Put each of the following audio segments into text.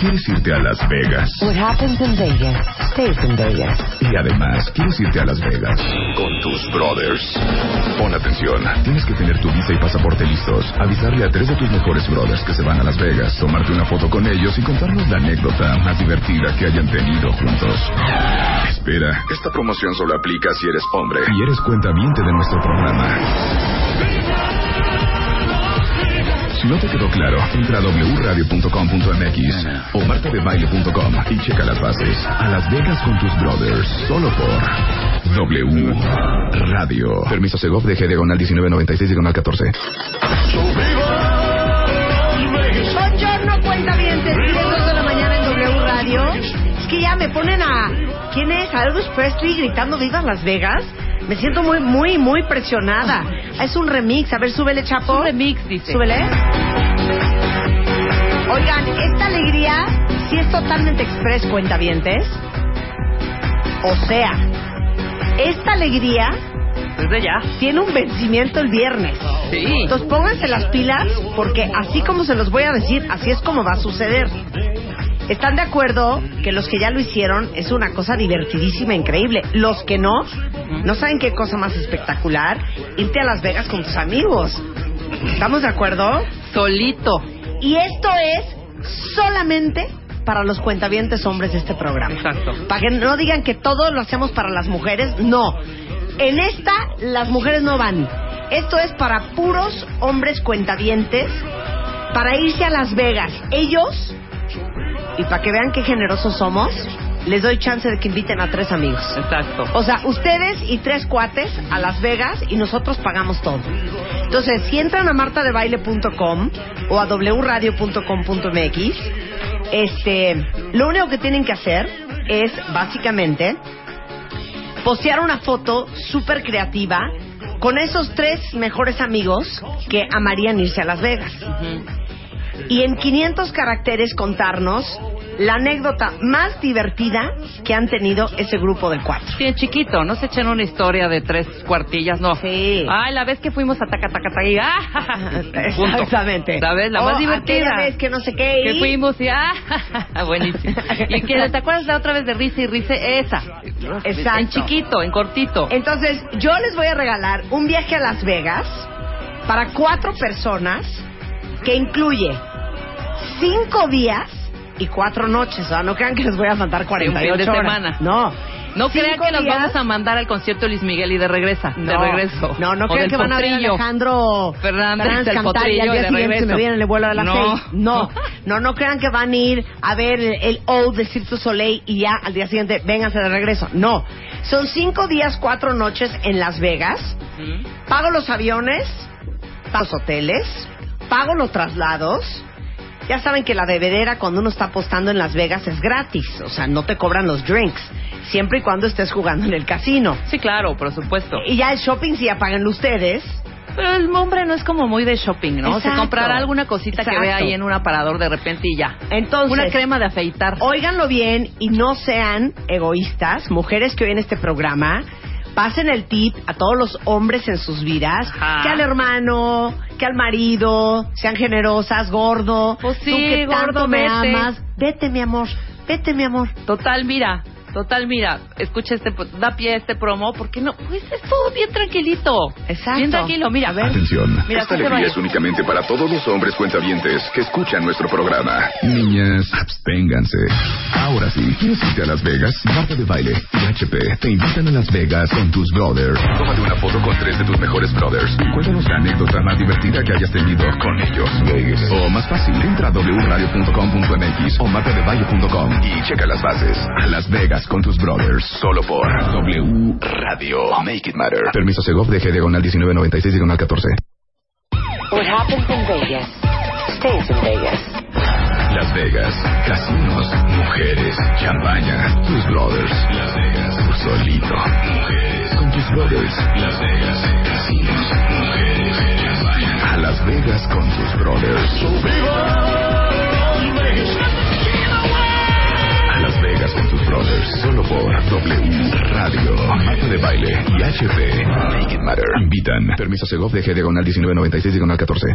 quieres irte a Las Vegas. What happens in Vegas stays in Vegas. Y además, quieres irte a Las Vegas con tus brothers. Pon atención, tienes que tener tu visa y pasaporte listos, avisarle a tres de tus mejores brothers que se van a Las Vegas, tomarte una foto con ellos y contarnos la anécdota más divertida que hayan tenido juntos. Espera, esta promoción solo aplica si eres hombre y eres cuentaviente de nuestro programa. No te quedó claro, entra a wradio.com.mx o martadebaile.com y checa las bases. A Las Vegas con tus brothers, solo por W Radio. Permiso Segov de G diagonal 1996 diagonal 14. Buongiorno, cuenta bien, 10 de la mañana en W Radio. Es que ya me ponen a. ¿Quién es? A Elvis Presley gritando Viva Las Vegas. Me siento muy, muy, muy presionada. Es un remix. A ver, súbele, chapo. Un remix, dice. Súbele. Oigan, esta alegría sí es totalmente express, cuentavientes. O sea, esta alegría Desde ya. tiene un vencimiento el viernes. Sí. Entonces pónganse las pilas porque así como se los voy a decir, así es como va a suceder. ¿Están de acuerdo que los que ya lo hicieron es una cosa divertidísima, increíble? Los que no, no saben qué cosa más espectacular, irte a Las Vegas con tus amigos. ¿Estamos de acuerdo? Solito. Y esto es solamente para los cuentavientes hombres de este programa. Exacto. Para que no digan que todo lo hacemos para las mujeres, no. En esta las mujeres no van. Esto es para puros hombres cuentavientes para irse a Las Vegas. Ellos, y para que vean qué generosos somos, les doy chance de que inviten a tres amigos. Exacto. O sea, ustedes y tres cuates a Las Vegas y nosotros pagamos todo. Entonces, si entran a martadebaile.com o a wradio.com.mx, este, lo único que tienen que hacer es básicamente postear una foto súper creativa con esos tres mejores amigos que amarían irse a Las Vegas. Y en 500 caracteres contarnos la anécdota más divertida que han tenido ese grupo de cuatro. Sí, en chiquito, no se echen una historia de tres cuartillas, no. Sí. Ay, la vez que fuimos a taca taca taca y ah. Exactamente. ¿Sabes? La más divertida. aquella vez que no sé qué. Que fuimos y ah, buenísimo. Y que te acuerdas la otra vez de risa y risa esa. Exacto. En chiquito, en cortito. Entonces, yo les voy a regalar un viaje a Las Vegas para cuatro personas que incluye cinco días y cuatro noches. O sea, no crean que les voy a mandar Sí, un fin 48 de horas. semana. No. No crean que nos días- vamos a mandar al concierto de Luis Miguel y de regresa, de regreso. No, no crean que van a ver a. Alejandro Fernández del cantar y al día siguiente se me viene el vuelo a las No. seis. No, no, no crean que van a ir a ver el, O de Cirque du Soleil y ya al día siguiente vénganse de regreso. No, son cinco días, cuatro noches en Las Vegas. Pago los aviones, pago los hoteles, pago los traslados. Ya saben que la bebedera cuando uno está apostando en Las Vegas es gratis, o sea, no te cobran los drinks, siempre y cuando estés jugando en el casino. Sí, claro, por supuesto. Y ya el shopping sí ya páganlo ustedes. Pero el hombre no es como muy de shopping, ¿no? Se Exacto. comprará alguna cosita que vea ahí en un aparador de repente y ya. Entonces, Una crema de afeitar. óiganlo bien y no sean egoístas, mujeres que oyen este programa. Pasen el tip a todos los hombres en sus vidas, Ajá. que al hermano, que al marido, sean generosas, gordo, Pues sí, tú que tanto gordo, me vete. amas, vete mi amor, vete mi amor. Total, mira. Total, mira, escucha este, da pie a este promo, porque no, pues es todo bien tranquilito. Exacto. Bien tranquilo, mira, a ver. Atención, Mira, esta alegría es únicamente para todos los hombres cuentavientes que escuchan nuestro programa. Niñas, absténganse. Ahora sí, ¿quieres irte a Las Vegas? Marta de Baile y HP te invitan a Las Vegas con tus brothers. Tómate una foto con tres de tus mejores brothers y cuéntanos la anécdota más divertida que hayas tenido con ellos. O más fácil, entra a wradio.com.mx o martadebaile.com y checa las bases. A Las Vegas con tus brothers, solo por W Radio. Make it matter. Permiso Segov de G diagonal 1996 diagonal 14. What happens in Vegas stays in Vegas. Las Vegas, casinos, mujeres, champaña, tus brothers. Las Vegas, tú solito, mujeres, con tus brothers. Las Vegas, casinos, mujeres, champaña. A Las Vegas con tus brothers. A solo por W Radio. Marta de Baile y HP. Make it matter. Invitan. Permiso Segov de G diagonal 1996 diagonal 14.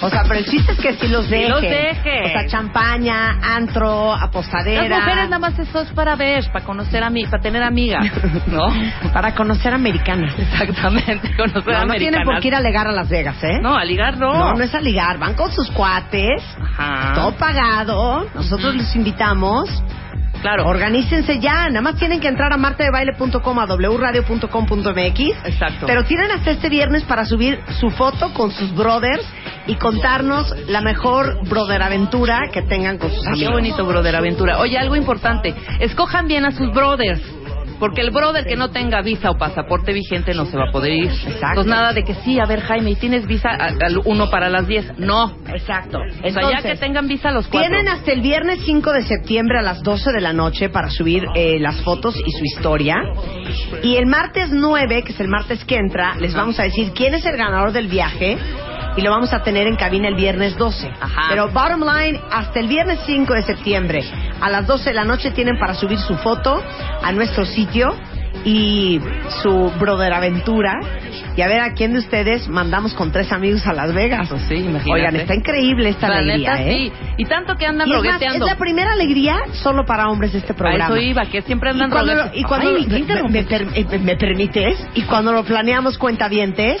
O sea, pero el chiste es que si los deje. los deje. O sea, champaña, antro, apostadera. Las mujeres nada más eso es para ver, para conocer a mí, para tener amigas, ¿no? Para conocer americanas. Exactamente, conocer No, no americanas. tienen por qué ir a ligar a Las Vegas, ¿eh? No, a ligar no. No, no es a ligar. Van con sus cuates, Ajá. todo pagado. Nosotros los invitamos. Claro. Organícense ya. Nada más tienen que entrar a martadebaile.com, a wradio.com.mx. Exacto. Pero tienen hasta este viernes para subir su foto con sus brothers y contarnos la mejor brother aventura que tengan con sus Ay, qué amigos. bonito, brother, aventura. Oye, algo importante. Escojan bien a sus brothers. Porque el brother que no tenga visa o pasaporte vigente no se va a poder ir. Exacto. Entonces, nada de que sí, a ver, Jaime, ¿y tienes visa al uno para las 10? No. Exacto. o sea, ya Entonces, que tengan visa los cuatro. Tienen hasta el viernes 5 de septiembre a las 12 de la noche para subir eh, las fotos y su historia. Y el martes 9, que es el martes que entra, les vamos a decir quién es el ganador del viaje. Y lo vamos a tener en cabina el viernes 12. Ajá. Pero bottom line, hasta el viernes 5 de septiembre a las 12 de la noche tienen para subir su foto a nuestro sitio y su brother aventura. Y a ver a quién de ustedes mandamos con tres amigos a Las Vegas. Pues sí, imagínate. Oigan, está increíble esta La alegría, neta, ¿eh? sí. Y tanto que andan Y es, más, rogueteando. es la primera alegría solo para hombres de este A programa. eso iba, que siempre y andan cuando, lo- y cuando Ay, eh, me permites, y cuando lo planeamos cuentavientes,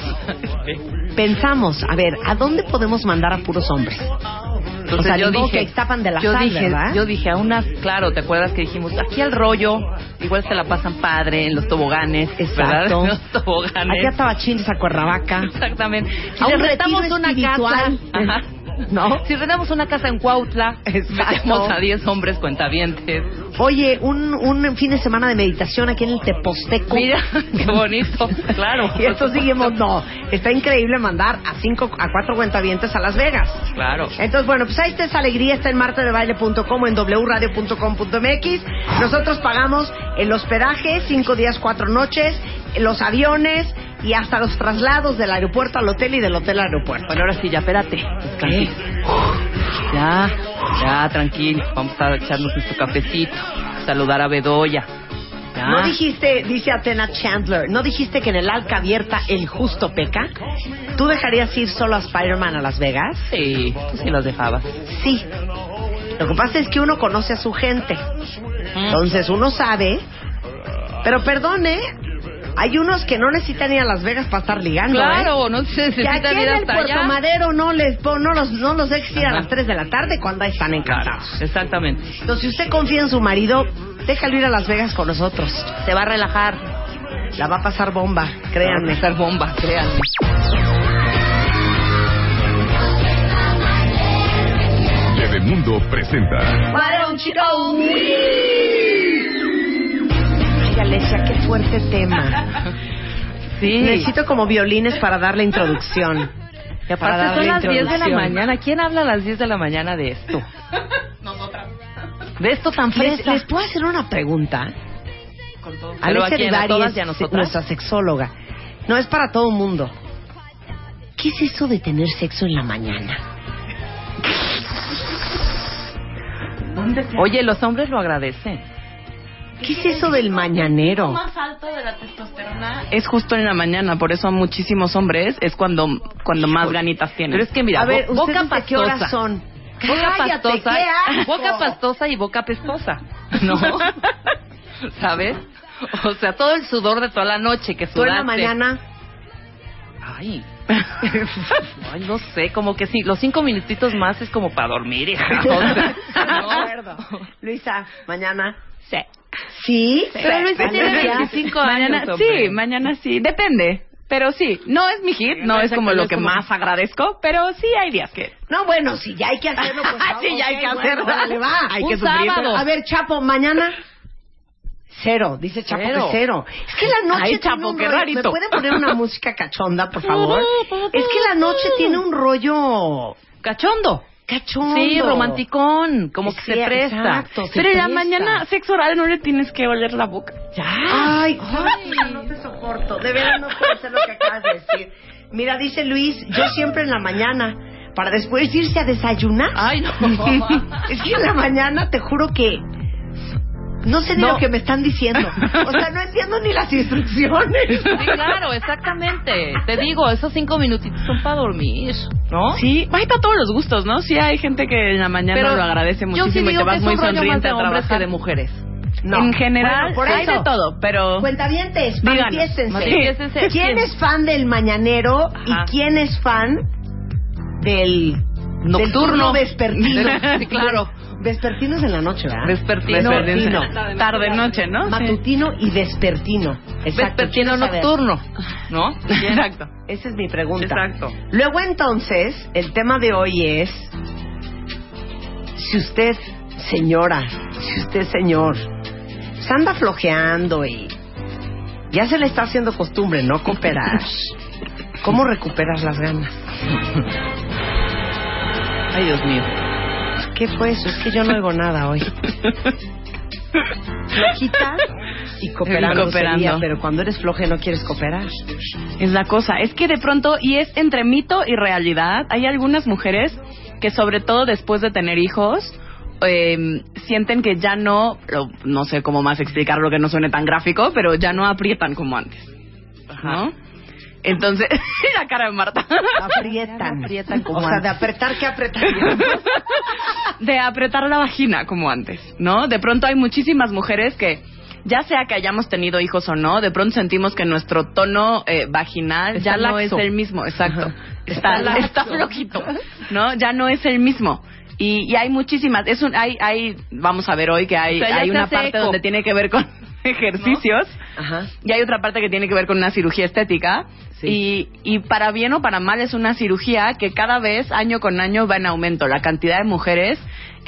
pensamos, a ver, ¿a dónde podemos mandar a puros hombres? Entonces o sea, yo dije, que de la yo Sal, dije, ¿verdad? yo dije a unas, claro, ¿te acuerdas que dijimos aquí al rollo? Igual se la pasan padre en los toboganes, Exacto. ¿verdad? En los toboganes. Allá estaba Chiles a Cuernavaca. Exactamente. Si A les rentamos una casa, ajá. ¿No? Si rentamos una casa en Cuautla, Exacto. metemos a 10 hombres cuentavientes. Oye, un, un fin de semana de meditación aquí en el Teposteco. Mira, qué bonito, claro. Y esto seguimos, no. Está increíble mandar a cinco, a cuatro cuentavientes a Las Vegas. Claro. Entonces, bueno, pues ahí está esa alegría, está en martadebaile.com en wradio.com.mx. Nosotros pagamos el hospedaje, cinco días, cuatro noches, los aviones y hasta los traslados del aeropuerto al hotel y del hotel al aeropuerto. Bueno, ahora sí, ya, espérate. Tranquilo. Ya, ya, tranquilo. Vamos a echarnos nuestro cafecito. Saludar a Bedoya. Ya. ¿No dijiste, dice Atena Chandler, no dijiste que en el arca abierta el justo peca? ¿Tú dejarías ir solo a Spider-Man a Las Vegas? Sí, tú sí los dejabas. Sí. Lo que pasa es que uno conoce a su gente. Entonces uno sabe. Pero perdone, hay unos que no necesitan ir a Las Vegas para estar ligando. ¿eh? Claro, no se Que necesita aquí ir en el hasta Puerto allá. Madero no les no los no los dejes ir a las 3 de la tarde cuando están Claro, encantados. exactamente. Entonces, si usted confía en su marido, déjalo ir a Las Vegas con nosotros. Se va a relajar. La va a pasar bomba, Va créanme. a estar bomba, créanme. Mundo presenta. Ay, Alesia, qué fuerte tema. Sí. Necesito como violines para dar la introducción. Y para aparte dar son la las 10 de la mañana. ¿Quién habla a las 10 de la mañana de esto? De esto tan ¿Les, fresca. les puedo hacer una pregunta? Pero Alesia a quién, a todas es y a nosotras. nuestra sexóloga. No, es para todo el mundo. ¿Qué es eso de tener sexo en la mañana? Oye, los hombres lo agradecen. ¿Qué es eso del mañanero? alto de la testosterona es justo en la mañana, por eso a muchísimos hombres es cuando cuando más ganitas tienen. Pero es que mira, A ver, bo- boca ¿ustedes de qué horas pastosa. son? Boca Cállate, pastosa, qué asco. boca pastosa y boca pestosa, ¿no? ¿Sabes? O sea, todo el sudor de toda la noche que ¿Tú en la sudaste. mañana? Ay. Ay, no sé, como que sí, los cinco minutitos más es como para dormir, hija. O sea, De ¿no? Luisa, mañana. Sí. ¿Sí? Pero Luisa tiene Alesia, 25 mañana, años. Sí, mañana sí, depende. Pero sí, no es mi hit, no, es como lo que más agradezco, pero sí hay días que... No, bueno, si ya hay que hacerlo, pues Sí, ya hay que bueno, hacerlo. órale, va. Hay Un que sufrir. sábado. A ver, Chapo, mañana. Cero, dice Chapo Cero. que cero. Es que la noche Ay, tiene Chapo, un qué rollo- rarito. ¿Me pueden poner una música cachonda, por favor? Es que la noche tiene un rollo Cachondo. Cachondo. Sí, romanticón, como que Sí, se presta. exacto, se Pero en la presta. mañana sexo oral no le tienes que oler la boca. Ya. Ay, ay, no te soporto. De veras no puedo hacer lo que acabas de decir. Mira, dice Luis, yo siempre en la mañana, para después irse a desayunar. Ay, no. Es que en la mañana te juro que no sé ni No. lo que me están diciendo. O sea, no entiendo ni las instrucciones. Sí, claro, exactamente. Te digo, esos cinco minutitos son para dormir, ¿no? Sí, hay para todos los gustos, ¿no? Sí hay gente que en la mañana lo agradece sí muchísimo y te vas muy sonriente a hombres que trabajar. de mujeres. No. En general Bueno, por hay eso. de todo, pero Cuentavientes, manifiéstense. manifiéstense. ¿Quién es fan del mañanero Ajá. y quién es fan del del Nocturno. turno vespertino? Sí, claro. Vespertino es en la noche, ¿verdad? Vespertino. Vespertino. tarde noche, ¿no? Matutino y vespertino. Exacto. Vespertino nocturno, ¿no? Exacto. Esa es mi pregunta. Exacto. Luego entonces, el tema de hoy es si usted, señora, si usted, señor, se anda flojeando y ya se le está haciendo costumbre no cooperar, ¿cómo recuperas las ganas? Ay, Dios mío. ¿Qué fue eso? Es que yo no oigo nada hoy. Flojita y cooperando, Y cooperando. sería, pero cuando eres floja no quieres cooperar. Es la cosa. Es que de pronto, y es entre mito y realidad, hay algunas mujeres que sobre todo después de tener hijos, eh, sienten que ya no, no sé cómo más explicarlo que no suene tan gráfico, pero ya no aprietan como antes. ¿No? Entonces, la cara de Marta. Aprietan. Aprietan como o sea, de antes. apretar, ¿qué apretar? de apretar la vagina como antes, ¿no? De pronto hay muchísimas mujeres que ya sea que hayamos tenido hijos o no, de pronto sentimos que nuestro tono eh, vaginal Está ya no es el mismo, exacto. Está, Está está flojito, ¿no? Ya no es el mismo. Y, y hay muchísimas, es un, hay, hay, vamos a ver hoy que hay, O sea, ya hay una parte eco. donde tiene que ver con ejercicios Ajá. y hay otra parte que tiene que ver con una cirugía estética. Sí. Y, y para bien o para mal es una cirugía que cada vez, año con año, va en aumento. La cantidad de mujeres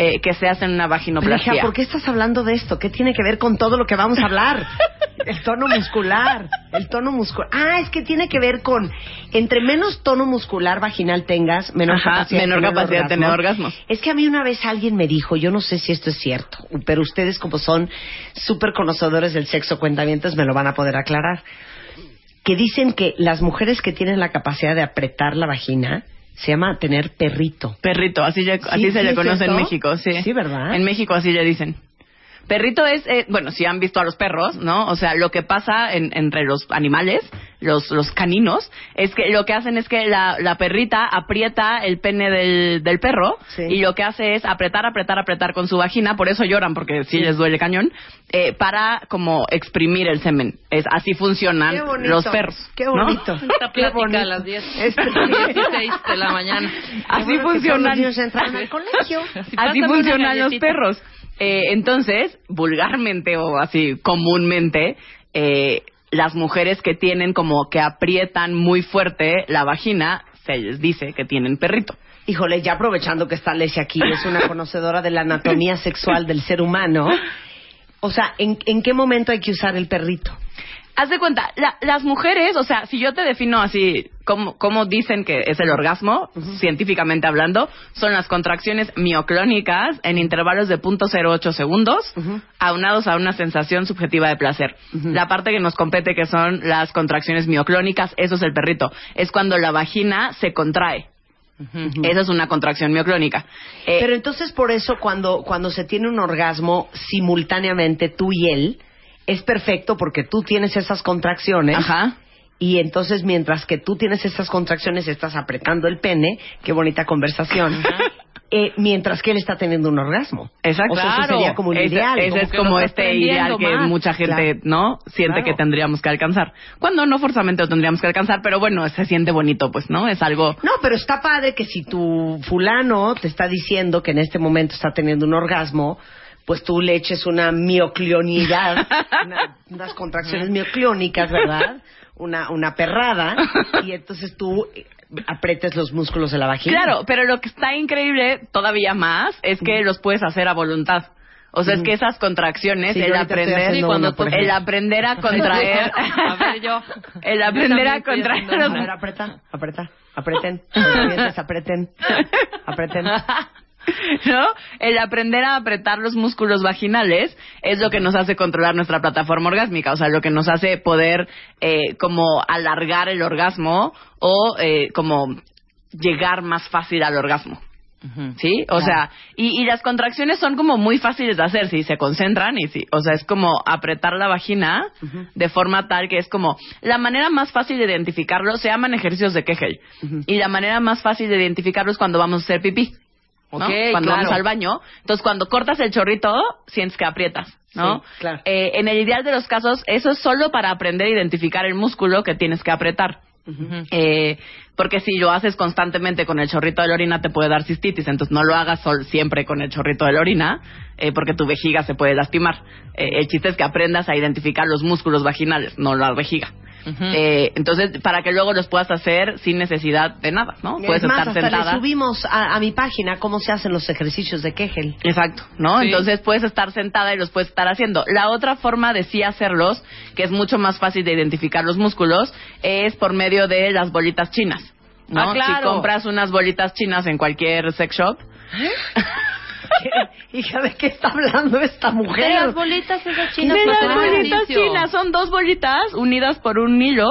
eh, que se hacen una Pero, hija, vaginoplastia. ¿por qué estás hablando de esto? ¿Qué tiene que ver con todo lo que vamos a hablar? El tono muscular. El tono muscular. Ah, es que tiene que ver con. Entre menos tono muscular vaginal tengas, menor Ajá, capacidad, menor de tener capacidad de tener orgasmos. Es que a mí una vez alguien me dijo, yo no sé si esto es cierto, pero ustedes, como son súper conocedores del sexo cuentavientos, me lo van a poder aclarar. Que dicen que las mujeres que tienen la capacidad de apretar la vagina se llama tener perrito. Perrito, así, ya- así Sí, se sí, le ¿es conoce en? México, sí. Sí, ¿verdad? En México así le dicen. Perrito es, eh, bueno, si han visto a los perros, ¿no? O sea, lo que pasa en- entre los animales, los, los caninos, es que lo que hacen es que la, la perrita aprieta el pene del, del perro Sí. y lo que hace es apretar, apretar, apretar con su vagina, por eso lloran, porque sí, les duele cañón, eh, para como exprimir el semen. Es Así funcionan los perros. Qué ¿no? bonito. Esta Qué plática bonito. a las 10. Este- 16 de la mañana. Así bueno funcionan. los niños entran al colegio. Así, funcionan los perros. Eh, entonces, vulgarmente o así comúnmente, eh, las mujeres que tienen como que aprietan muy fuerte la vagina, se les dice que tienen perrito. Híjole, ya aprovechando que está Leslie aquí, es una conocedora de la anatomía sexual del ser humano. O sea, ¿en, en qué momento hay que usar el perrito? Haz de cuenta, la- las mujeres, o sea, si yo te defino así, como, como dicen que es el orgasmo, científicamente hablando, son las contracciones mioclónicas en intervalos de 0.08 segundos, Ujú. aunados a una sensación subjetiva de placer. La parte que nos compete, que son las contracciones mioclónicas, eso es el perrito. Es cuando la vagina se contrae. Esa es una contracción mioclónica. Eh, Pero entonces por eso cuando, cuando se tiene un orgasmo simultáneamente tú y él, es perfecto porque tú tienes esas contracciones Ajá. y entonces mientras que tú tienes esas contracciones estás apretando el pene, qué bonita conversación, eh, mientras que él está teniendo un orgasmo. Exacto. O sea, eso sería como un Ese- ideal. Ese como es como este ideal que más. mucha gente, Claro. ¿no? Siente Claro. que tendríamos que alcanzar. Cuando no forzosamente lo tendríamos que alcanzar, pero bueno, se siente bonito, pues, ¿no? Es algo... No, pero está padre que si tu fulano te está diciendo que en este momento está teniendo un orgasmo, pues tú le eches una mioclonidad, una- unas contracciones mioclónicas, ¿verdad? Una, una perrada, y entonces tú eh, apretes los músculos de la vagina. Claro, pero lo que está increíble todavía más es que los puedes hacer a voluntad. O sea, es que esas contracciones, Sí, el aprender, cuando tú- el aprender a contraer, A ver, yo. el aprender a Yo contraer los A ver, apreta, apreta, apreten, cuentavientes, apreten, apreten. ¿no? El aprender a apretar los músculos vaginales es lo que nos hace controlar nuestra plataforma orgásmica, o sea, lo que nos hace poder eh, como alargar el orgasmo o eh, como llegar más fácil al orgasmo. ¿Sí? O Claro. sea, y, y las contracciones son como muy fáciles de hacer si se concentran y si, o sea, es como apretar la vagina de forma tal que es como la manera más fácil de identificarlo se llaman ejercicios de Kegel. Y la manera más fácil de identificarlo es cuando vamos a hacer pipí. ¿No? Ok, cuando claro. vamos al baño. Entonces, cuando cortas el chorrito, sientes que aprietas, ¿no? Sí, claro. Eh, en el ideal de los casos, eso es solo para aprender a identificar el músculo que tienes que apretar. Eh, porque si lo haces constantemente con el chorrito de la orina te puede dar cistitis, entonces no lo hagas sol siempre con el chorrito de la orina, eh, porque tu vejiga se puede lastimar. Eh, el chiste es que aprendas a identificar los músculos vaginales, no la vejiga. Eh, entonces, para que luego los puedas hacer sin necesidad de nada, ¿no? Puedes es más, estar hasta sentada. le subimos a, a mi página cómo se hacen los ejercicios de Kegel. Exacto, ¿no? Sí. Entonces puedes estar sentada y los puedes estar haciendo. La otra forma de sí hacerlos, que es mucho más fácil de identificar los músculos, es por medio de las bolitas chinas. ¿no? Ah, claro. Si compras unas bolitas chinas en cualquier sex shop, Hija, ¿de qué está hablando esta De mujer? las bolitas esas chinas de las bolitas chinas son dos bolitas unidas por un hilo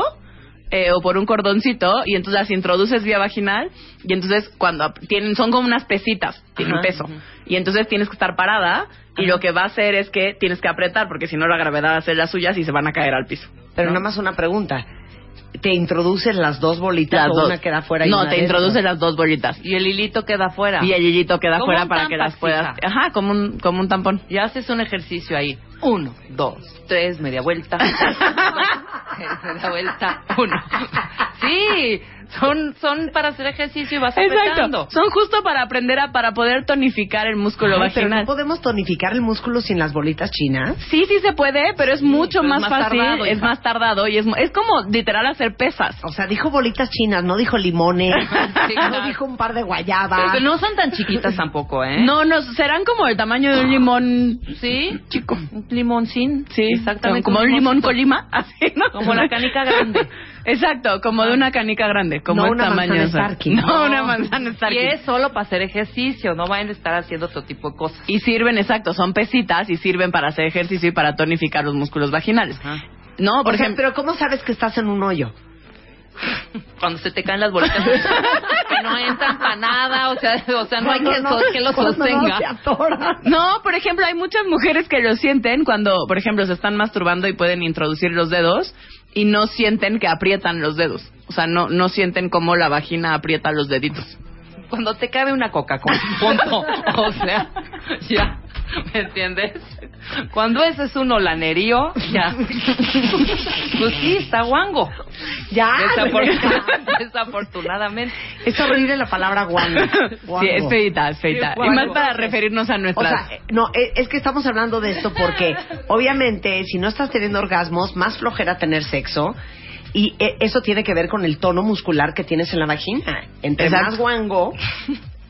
eh, o por un cordoncito y entonces las introduces vía vaginal y entonces cuando tienen son como unas pesitas, tienen Ajá. peso y entonces tienes que estar parada y lo que va a hacer es que tienes que apretar porque si no la gravedad va a hacer las suyas y se van a caer al piso. Pero ¿no? nada más una pregunta. ¿Te introduces las dos bolitas Las o dos. una queda fuera y No, una te dentro? introduces las dos bolitas. Y el hilito queda afuera. Y el hilito queda fuera para que las puedas. hija. Ajá, como un, como un tampón. Y haces un ejercicio ahí. Uno, dos, tres, media vuelta. media vuelta, uno. Sí, son, son para hacer ejercicio y vas apretando. Exacto. Son justo para aprender a para poder tonificar el músculo Ay, pero vaginal. no podemos tonificar el músculo sin las bolitas chinas. Sí, sí se puede, pero es mucho pero más, es más fácil, tardado, es más tardado y es, es como literal hacer pesas. O sea, dijo bolitas chinas, no dijo limones, Sí, no claro. dijo un par de guayabas. Pero no son tan chiquitas tampoco, ¿eh? No, no, serán como el tamaño de un limón ¿Sí? chico. Un limoncín. Sí, exactamente. Como un limón colima, así, ¿no? Como la canica grande. Exacto, como de una canica grande, como No el una tamaño. manzana o sea. Starkey. No, una manzana Starkey. Y es solo para hacer ejercicio, no vayan a estar haciendo otro tipo de cosas. Y sirven, exacto, son pesitas y sirven para hacer ejercicio y para tonificar los músculos vaginales. Ajá. No, por O sea, ejemplo, pero ¿cómo sabes que estás en un hoyo? Cuando se te caen las bolitas, que no entran para nada, o sea, o sea no hay que, so- que lo no sostenga. no, por ejemplo, hay muchas mujeres que lo sienten cuando, por ejemplo, se están masturbando y pueden introducir los dedos y no sienten que aprietan los dedos. O sea, no, no sienten cómo la vagina aprieta los deditos. Cuando te cabe una coca con punto, o sea, ya, ¿me entiendes? Cuando ese es un olanerío, ya. Pues sí, está guango. Ya. Desafortunadamente. Es horrible la palabra guango. Sí, es feita, es feita. Sí, Y más guango. para referirnos a O nuestras... sea, eh, no, eh, es que estamos hablando de esto porque obviamente si no estás teniendo orgasmos, más flojera tener sexo y eh, eso tiene que ver con el tono muscular que tienes en la vagina. Entre Exacto. más guango,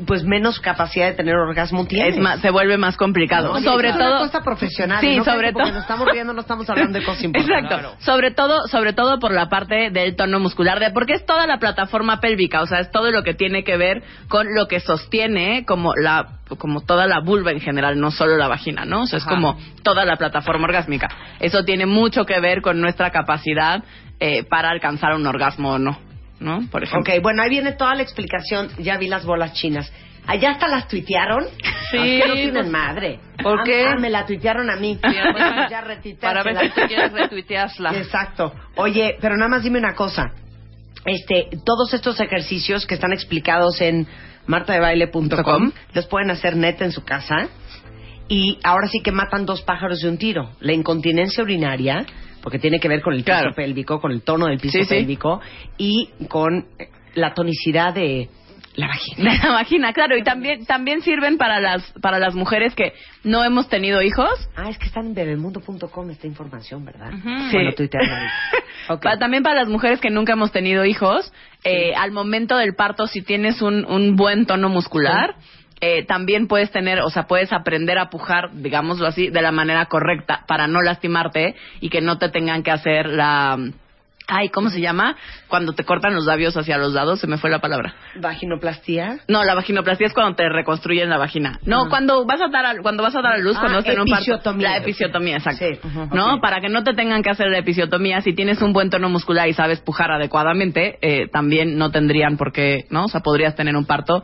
pues menos capacidad de tener orgasmo tienes. es más, se vuelve más complicado. Sobre es todo... una cosa profesional. Sí, no sobre todo- nos estamos riendo, no estamos hablando de cosas importantes. Exacto. Sobre todo, sobre todo por la parte del tono muscular, de porque es toda la plataforma pélvica, o sea, es todo lo que tiene que ver con lo que sostiene como la como toda la vulva en general, no solo la vagina, ¿no? O sea, es como toda la plataforma orgásmica. Eso tiene mucho que ver con nuestra capacidad eh, para alcanzar un orgasmo o no, ¿no? Por ejemplo. Ok, bueno, ahí viene toda la explicación. Ya vi las bolas chinas. ¿Allá hasta las tuitearon? Sí, que no tienen pues, madre. ¿por Ah, qué? Ah, me la tuitearon a mí. Sí, Bueno, ya. Para ver si tú quieres retuitearla. Exacto. Oye, pero nada más dime una cosa. Este, todos estos ejercicios que están explicados en martadebaile.com los pueden hacer neta en su casa y ahora sí que matan dos pájaros de un tiro. La incontinencia urinaria, porque tiene que ver con el piso Claro. pélvico, con el tono del piso Sí, sí. pélvico y con eh, la tonicidad de la vagina. De la vagina, claro, y también también sirven para las para las mujeres que no hemos tenido hijos. Ah, es que están en bebemundo.com esta información, ¿verdad? Bueno, Sí. también para las mujeres que nunca hemos tenido hijos, eh, al momento del parto, si tienes un, un buen tono muscular, eh, también puedes tener, o sea, puedes aprender a pujar, digámoslo así, de la manera correcta para no lastimarte y que no te tengan que hacer la Ay, ¿cómo se llama? Cuando te cortan los labios hacia los lados, se me fue la palabra. Vaginoplastia. No, la vaginoplastia es cuando te reconstruyen la vagina. No, cuando vas a dar a, cuando vas a dar a luz, Ah, cuando estás en un parto. La episiotomía, exacto. Sí, ¿No? Para que no te tengan que hacer la episiotomía, si tienes un buen tono muscular y sabes pujar adecuadamente, eh, también no tendrían por qué, ¿no? O sea, podrías tener un parto,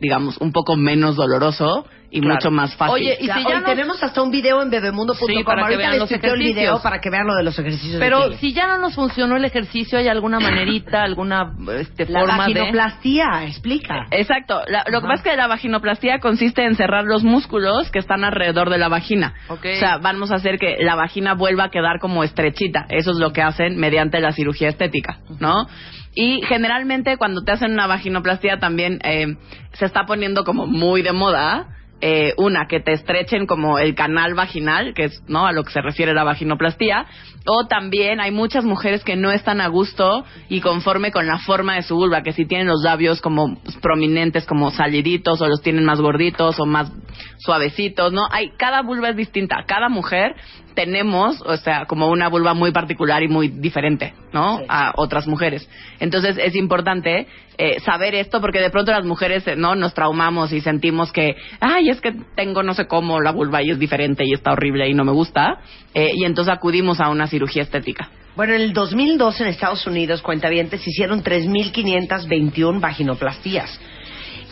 digamos, un poco menos doloroso y Claro. mucho más fácil. Oye, y Ya, si hoy ya no- tenemos hasta un video en bebemundo.com. Sí, para que Ahorita vean les los el video para que vean lo de los ejercicios. Pero si ya no nos funcionó el ejercicio, ¿hay alguna manerita, alguna este, la forma de...? vaginoplastia, explica. Exacto. La- lo que pasa es que la vaginoplastia consiste en cerrar los músculos que están alrededor de la vagina. Ok. O sea, vamos a hacer que la vagina vuelva a quedar como estrechita. Eso es lo que hacen mediante la cirugía estética, ¿no? Y generalmente cuando te hacen una vaginoplastia también eh, se está poniendo como muy de moda. Eh, una, que te estrechen como el canal vaginal, que es no a lo que se refiere la vaginoplastia, o también hay muchas mujeres que no están a gusto y conforme con la forma de su vulva, que si tienen los labios como pues, prominentes, como saliditos, o los tienen más gorditos o más suavecitos, ¿no? Hay, cada vulva es distinta, cada mujer tenemos, o sea, como una vulva muy particular y muy diferente, ¿no? Sí. A otras mujeres. Entonces es importante eh, saber esto porque de pronto las mujeres, eh, ¿no? Nos traumamos y sentimos que, ay, es que tengo no sé cómo la vulva y es diferente y está horrible y no me gusta. eh, y entonces acudimos a una cirugía estética. Bueno, en el 2002 en Estados Unidos, cuentavientes, hicieron 3.521 vaginoplastías.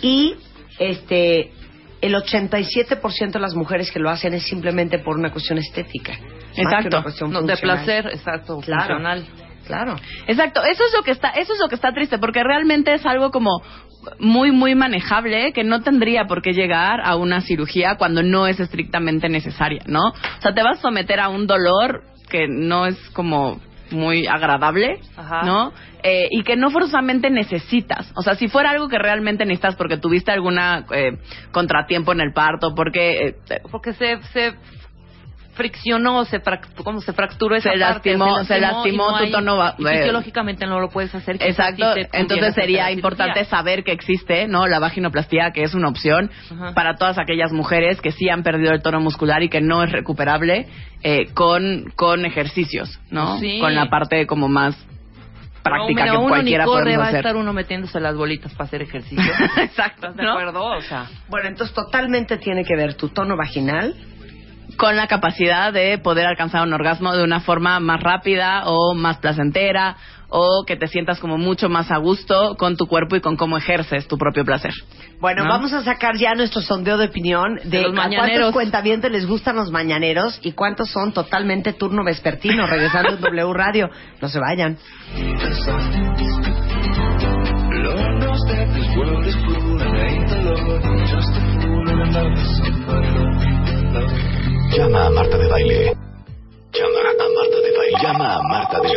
Y este el 87% de las mujeres que lo hacen es simplemente por una cuestión estética. Exacto. una cuestión No, de placer, exacto, Claro. funcional. Claro. Exacto, eso es lo que está, eso es lo que está triste, porque realmente es algo como muy, muy manejable que no tendría por qué llegar a una cirugía cuando no es estrictamente necesaria, ¿no? O sea, te vas a someter a un dolor que no es como muy agradable, Ajá. ¿no? Eh, y que no forzosamente necesitas. O sea, si fuera algo que realmente necesitas porque tuviste alguna eh, contratiempo en el parto, porque eh, Porque se, se friccionó, se ¿cómo se fracturó esa Se parte? lastimó- se lastimó no tu hay- tono va- y fisiológicamente no lo puedes hacer. Exacto, entonces sería importante saber que existe, ¿no? La vaginoplastia, que es una opción Ajá. para todas aquellas mujeres que sí han perdido el tono muscular y que no es recuperable eh, con, con ejercicios, ¿no? Sí. Con la parte como más práctica No, que uno cualquiera ni corre, podemos va a hacer. estar uno metiéndose las bolitas para hacer ejercicio. Exacto, ¿Estás de ¿no? acuerdo? O sea, Bueno, entonces totalmente tiene que ver tu tono vaginal. Con la capacidad de poder alcanzar un orgasmo de una forma más rápida o más placentera o que te sientas como mucho más a gusto con tu cuerpo y con cómo ejerces tu propio placer. Bueno, ¿No? vamos a sacar ya nuestro sondeo de opinión de, De los a mañaneros. cuántos cuentavientes les gustan los mañaneros y cuántos son totalmente turno vespertino, regresando en W Radio. No se vayan. Llama a Marta de Baile. Llama a Marta de Baile. Llama a Marta de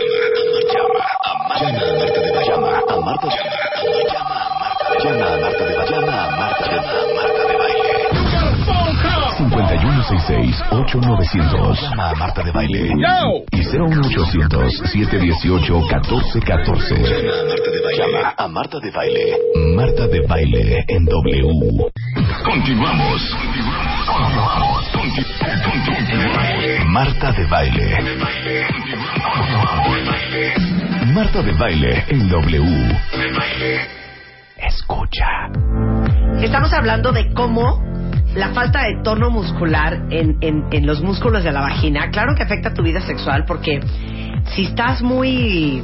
Llama a Marta de Baile. Llama a Marta de Llama a Marta Llama a Marta de Llama a Marta de. 5166-8900. Llama a Marta de Baile. Y 01800-718-1414. Llama a Marta de Baile. Marta de Baile en W. Continuamos. Marta de Baile. Marta de Baile en W. Escucha. Estamos hablando de cómo la falta de tono muscular en, en, en los músculos de la vagina, claro que afecta tu vida sexual porque si estás muy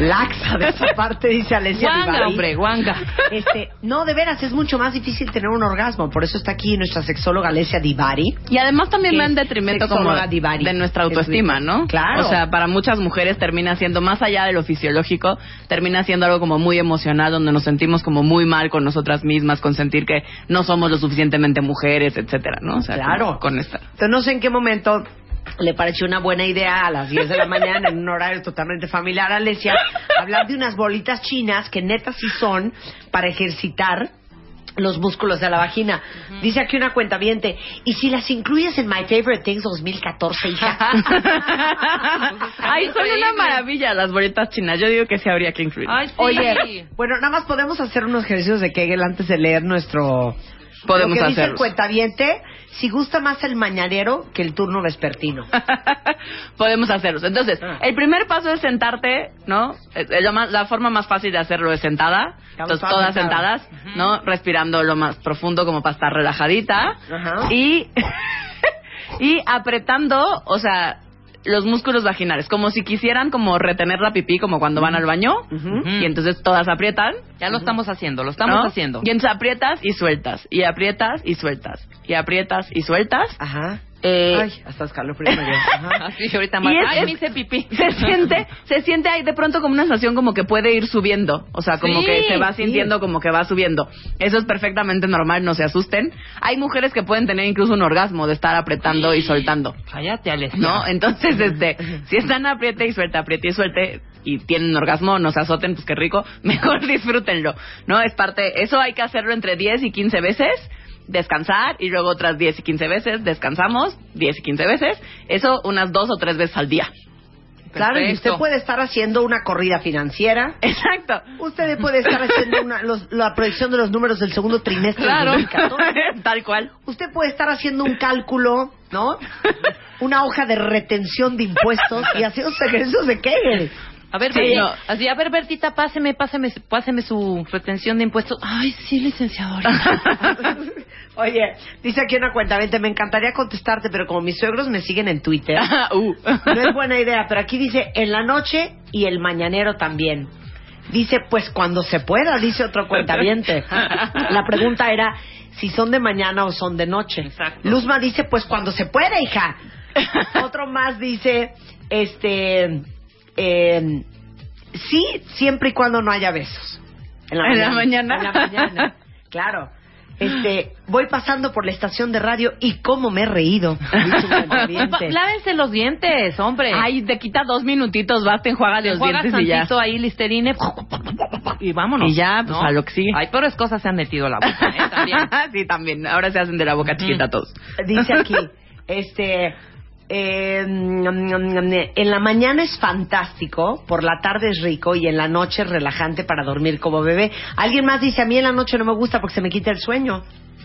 laxa de esa parte, dice Alessia guanga, hombre, guanga. Este, no, de veras, es mucho más difícil tener un orgasmo. Por eso está aquí nuestra sexóloga Alessia Divari. Y además también va en detrimento como divari. de nuestra autoestima, ¿no? Claro. O sea, para muchas mujeres termina siendo, más allá de lo fisiológico, termina siendo algo como muy emocional, donde nos sentimos como muy mal con nosotras mismas, con sentir que no somos lo suficientemente mujeres, etcétera, ¿no? O sea, Claro. como con esta. Entonces no sé en qué momento le pareció una buena idea a las 10 de la mañana en un horario totalmente familiar a Alesia hablar de unas bolitas chinas que neta sí son para ejercitar los músculos de la vagina. Dice aquí una cuenta ¿y si las incluyes en My Favorite Things 2014, hija? Ay, son una maravilla las bolitas chinas. Yo digo que sí habría que incluir. Ay, sí. Oye, bueno, nada más podemos hacer unos ejercicios de Kegel antes de leer nuestro Podemos Lo que dice el hacerlo. cuentaviente, si gusta más el mañanero que el turno vespertino. Podemos hacerlos. Entonces, Ah. el primer paso es sentarte, ¿no? La forma más fácil de hacerlo es sentada. Entonces, todas sentadas. ¿no? Respirando lo más profundo como para estar relajadita. Ajá. Y, y apretando, o sea, los músculos vaginales, como si quisieran como retener la pipí, como cuando van al baño. Ujú. Y entonces todas aprietan. Ya lo estamos haciendo, lo estamos ¿no? haciendo. Y entonces aprietas y sueltas. Y aprietas y sueltas. Y aprietas y sueltas. Ajá. Eh, Ay, hasta escalofrío. Así ahorita más. es- Ay, me hice pipí. se siente, se siente ahí de pronto como una sensación como que puede ir subiendo, o sea, como Sí, que se va sí. sintiendo como que va subiendo. Eso es perfectamente normal, no se asusten. Hay mujeres que pueden tener incluso un orgasmo de estar apretando y soltando, Cállate, Alex. ¿no? Entonces, este, si están apriete y suelte, apriete y suelte y tienen orgasmo, no se azoten, pues qué rico, mejor disfrútenlo, ¿no? Es parte, eso hay que hacerlo entre 10 y 15 veces descansar y luego otras 10 y 15 veces, descansamos 10 y 15 veces, eso unas dos o tres veces al día. Claro, y usted puede estar haciendo una corrida financiera. Exacto. Usted puede estar haciendo una- los- la proyección de los números del segundo trimestre Claro, del 2014. tal cual. Usted puede estar haciendo un cálculo, ¿no? Una hoja de retención de impuestos y haciendo ejercicios de Kegel. A ver, Sí, no. así, a ver, Bertita, páseme, páseme, páseme su retención de impuestos. Ay, sí, licenciadora. Oye, dice aquí una cuenta, me encantaría contestarte, pero como mis suegros me siguen en Twitter, Uh. no es buena idea, pero aquí dice en la noche y el mañanero también. Dice, pues cuando se pueda, dice otro cuentaviente. La pregunta era si son de mañana o son de noche. Exacto. Luzma dice, pues cuando se pueda, hija. Otro más dice, este, eh, sí, siempre y cuando no haya besos. ¿En la mañana? En la mañana, claro. Este, voy pasando por la estación de radio y cómo me he reído. Lávense los dientes, hombre. Ay, te quita dos minutitos, vas, te enjuagas los Enjuagas dientes y ya. tantito ahí listerine y vámonos. Y ya, pues, a lo que sigue. Ay, pero es cosas se han metido a la boca, ¿eh? También. sí, también. Ahora se hacen de la boca chiquita todos. Dice aquí, este, eh, en la mañana es fantástico, por la tarde es rico y en la noche es relajante para dormir como bebé. Alguien más dice, a mí en la noche no me gusta porque se me quita el sueño.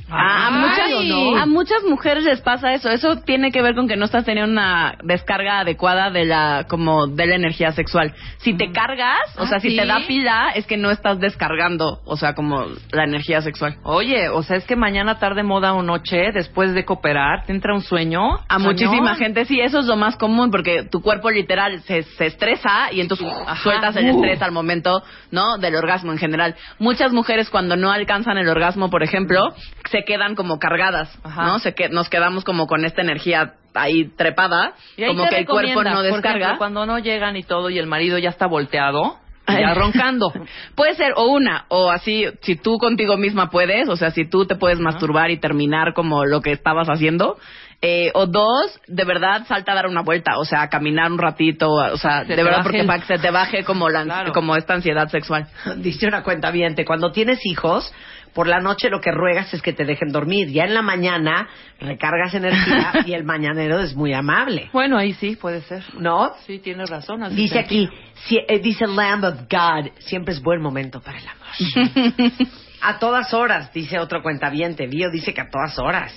A, Ay, muchas, a muchas mujeres les pasa eso. Eso tiene que ver con que no estás teniendo una descarga adecuada de la como de la energía sexual. Si te cargas, o Ah, sea, si ¿sí? te da pila, es que no estás descargando, o sea, como la energía sexual. Oye, o sea, es que mañana, tarde, moda o noche, después de cooperar, te entra un sueño. A muchísima gente sí, eso es lo más común porque tu cuerpo literal se, se estresa y entonces Ajá. sueltas el Uh. estrés al momento, ¿no? Del orgasmo en general. Muchas mujeres cuando no alcanzan el orgasmo, por ejemplo, se quedan como cargadas, Ajá. ¿no? Se que, nos quedamos como con esta energía ahí trepada, Y ahí como que el cuerpo no por descarga. ejemplo, cuando no llegan y todo y el marido ya está volteado, ya roncando. Puede ser o una, o así, si tú contigo misma puedes, o sea, si tú te puedes masturbar y terminar como lo que estabas haciendo. Eh, o dos, de verdad, salta a dar una vuelta, o sea, a caminar un ratito, o sea, Se de verdad, porque el- para que se te baje como, la, Claro. como esta ansiedad sexual. Dice una cuenta cuando tienes hijos, por la noche lo que ruegas es que te dejen dormir. Ya en la mañana recargas energía y el mañanero es muy amable, Bueno, ahí sí, puede ser. ¿no? Sí, tienes razón. así Dice aquí, si- eh, dice Lamb of God, siempre es buen momento para el amor. a todas horas, dice otro cuentaviente. Bio dice que a todas horas.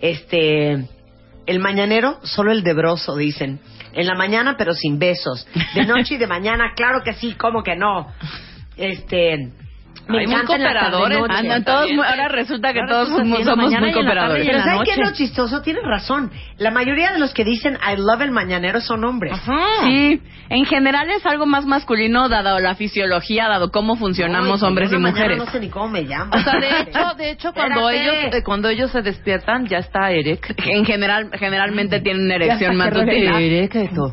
Este, el mañanero, solo el debroso, dicen. En la mañana, pero sin besos. De noche y de mañana, claro que sí, ¿cómo que no? Este, me Hay muy cooperadores, tarde-noche. Andan todos muy- ahora resulta que Ahora todos somos, somos muy cooperadores. Pero la ¿saben qué es noche. lo chistoso? Tienes razón. La mayoría de los que dicen I love el mañanero son hombres. Ajá. Sí, en general es algo más masculino dado la fisiología, dado cómo funcionamos Ay, hombres y mujeres. No sé ni cómo me llamo. O sea, de hecho, de hecho cuando Espérate. ellos eh, cuando ellos se despiertan ya está Eric. En general, generalmente tienen una erección matutina. Erecto.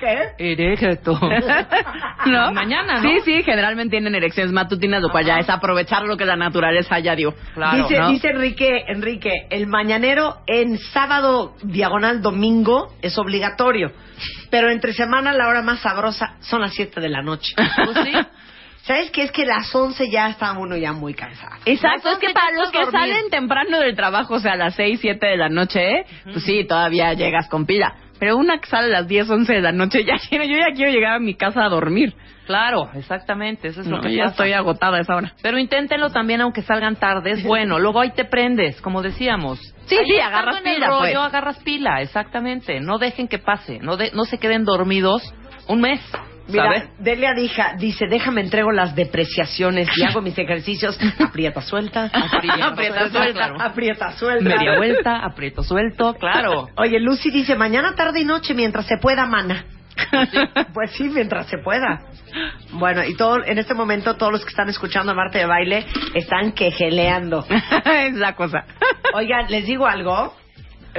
¿Qué? Erecto. ¿No? Mañana, ¿no? Sí, sí, generalmente tienen erecciones matutinas, lo cual ya es aprovechar lo que la naturaleza ya dio. Claro, dice, ¿no? dice Enrique, Enrique, el mañanero en sábado diagonal domingo es obligatorio, pero entre semana la hora más sabrosa son las 7 de la noche. Pues sí. ¿Sabes qué? Es que las 11 ya está uno ya muy cansado. Exacto, es que para los que dormir. salen temprano del trabajo, o sea, a las 6, 7 de la noche, pues sí, todavía llegas con pila. Pero una que sale a las 10, 11 de la noche, ya quiero, yo ya quiero llegar a mi casa a dormir. Claro, exactamente, eso es No, lo que ya pasa. estoy agotada a esa hora. Pero inténtenlo también aunque salgan tarde, es bueno. Luego ahí te prendes, como decíamos. Sí, Ahí sí, agarras pila, rollo, pues. agarras pila, exactamente. No dejen que pase, no, de- no se queden dormidos un mes, Mira. Delia dija, dice, déjame entrego las depreciaciones y hago mis ejercicios. Aprieta, suelta. Aprieta, Aprieta, suelta, claro. Aprieta, suelta. Media vuelta, aprieto, suelto, claro. Oye, Lucy dice, mañana, tarde y noche, mientras se pueda, mana. pues sí, mientras se pueda. Bueno, y todo, en este momento todos los que están escuchando a Marte de Baile están quejeleando. es la cosa. Oigan, les digo algo,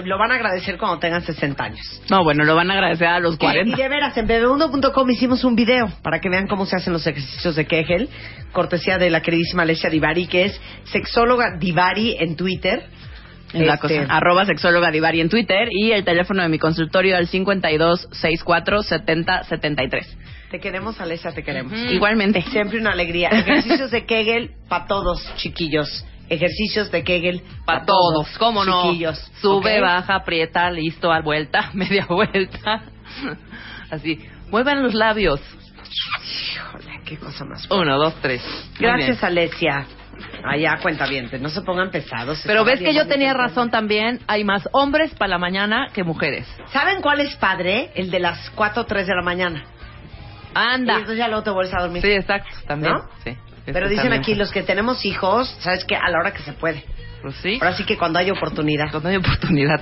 lo van a agradecer cuando tengan 60 años. No, bueno, lo van a agradecer a los Y 40. de veras, en bebemundo.com hicimos un video para que vean cómo se hacen los ejercicios de Kegel, cortesía de la queridísima Alessia Divari, que es sexóloga Divari en Twitter. Es la Este, cosa. Arroba sexóloga Divari en Twitter y el teléfono de mi consultorio al 52 64 70 73. Te queremos, Alessia, te queremos. Igualmente. Siempre una alegría. Ejercicios de Kegel para todos, chiquillos. Ejercicios de Kegel Para todos, ¿cómo no? chiquillos. Sube, baja, aprieta, listo, a vuelta, media vuelta. Así, muevan los labios. Híjole, qué cosa más. Uno, dos, tres. Gracias, bien. Alessia. Allá, cuenta bien, no se pongan pesados. Pero ves que yo tenía razón también. Hay más hombres para la mañana que mujeres. ¿Saben cuál es padre? El de las 4 o 3 de la mañana. Y Anda. entonces ya luego te vuelves a dormir. Sí, exacto. También. ¿No? Sí. Pero dicen aquí, los que tenemos hijos, ¿sabes qué? A la hora que se puede. Pues sí. Ahora sí que cuando hay oportunidad. Cuando hay oportunidad.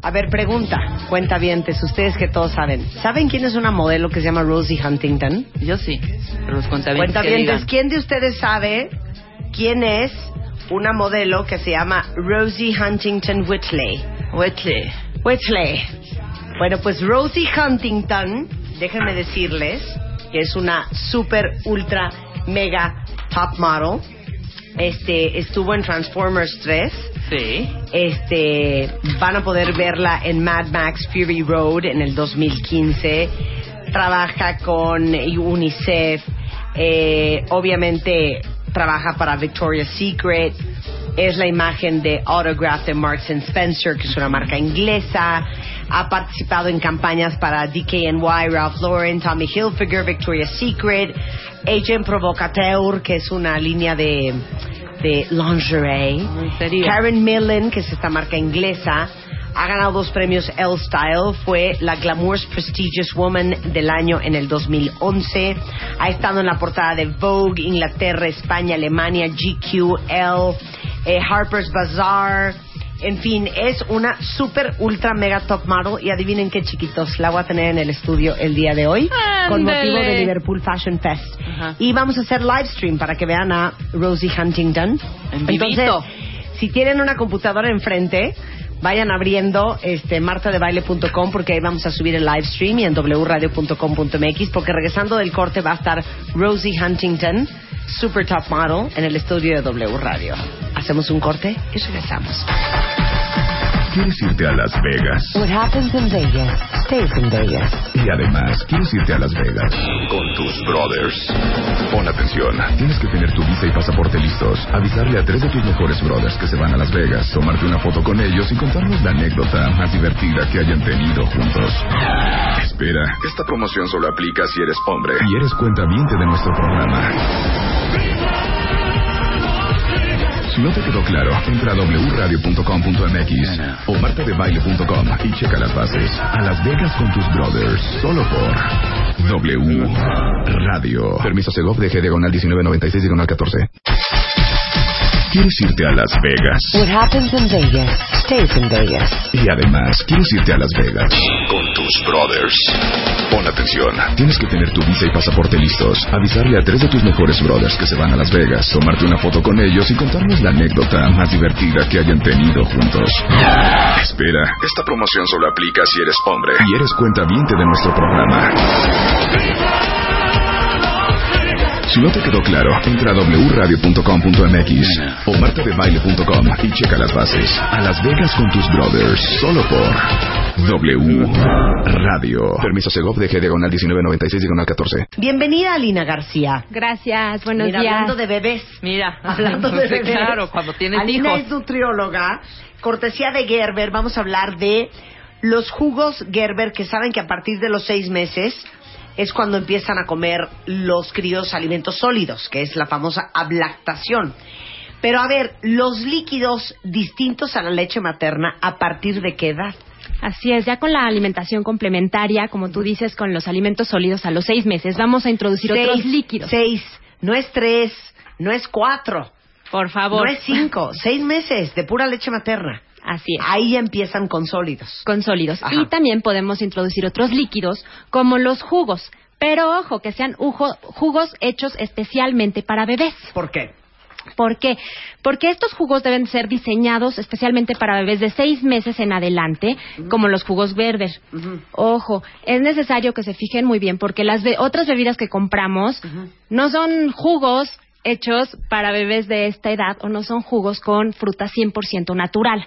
A ver, pregunta, cuenta ustedes que todos saben. ¿Saben quién es una modelo que se llama Rosie Huntington? Yo sí. Pero los cuentavientes. ¿quién de ustedes sabe quién es una modelo que se llama Rosie Huntington Whitley? Whitley. Whitley. Bueno, pues Rosie Huntington, déjenme decirles que es una super, ultra, mega top model. Este, estuvo en Transformers 3. Sí. Este, van a poder verla en Mad Max Fury Road en el 2015. Trabaja con UNICEF. eh, obviamente trabaja para Victoria's Secret. Es la imagen de Autograph de Marks and Spencer, que es una marca inglesa. Ha participado en campañas para DKNY, Ralph Lauren, Tommy Hilfiger, Victoria's Secret. Agent Provocateur, que es una línea de, de lingerie. Karen Millen, que es esta marca inglesa, ha ganado dos premios Elle Style. Fue la Glamour's Prestigious Woman del año en el 2011. Ha estado en la portada de Vogue, Inglaterra, España, Alemania, GQ, Elle, eh, Harper's Bazaar. En fin, es una super, ultra, mega top model. Y adivinen qué chiquitos, la voy a tener en el estudio el día de hoy. Con motivo de Liverpool Fashion Fest. Ajá. Y vamos a hacer live stream para que vean a Rosie Huntington. En Entonces, si tienen una computadora enfrente, vayan abriendo este martadebaile.com porque ahí vamos a subir el live stream y en wradio.com.mx porque regresando del corte va a estar Rosie Huntington, super top model, en el estudio de W Radio. Hacemos un corte y regresamos. ¿Quieres irte a Las Vegas? What happens in Vegas stays in Vegas. Y además, ¿quieres irte a Las Vegas? Con tus brothers. Pon atención. Tienes que tener tu visa y pasaporte listos. Avisarle a tres de tus mejores brothers que se van a Las Vegas. Tomarte una foto con ellos y contarnos la anécdota más divertida que hayan tenido juntos. Espera, esta promoción solo aplica si eres hombre y eres cuentaviente de nuestro programa. Si no te quedó claro, entra a wradio.com.mx o martadebaile.com y checa las bases. A Las Vegas con tus brothers, solo por W Radio. Permiso Segov de G diagonal 1996 diagonal 14. ¿Quieres irte a Las Vegas? What happens in Vegas stays in Vegas. Y además, ¿quieres irte a Las Vegas? Con tus brothers. Pon atención. Tienes que tener tu visa y pasaporte listos. Avisarle a tres de tus mejores brothers que se van a Las Vegas. Tomarte una foto con ellos y contarnos la anécdota más divertida que hayan tenido juntos. Espera, esta promoción solo aplica si eres hombre y eres cuentaviente de nuestro programa. Si no te quedó claro, entra a wradio.com.mx o martadebaile.com y checa las bases. A Las Vegas con tus brothers, solo por W Radio. Permiso Segov de G diagonal 1996 diagonal 14. Bienvenida, Alina García. Gracias, buenos Mira, días. hablando de bebés. Mira. Hablando de bebés. Claro, cuando tienes Alina hijos. es nutrióloga. Cortesía de Gerber, vamos a hablar de los jugos Gerber, que saben que a partir de los seis meses es cuando empiezan a comer los críos alimentos sólidos, que es la famosa ablactación. Pero a ver, los líquidos distintos a la leche materna, ¿a partir de qué edad? Así es, ya con la alimentación complementaria, como tú dices, con los alimentos sólidos a los seis meses, vamos a introducir otros Seis, líquidos. Seis, no es tres, no es cuatro, Por favor. no es cinco, seis meses de pura leche materna. Así es. Ahí ya empiezan con sólidos. Con sólidos. Ajá. Y también podemos introducir otros líquidos, como los jugos. Pero ojo, que sean ujo- jugos hechos especialmente para bebés. ¿Por qué? ¿Por qué? Porque estos jugos deben ser diseñados especialmente para bebés de seis meses en adelante, como los jugos Gerber. Ojo, es necesario que se fijen muy bien, porque las be- otras bebidas que compramos no son jugos hechos para bebés de esta edad o no son jugos con fruta 100% natural.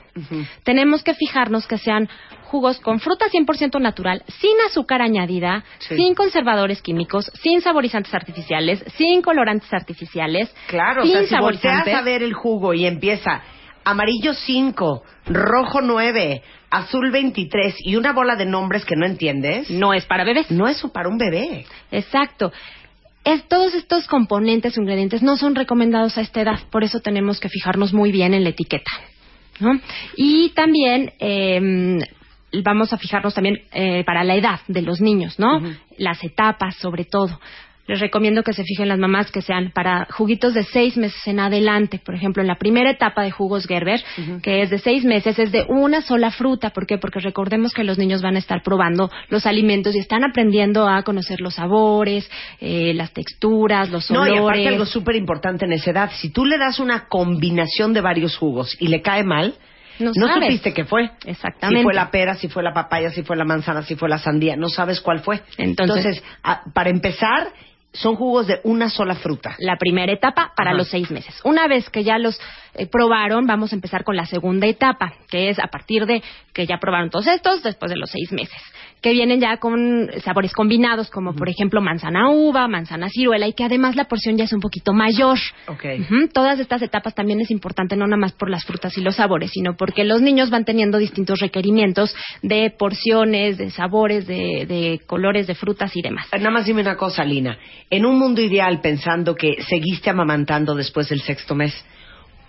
Tenemos que fijarnos que sean jugos con fruta 100% natural, sin azúcar añadida, Sí. sin conservadores químicos, sin saborizantes artificiales, sin colorantes artificiales, Claro, o sin sea, si volteas saborizantes. a ver el jugo y empieza amarillo 5, rojo 9, azul 23 y una bola de nombres que no entiendes, no es para bebés. no es para un bebé. Exacto. Es, todos estos componentes o ingredientes no son recomendados a esta edad, por eso tenemos que fijarnos muy bien en la etiqueta. ¿no? Y también eh, vamos a fijarnos también eh, para la edad de los niños, ¿no? Las etapas, sobre todo. Les recomiendo que se fijen las mamás que sean para juguitos de seis meses en adelante. Por ejemplo, en la primera etapa de jugos Gerber, que es de seis meses, es de una sola fruta. ¿Por qué? Porque recordemos que los niños van a estar probando los alimentos y están aprendiendo a conocer los sabores, eh, las texturas, los No, olores. y aparte algo súper importante en esa edad, si tú le das una combinación de varios jugos y le cae mal, No no, supiste qué fue. Exactamente. Si fue la pera, si fue la papaya, si fue la manzana, si fue la sandía, no sabes cuál fue. Entonces- a- para empezar, son jugos de una sola fruta. la primera etapa para Ajá. los seis meses. Una vez que ya los eh, probaron, vamos a empezar con la segunda etapa, que es a partir de que ya probaron todos estos, después de los seis meses, que vienen ya con sabores combinados, como por ejemplo manzana uva, manzana ciruela, y que además la porción ya es un poquito mayor. Ok. Ujú, Todas estas etapas también es importante, no nada más por las frutas y los sabores, sino porque los niños van teniendo distintos requerimientos de porciones, de sabores, de, de colores, de frutas y demás. Nada más dime una cosa, Lina. En un mundo ideal, pensando que seguiste amamantando después del sexto mes,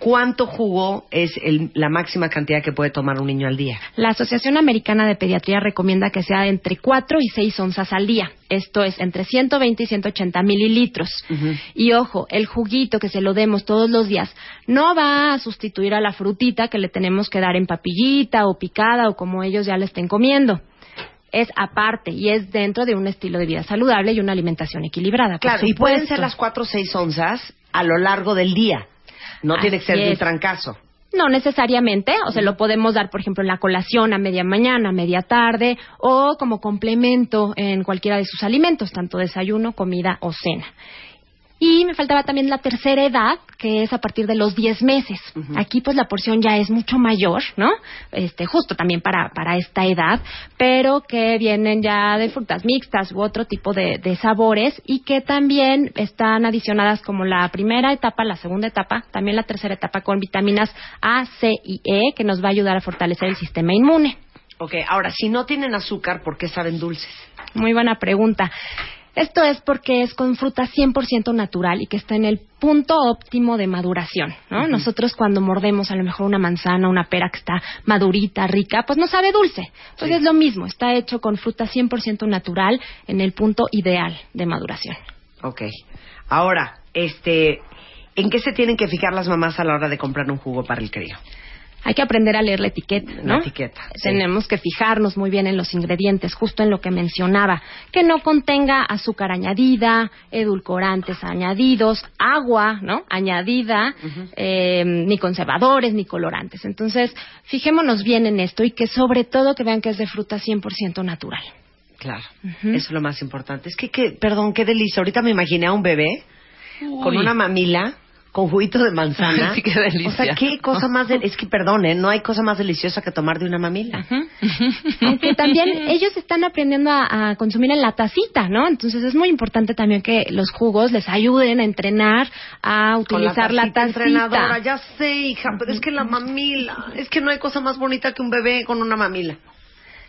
¿cuánto jugo es el- la máxima cantidad que puede tomar un niño al día? La Asociación Americana de Pediatría recomienda que sea entre 4 y 6 onzas al día. Esto es entre 120 y 180 mililitros. Y ojo, el juguito que se lo demos todos los días no va a sustituir a la frutita que le tenemos que dar en papillita o picada o como ellos ya le estén comiendo. Es aparte y es dentro de un estilo de vida saludable y una alimentación equilibrada. Claro, y pueden ser las 4 o 6 onzas a lo largo del día. No tiene que ser de un trancazo. No necesariamente, o sea, lo podemos dar, por ejemplo, en la colación a media mañana, a media tarde, o como complemento en cualquiera de sus alimentos, tanto desayuno, comida o cena. Y me faltaba también la tercera edad, que es a partir de los 10 meses. Aquí pues la porción ya es mucho mayor, ¿no? Este, justo también para, para esta edad, pero que vienen ya de frutas mixtas u otro tipo de, de sabores y que también están adicionadas como la primera etapa, la segunda etapa, también la tercera etapa con vitaminas A, C y E, que nos va a ayudar a fortalecer el sistema inmune. Ok, ahora, si no tienen azúcar, ¿por qué saben dulces? Muy buena pregunta. Esto es porque es con fruta 100% natural y que está en el punto óptimo de maduración, ¿no? Nosotros cuando mordemos a lo mejor una manzana, una pera que está madurita, rica, pues no sabe dulce. Entonces es lo mismo, está hecho con fruta 100% natural en el punto ideal de maduración. Ok. Ahora, este, ¿en qué se tienen que fijar las mamás a la hora de comprar un jugo para el crío? Hay que aprender a leer la etiqueta, ¿no? La etiqueta, sí. Tenemos que fijarnos muy bien en los ingredientes, justo en lo que mencionaba, que no contenga azúcar añadida, edulcorantes añadidos, agua, ¿no? Añadida, eh, ni conservadores ni colorantes. Entonces, fijémonos bien en esto y que sobre todo que vean que es de fruta 100% natural. Claro, eso es lo más importante. Es que, que, perdón, qué delicia. Ahorita me imaginé a un bebé con una mamila con juguito de manzana. Sí, qué delicia. O sea, qué cosa más... de- Es que, perdón, ¿eh? no hay cosa más deliciosa que tomar de una mamila. Aunque también ellos están aprendiendo a, a consumir en la tacita, ¿no? Entonces es muy importante también que los jugos les ayuden a entrenar a utilizar la tacita. entrenadora, ya sé, hija, pero es que la mamila, es que no hay cosa más bonita que un bebé con una mamila.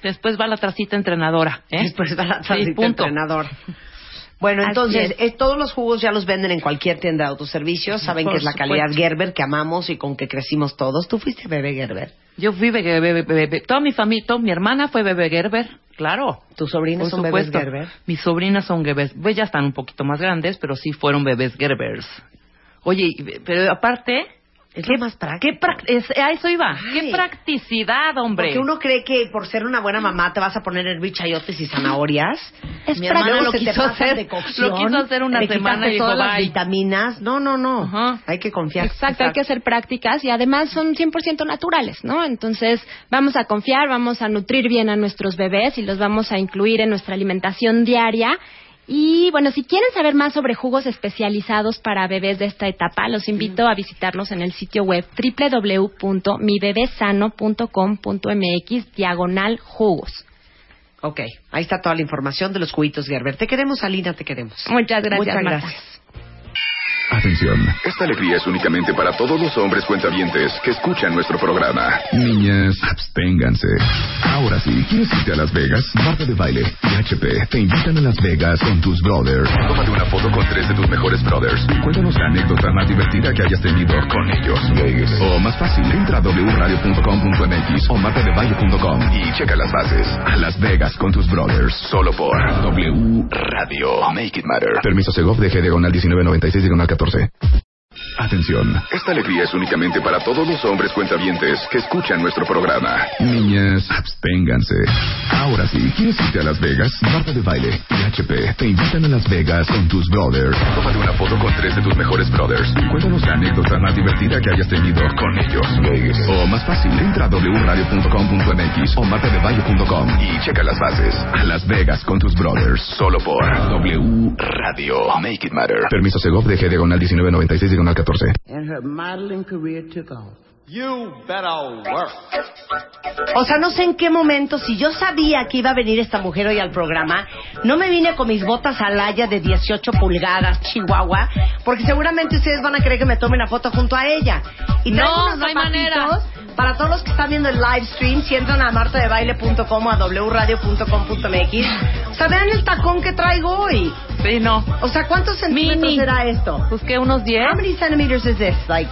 Después va la tracita entrenadora. ¿eh? Después va la Sí, tacita punto. entrenador. Bueno, Así entonces, es. eh, todos los jugos ya los venden en cualquier tienda de autoservicio. Saben Por que es la supuesto. calidad Gerber que amamos y con que crecimos todos. ¿Tú fuiste bebé Gerber? Yo fui bebé, bebé, bebé. Toda mi familia, toda mi hermana fue bebé Gerber. Claro. ¿Tus sobrinas son bebés supuesto. Gerber? Mis sobrinas son bebés. Pues ya están un poquito más grandes, pero sí fueron bebés Gerbers. Oye, pero aparte... Es ¿qué- lo más práctico. ¿Qué es- a eso iba. Ay. ¿Qué practicidad, hombre? Porque uno cree que por ser una buena mamá te vas a poner hervir chayotes y zanahorias. Es Mi hermana práctico. lo quiso hacer hacer- de cocción. lo quiso hacer una semana y dijo, todas las vitaminas. No, no, no. Ajá. Hay que confiar. Exacto, hay que ser prácticas y además son 100% naturales, ¿no? Entonces vamos a confiar, vamos a nutrir bien a nuestros bebés y los vamos a incluir en nuestra alimentación diaria. Y bueno, si quieren saber más sobre jugos especializados para bebés de esta etapa, los invito a visitarnos en el sitio web www.mibebesano.com.mx diagonal jugos. Ok, ahí está toda la información de los juguitos Gerber. Te queremos, Alina, te queremos. Muchas gracias, Muchas Marta. Atención, esta alegría es únicamente para todos los hombres cuentavientes que escuchan nuestro programa. Niñas, absténganse. Ahora sí, ¿quieres irte a Las Vegas? Marta de Baile y HP te invitan a Las Vegas con tus brothers. Tómate una foto con tres de tus mejores brothers. Cuéntanos la anécdota más divertida que hayas tenido con ellos. O más fácil, entra a wradio.com.mx o martadebaile.com y checa las bases. A Las Vegas con tus brothers. Solo por W Radio. Make it matter. Permiso Segov de diagonal 1996 diagonal 14. Atención, esta alegría es únicamente para todos los hombres cuentavientes que escuchan nuestro programa. Niñas, absténganse. Ahora sí, ¿quieres irte a Las Vegas? Marta de Baile y HP te invitan a Las Vegas con tus brothers. Tómate una foto con tres de tus mejores brothers. Cuéntanos la anécdota más divertida que hayas tenido con ellos. O más fácil, entra a wradio.com.mx o martadebaile.com y checa las bases. A Las Vegas con tus brothers. Solo por W Radio. Make it matter. Permiso Segov de diagonal 1996 diagonal 14. and her modeling career took off. O sea, no sé en qué momento, si yo sabía que iba a venir esta mujer hoy al programa, no me vine con mis botas alaya de 18 pulgadas, Chihuahua, porque seguramente ustedes van a querer que me tome una foto junto a ella. Y No, no hay manera. Para todos los que están viendo el live stream, si entran a martadebaile.com o a wradio.com.mx, o sea, vean el tacón que traigo hoy. Sí, no. O sea, ¿cuántos centímetros Mini. será esto? Busqué unos 10. How many centimeters is this? Like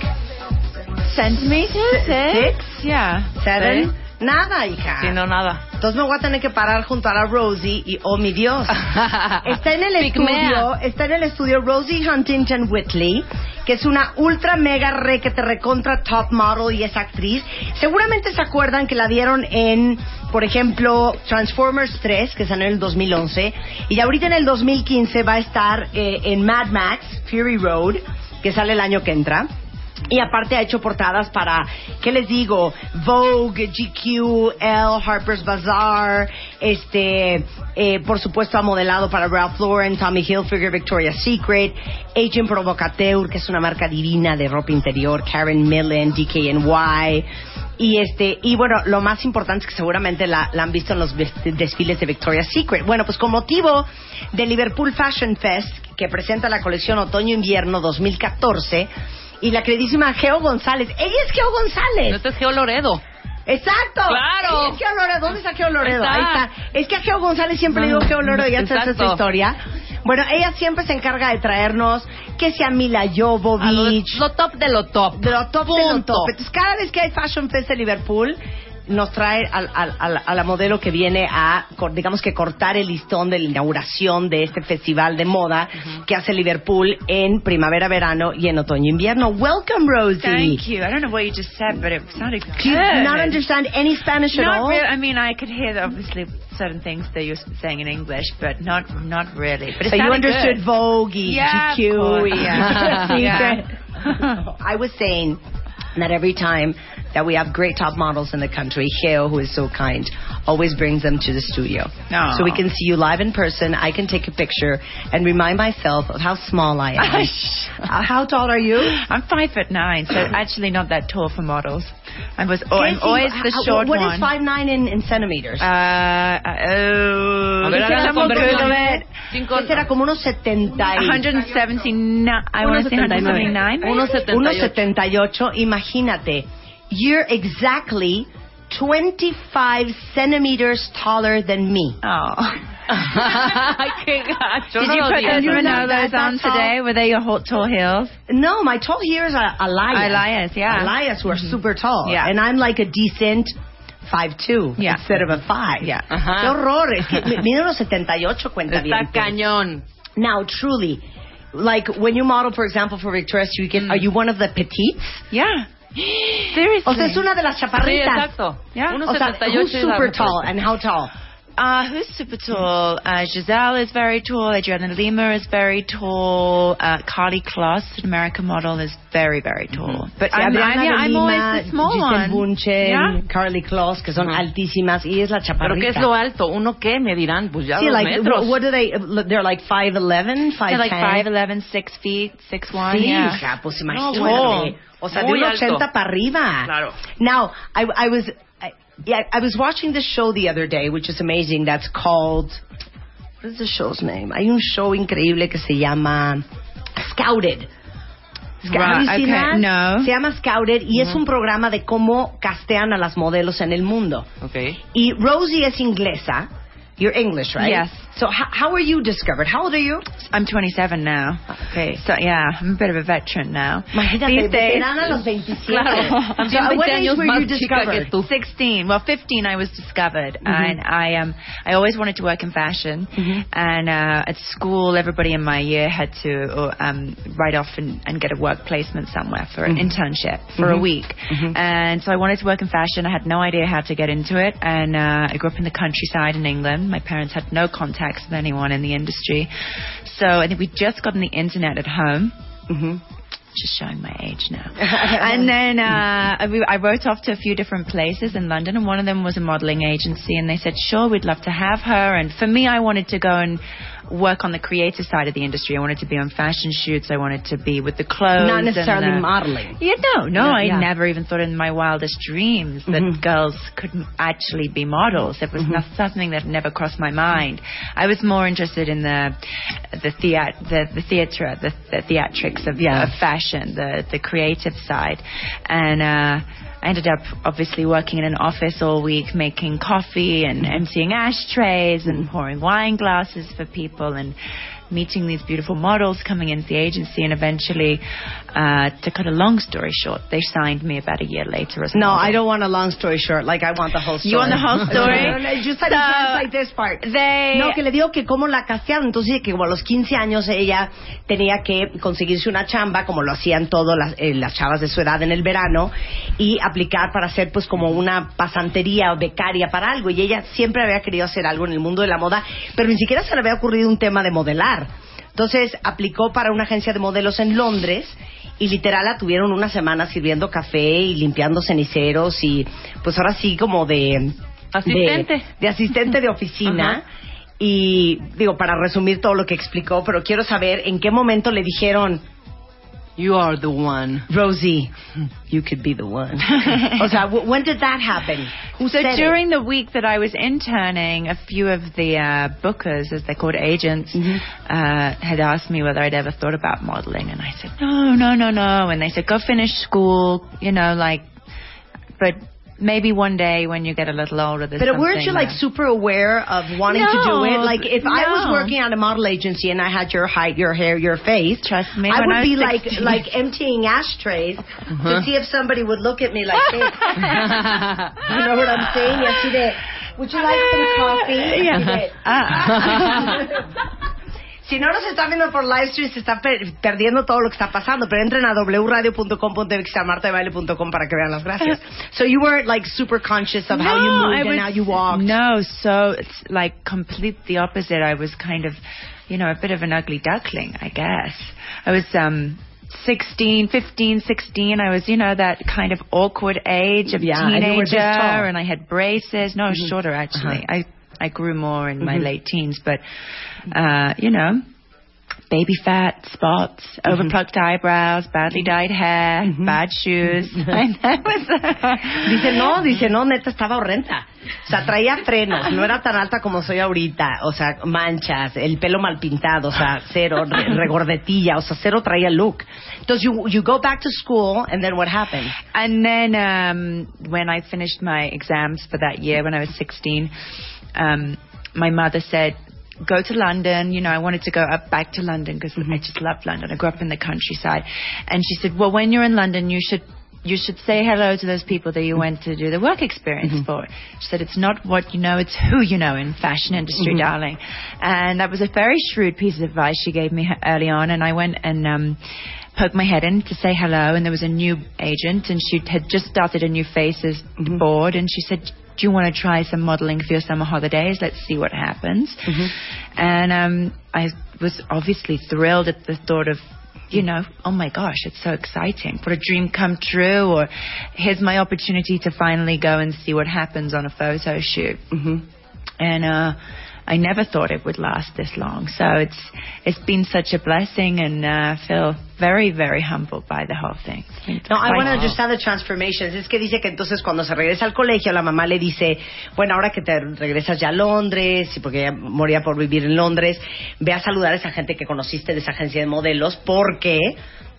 Centimeters, six, Yeah. seven? Nada, hija. Sí, no, nada. Entonces me voy a tener que parar junto a la Rosie y, oh mi Dios, está en el estudio, está en el estudio Rosie Huntington Whitley, que es una ultra mega re que te recontra top model y es actriz. Seguramente se acuerdan que la vieron en, por ejemplo, Transformers 3, que salió en el 2011, y ahorita en el 2015 va a estar eh, en Mad Max Fury Road, que sale el año que entra. Y aparte ha hecho portadas para, ¿qué les digo? Vogue, GQ, Elle, Harper's Bazaar, este, eh, por supuesto ha modelado para Ralph Lauren, Tommy Hilfiger, Victoria's Secret, Agent Provocateur, que es una marca divina de ropa interior, Karen Millen, DKNY, y este, y bueno, lo más importante es que seguramente la, la han visto en los desfiles de Victoria's Secret. Bueno, pues con motivo del Liverpool Fashion Fest, que presenta la colección Otoño-Invierno 2014, y la queridísima Geo González. Ella es Geo González. Este es Geo Loredo. Exacto. Claro. Es Geo Loredo. ¿Dónde está Geo Loredo? Ahí Ahí está. Es que a Geo González siempre le digo Geo Loredo. Ya sabes esta Exacto. historia. Bueno, ella siempre se encarga de traernos que sea Mila lo, Jovovich. lo top de lo top. de lo top de lo top. Entonces, cada vez que hay Fashion Fest de Liverpool, nos trae al- al- a, la, a la modelo que viene a, digamos que cortar el listón de la inauguración de este festival de moda que hace Liverpool en primavera-verano y en otoño-invierno. Welcome, Rosie. Thank you. I don't know what you just said, but it sounded Do you good. not understand any Spanish at Not all? really. I mean, I could hear obviously certain things that you were saying in English, but not not really. But So you understood good. Vogue, Yeah, GQ, Yeah. Yeah. I was saying that every time that we have great top models in the country, Geo, who is so kind, always brings them to the studio. Aw. So we can see you live in person, I can take a picture, and remind myself of how small I am. Uh, how tall are you? I'm five foot nine, so actually not that tall for models. I was. Oh, I'm always the how- short What one. is 5'9 in, in centimeters? Uh, uh, oh, A ver, ¿qué ahora estamos ver? Cinco- era como unos 70 179. I want to say 179. maybe? 1.78. 1.78, imagínate. You're exactly 25 centimeters taller than me. Oh. Ay, qué gacho. Did you put digas. those You know Manolos on today? Were they your hot, tall heels? No, my tall heels are Elias. Elias, yeah. Elias, who are mm-hmm. super tall. Yeah. And I'm like a decent 5'2 Yeah. instead of a 5. Yeah. Ajá. Qué horror. Es que mido los 78 cuenta Está bien. cañón. Now, truly, like when you model, for example, for Victoria's Secret, mm. are you one of the petites? Yeah. Seriously. O sea, es una de las Sí, chaparritas. exacto. Yeah. O sea, 78 who's super tall and how tall? Uh, who's super tall? Uh, Giselle is very tall. Adriana Lima is very tall. Uh, Carly Kloss, an American model, is very, very tall. But Sí, I'm, Adriana I'm, yeah, de I'm Lima, always the small Giselle one. Bunchen, Yeah. Carly Kloss, que son Ajá. altísimas, y es la chaparrita. ¿Pero qué es lo alto? ¿Uno qué? Me dirán, pues ya Sí, dos like, metros. what, what do they, they're like 5'11", 5'10"? They're like 5'11", 6 feet, 6'1", Sí, yeah. hija, pues No, imagínate. bueno. o sea, Muy de un alto. 80 para arriba. Claro. Now, I, I was, I, yeah, I was watching this show the other day, which is amazing. That's called, what is the show's name? Hay un show increíble que se llama Scouted. Sc- have you Right, seen okay, that? no. Se llama Scouted y es uh-huh. un programa de cómo castean a las modelos en el mundo. Ok. Y Rosie es inglesa. You're English, right? Yes. So how, how were you discovered? How old are you? I'm 27 now. Okay. So yeah, I'm a bit of a veteran now. Imagínate, veterana los 27. Claro. So, También at what age were you discovered? 16. Well, 15 I was discovered, and I um I always wanted to work in fashion. And uh, at school, everybody in my year had to uh, um write off and, and get a work placement somewhere for an internship for a week. And so I wanted to work in fashion. I had no idea how to get into it, and uh, I grew up in the countryside in England. My parents had no contacts with anyone in the industry, so I think we just gotten the internet at home just showing my age now. and then uh, I I wrote off to a few different places in London, and one of them was a modeling agency, and they said, "Sure, we'd love to have her." And for me, I wanted to go and work on the creative side of the industry. I wanted to be on fashion shoots. I wanted to be with the clothes. Not necessarily modeling. yeah, no, no. Yeah, I yeah. never even thought in my wildest dreams that Mhm. girls could actually be models. It was not something that never crossed my mind. I was more interested in the the theat the, the theatre, the, the theatrics of, Yeah. of fashion, the the creative side, and. uh I ended up obviously working in an office all week, making coffee and mm-hmm. emptying ashtrays and pouring wine glasses for people and meeting these beautiful models coming into the agency. And eventually, uh, to cut a long story short, they signed me about a year later as No, model. I don't want a long story short. Like, I want the whole story. You want the whole story? No, no, no, just So, like this part. They No, que le digo que cómo la castearon. Entonces, que como a los 15 años ella tenía que conseguirse una chamba, como lo hacían todas las, eh, las chavas de su edad en el verano, y aplicar para hacer pues como una pasantería o becaria para algo. Y ella siempre había querido hacer algo en el mundo de la moda, pero ni siquiera se le había ocurrido un tema de modelar. Entonces, aplicó para una agencia de modelos en Londres y literal la tuvieron una semana sirviendo café y limpiando ceniceros y pues ahora sí como de Asistente. de, de asistente de oficina. Y digo, para resumir todo lo que explicó, pero quiero saber en qué momento le dijeron, You are the one. Rosie, you could be the one. o sea, w- when did that happen? Who So said during it? the week that I was interning, a few of the uh, bookers, as they're called agents, Mm-hmm. uh, had asked me whether I'd ever thought about modeling, and I said no, no, no, no. And they said go finish school, you know, like, but maybe one day when you get a little older. There's But weren't you something like that- super aware of wanting to do it? Like if I was working at a model agency and I had your height, your hair, your face, Trust me, I would I be like 16. like emptying ashtrays uh-huh. to see if somebody would look at me like this. you know what I'm saying? Yes, you did. would you like some coffee? Yeah. Si no nos está viendo por live stream, se está per- perdiendo todo lo que está pasando. Pero entren a wradio.com.mx a martadebaile.com para que vean las gracias. So you weren't like super conscious of how you No, moved I and was- how you walked. No, so it's like complete the opposite. I was kind of, you know, a bit of an ugly duckling, I guess. I was um 16, 15, 16. I was, you know, that kind of awkward age of Yeah, teenager. Mm-hmm. and I had braces. No, I was shorter actually. Uh-huh. I I grew more in my Mhm. late teens, but uh, you know. baby fat, spots, overplucked eyebrows, badly dyed hair, bad shoes. Was, Dice, no, dice, no, neta, estaba horrenda. O sea, traía frenos, no era tan alta como soy ahorita. O sea, manchas, el pelo mal pintado, o sea, cero, re- regordetilla, o sea, cero traía look. Entonces, you, you go back to school, and then what happened? And then um, when I finished my exams for that year, when I was 16, um, my mother said, "Go to London." You know, I wanted to go up back to London because I mm-hmm. just loved London. I grew up in the countryside, and she said, "Well, when you're in London, you should." You should say hello to those people that you mm-hmm. went to do the work experience mm-hmm. for. She said, "It's not what you know; it's who you know in fashion industry, darling." And that was a very shrewd piece of advice she gave me early on. And I went and um, poked my head in to say hello, and there was a new agent, and she had just started a new faces board, and she said, "Do you want to try some modeling for your summer holidays? Let's see what happens." And um, I was obviously thrilled at the thought of. You know, oh my gosh, it's so exciting. What a dream come true, or here's my opportunity to finally go and see what happens on a photo shoot and uh, I never thought it would last this long. So it's it's been such a blessing, and uh, I feel very very humbled by the whole thing. It's No, I want to understand the transformations. Es que dice que entonces cuando se regresa al colegio, la mamá le dice, bueno, ahora que te regresas ya a Londres, y porque ella moría por vivir en Londres, ve a saludar a esa gente que conociste de esa agencia de modelos, porque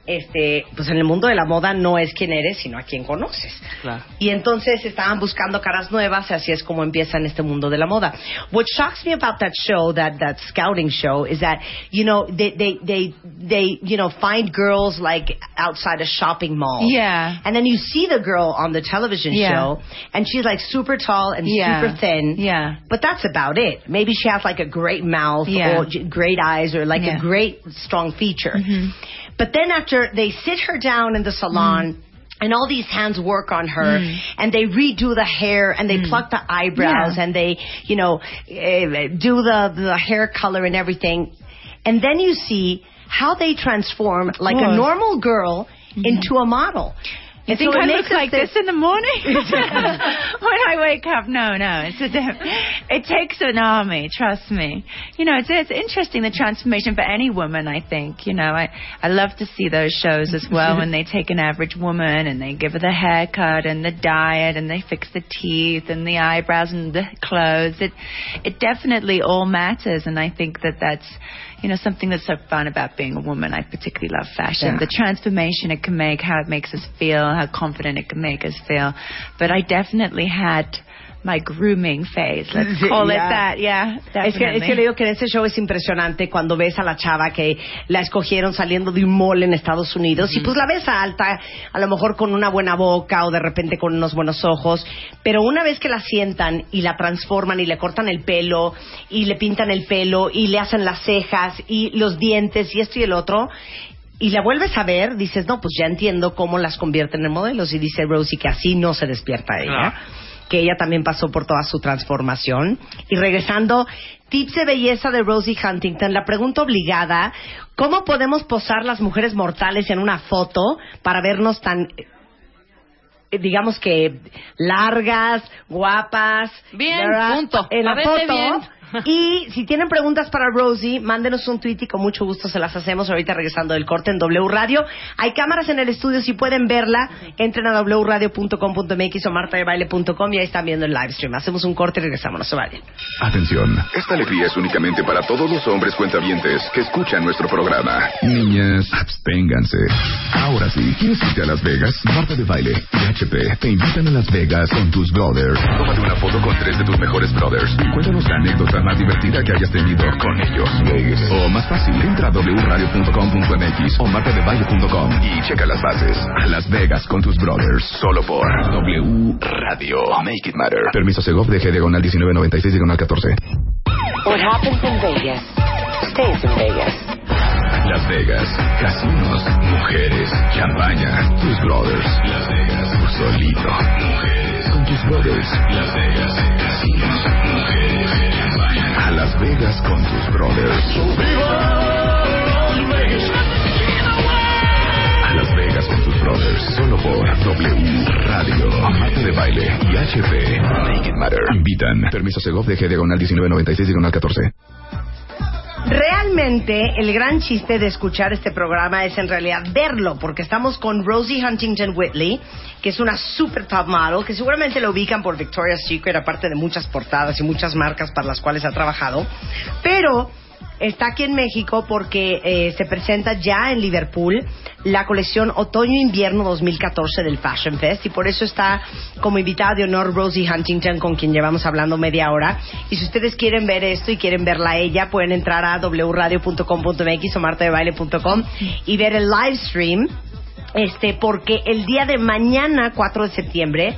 este, pues en el mundo de la moda no es quien eres, sino a quien conoces. Claro. Y entonces estaban buscando caras nuevas, y así es como empieza en este mundo de la moda. What shocks me about that show, that that scouting show, is that you know they they they they you know find girls like outside a shopping mall. Yeah. And then you see the girl on the television Yeah. show, and she's like super tall and Yeah. super thin. Yeah. But that's about it. Maybe she has like a great mouth Yeah. or great eyes or like a great strong feature. But then after they sit her down in the salon. Mm. And all these hands work on her, mm. and they redo the hair, and they mm. pluck the eyebrows, Yeah. and they, you know, eh, do the the hair color and everything. And then you see how they transform like a normal girl mm-hmm. into a model. You think I look like this in the morning? when I wake up, no, no. It's a diff- it takes an army, trust me. You know, it's, it's interesting the transformation for any woman. I think. You know, I I love to see those shows as well when they take an average woman and they give her the haircut and the diet and they fix the teeth and the eyebrows and the clothes. It it definitely all matters, and I think that that's you know something that's so fun about being a woman. I particularly love fashion. Yeah. The transformation it can make, how it makes us feel, how confident it can make us feel. But I definitely had my grooming phase. Let's call it that. Yeah, Es que, es que le digo que en ese show es impresionante cuando ves a la chava que la escogieron saliendo de un mall en Estados Unidos y pues la ves alta, a lo mejor con una buena boca o de repente con unos buenos ojos, pero una vez que la sientan y la transforman y le cortan el pelo y le pintan el pelo y le hacen las cejas y los dientes y esto y el otro, y la vuelves a ver, dices, no, pues ya entiendo cómo las convierten en modelos. Y dice Rosie que así no se despierta ella, que ella también pasó por toda su transformación. Y regresando, tips de belleza de Rosie Huntington, la pregunta obligada, ¿cómo podemos posar las mujeres mortales en una foto para vernos tan... eh, digamos que largas, guapas, Bien, ¿verdad? punto. En la foto. bien. Y si tienen preguntas para Rosie, mándenos un tweet y con mucho gusto se las hacemos ahorita regresando del corte en W Radio. Hay cámaras en el estudio, si pueden verla, entren a wradio.com.mx o martadebaile.com y ahí están viendo el live stream. Hacemos un corte y regresamos, no se vayan. Atención, esta alegría es únicamente para todos los hombres cuentavientes que escuchan nuestro programa. Niñas, absténganse. Ahora sí, ¿quieres irte a Las Vegas? Marta de Baile y HP te invitan a Las Vegas con tus brothers. Tómate una foto con tres de tus mejores brothers y cuéntanos la anécdota más divertida que hayas tenido con ellos. O más fácil, entra a wradio.com.mx o martadebaile.com y checa las bases. A Las Vegas con tus brothers, solo por W Radio. Make it matter. Permiso Segov de G diagonal 1996 diagonal 14. What happens in Vegas stays in Vegas. Las Vegas, casinos, mujeres, champaña, tus brothers. Las Vegas, solito, mujeres, con tus brothers. Las Vegas, Vegas con tus brothers. A Las Vegas con tus brothers, solo por W Radio. Marta de Baile y HP. Make it matter. Invitan. Permiso Segov de G diagonal 1996 diagonal 14. Realmente el gran chiste de escuchar este programa es en realidad verlo, porque estamos con Rosie Huntington Whitley, que es una super top model, que seguramente lo ubican por Victoria's Secret, aparte de muchas portadas y muchas marcas para las cuales ha trabajado. Pero está aquí en México porque eh, se presenta ya en Liverpool la colección Otoño-Invierno 2014 del Fashion Fest y por eso está como invitada de honor Rosie Huntington con quien llevamos hablando media hora. Y si ustedes quieren ver esto y quieren verla a ella pueden entrar a wradio.com.mx o martadebaile.com y ver el live stream este porque el día de mañana 4 de septiembre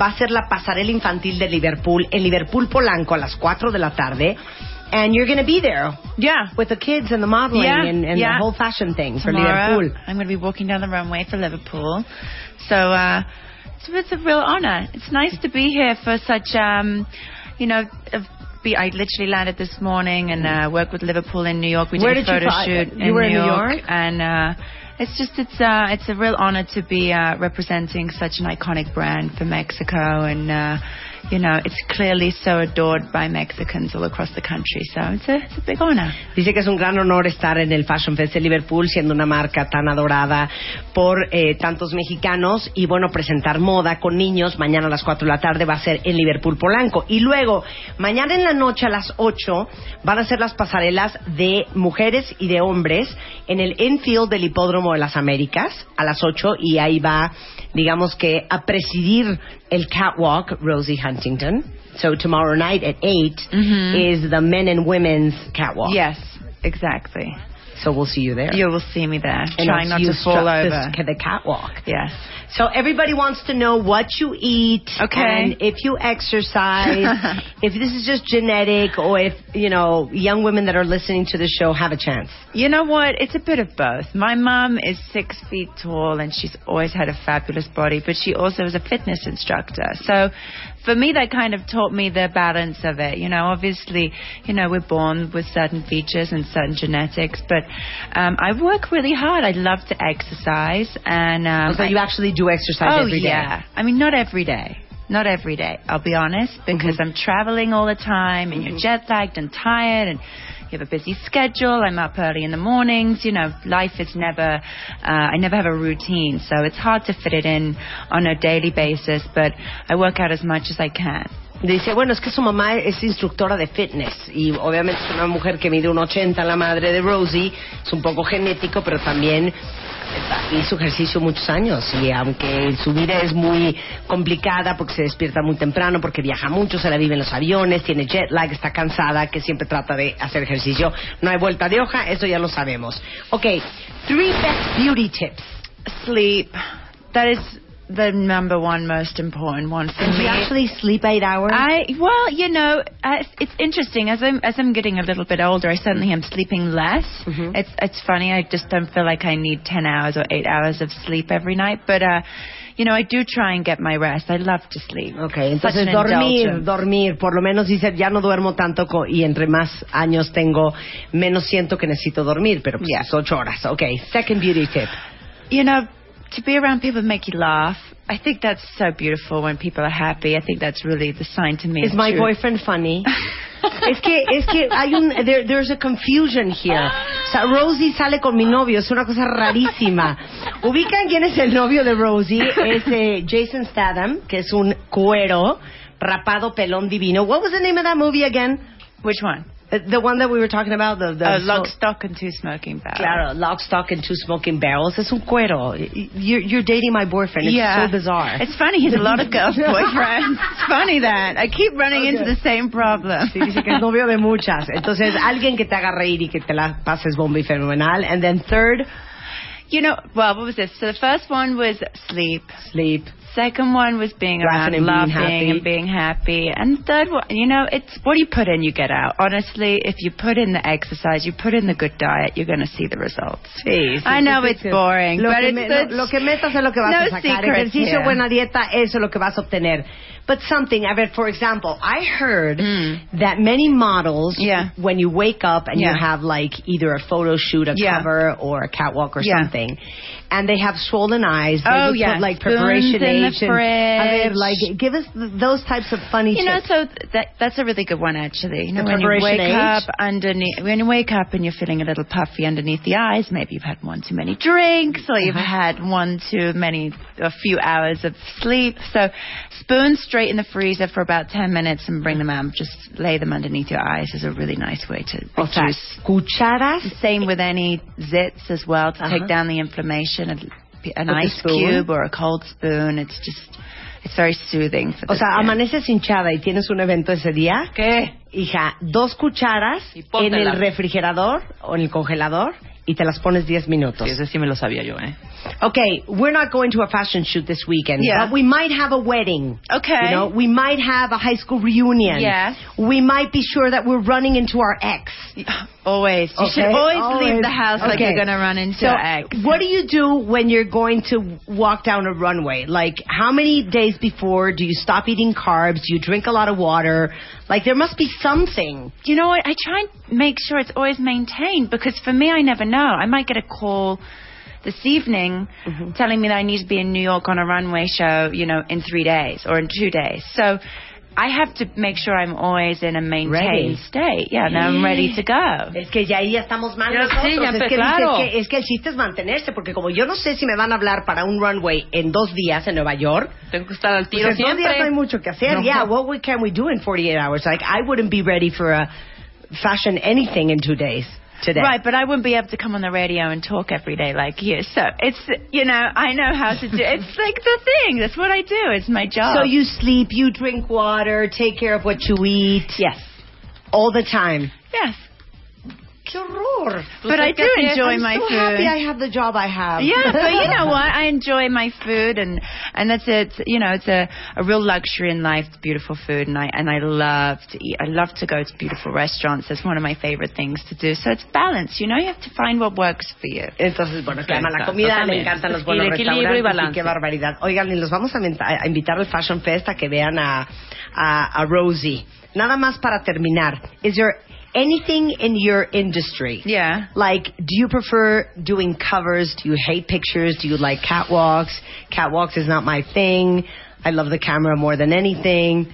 va a ser la pasarela infantil de Liverpool en Liverpool Polanco a las 4 de la tarde and you're going to be there Yeah. with the kids and the modeling Yeah, and, and yeah. the whole fashion thing for Liverpool. I'm going to be walking down the runway for Liverpool. So, uh, it's, it's a real honor. It's nice to be here for such, um, you know, be, I literally landed this morning and uh, worked with Liverpool in New York. We Where did did a photo shoot you in were New in New York, York? and uh, it's just it's uh, it's a real honor to be uh, representing such an iconic brand for Mexico, and uh, you know it's clearly so adored by Mexicans all across the country. So it's a it's a big honor. Dice que es un gran honor estar en el Fashion Fest de Liverpool, siendo una marca tan adorada por eh, tantos mexicanos y bueno, presentar moda con niños mañana a las 4 de la tarde va a ser en Liverpool Polanco. Y luego, mañana en la noche a las 8 van a ser las pasarelas de mujeres y de hombres en el infield del Hipódromo de las Américas a las 8 y ahí va, digamos que, a presidir el catwalk Rosie Huntington. So tomorrow night at 8 mm-hmm. is the men and women's catwalk. Yes, exactly. So we'll see you there. You will see me there, And trying not to fall over. the catwalk. Yes. So everybody wants to know what you eat, Okay. and if you exercise, if this is just genetic, or if you know young women that are listening to the show have a chance. You know what? It's a bit of both. My mom is six feet tall and she's always had a fabulous body, but she also is a fitness instructor. So for me, that kind of taught me the balance of it. You know, obviously, you know, we're born with certain features and certain genetics, but um, I work really hard. I love to exercise and um, so I- you actually do exercise oh, every day. yeah. I mean, not every day. Not every day, I'll be honest, because I'm traveling all the time and you're jet lagged and tired and you have a busy schedule. I'm up early in the mornings. You know, life is never, uh, I never have a routine. So it's hard to fit it in on a daily basis, but I work out as much as I can. Dice, bueno, es que su mamá es instructora de fitness y obviamente es una mujer que mide un 80, la madre de Rosie, es un poco genético, pero también hizo ejercicio muchos años y aunque su vida es muy complicada porque se despierta muy temprano, porque viaja mucho, se la vive en los aviones, tiene jet lag, está cansada, que siempre trata de hacer ejercicio, no hay vuelta de hoja, eso ya lo sabemos. Ok, three best beauty tips. Sleep. That is the number one most important one for Do me. you actually sleep eight hours? I well, you know, I, it's interesting as I'm as I'm getting a little bit older. I suddenly am sleeping less. Mhm. It's it's funny. I just don't feel like I need ten hours or eight hours of sleep every night. But uh, you know, I do try and get my rest. I love to sleep. Ok, entonces an dormir, indulgence. dormir, por lo menos dice, ya no duermo tanto co- y entre más años tengo, menos siento que necesito dormir, pero pues Yeah. ocho horas. Ok, second beauty tip. You know, to be around people that make you laugh. I think that's so beautiful when people are happy. I think that's really the sign to me. Is my true- boyfriend funny? es que, es que hay un, there- there's a confusion here. O sea, Rosie sale con mi novio, es una cosa rarísima. ¿Ubican quién es el novio de Rosie? Es eh, Jason Statham, que es un cuero, rapado, pelón divino. What was the name of that movie again? Which one? Uh, The one that we were talking about, the, the Uh, lock, stock, and two smoking barrels. Claro, lock, stock, and two smoking barrels. Es un cuero. You're, you're dating my boyfriend. It's yeah. so bizarre. It's funny. He's a lot of girls' boyfriends. It's funny that I keep running into the same problem. Sí, dice que es novio de muchas. Entonces, alguien que te haga reír y que te la pases bomba y fenomenal. And then third, You know, well, what was this? So the first one was sleep. sleep. Second one was being around, and being laughing happy. and being happy. And third one, you know, it's what you put in, you get out. Honestly, if you put in the exercise, you put in the good diet, you're going to see the results. Sí, sí, I know it's boring, Lo but que, it's, me- it's lo, lo que metas es lo que vas no a sacar. Ejercicio, here. buena dieta, eso es lo que vas a obtener. But something, a ver, for example, I heard Mm. that many models, Yeah. when you wake up and you have like either a photo shoot, a Yeah. cover, or a catwalk or Yeah. something, and they have swollen eyes, they Oh, yeah. put like preparation in in the and- a ver, fridge. like, give us th- those types of funny You know, tips. so that that's a really good one actually. You know, The when you wake age? up underneath, when you wake up and you're feeling a little puffy underneath the eyes, maybe you've had one too many drinks, or you've Uh-huh. had one too many, a few hours of sleep. So, spoon straight in the freezer for about ten minutes and bring them out. Just lay them underneath your eyes is a really nice way to o sea, reduce. cucharas Same with any zits as well to Uh-huh. take down the inflammation. An With ice cube or a cold spoon. It's just, it's very soothing for O sea, skin. amaneces hinchada y tienes un evento ese día. ¿Qué? Hija, dos cucharas en el refrigerador o en el congelador y te las pones 10 minutos. Sí, ese sí me lo sabía yo, ¿eh? Okay, we're not going to a fashion shoot this weekend, Yeah. but we might have a wedding. Okay. You know, we might have a high school reunion. Yes. We might be sure that we're running into our ex. Always. You should always, always. leave the house like you're going to run into So, your ex. what do you do when you're going to walk down a runway? Like, how many days before do you stop eating carbs? Do you drink a lot of water? Like, there must be something. You know what? I try and make sure it's always maintained because for me, I never know. I might get a call this evening Mm-hmm. telling me that I need to be in New York on a runway show, you know, in three days or in two days. So I have to make sure I'm always in a maintained Ready. state. Yeah, now I'm ready to go. Es que ya ahí ya estamos mal nosotros. sí, ya es, que dices claro. que, es que el chiste es mantenerse, porque como yo no sé si me van a hablar para un runway en dos días en Nueva York, Tengo que estar al pues tiro en dos días siempre. no hay mucho que hacer. No. Yeah, what we- can we do in 48 hours? Like, I wouldn't be ready for a fashion anything in two days today. Right, but I wouldn't be able to come on the radio and talk every day like you. So it's, you know, I know how to do It's like the thing. That's what I do. It's my job. So you sleep, you drink water, take care of what you eat. Yes. All the time. Yes. ¡Qué horror! But I do enjoy I'm my so food. happy I have the job I have. Yeah, but you know what? I enjoy my food, and and that's it. You know, it's a, a real luxury in life. It's beautiful food, and I and I love to eat. I love to go to beautiful restaurants. That's one of my favorite things to do. So it's balance. You know, you have to find what works for you. Entonces, bueno, que ama la comida, me encantan los buenos el equilibrio y restaurantes balance. qué barbaridad. Oigan, y los vamos a, menta- a invitar al Fashion Fest a que vean a, a, a Rosie. Nada más para terminar. Is there anything in your industry? Yeah. Like, do you prefer doing covers? Do you hate pictures? Do you like catwalks? Catwalks is not my thing. I love the camera more than anything.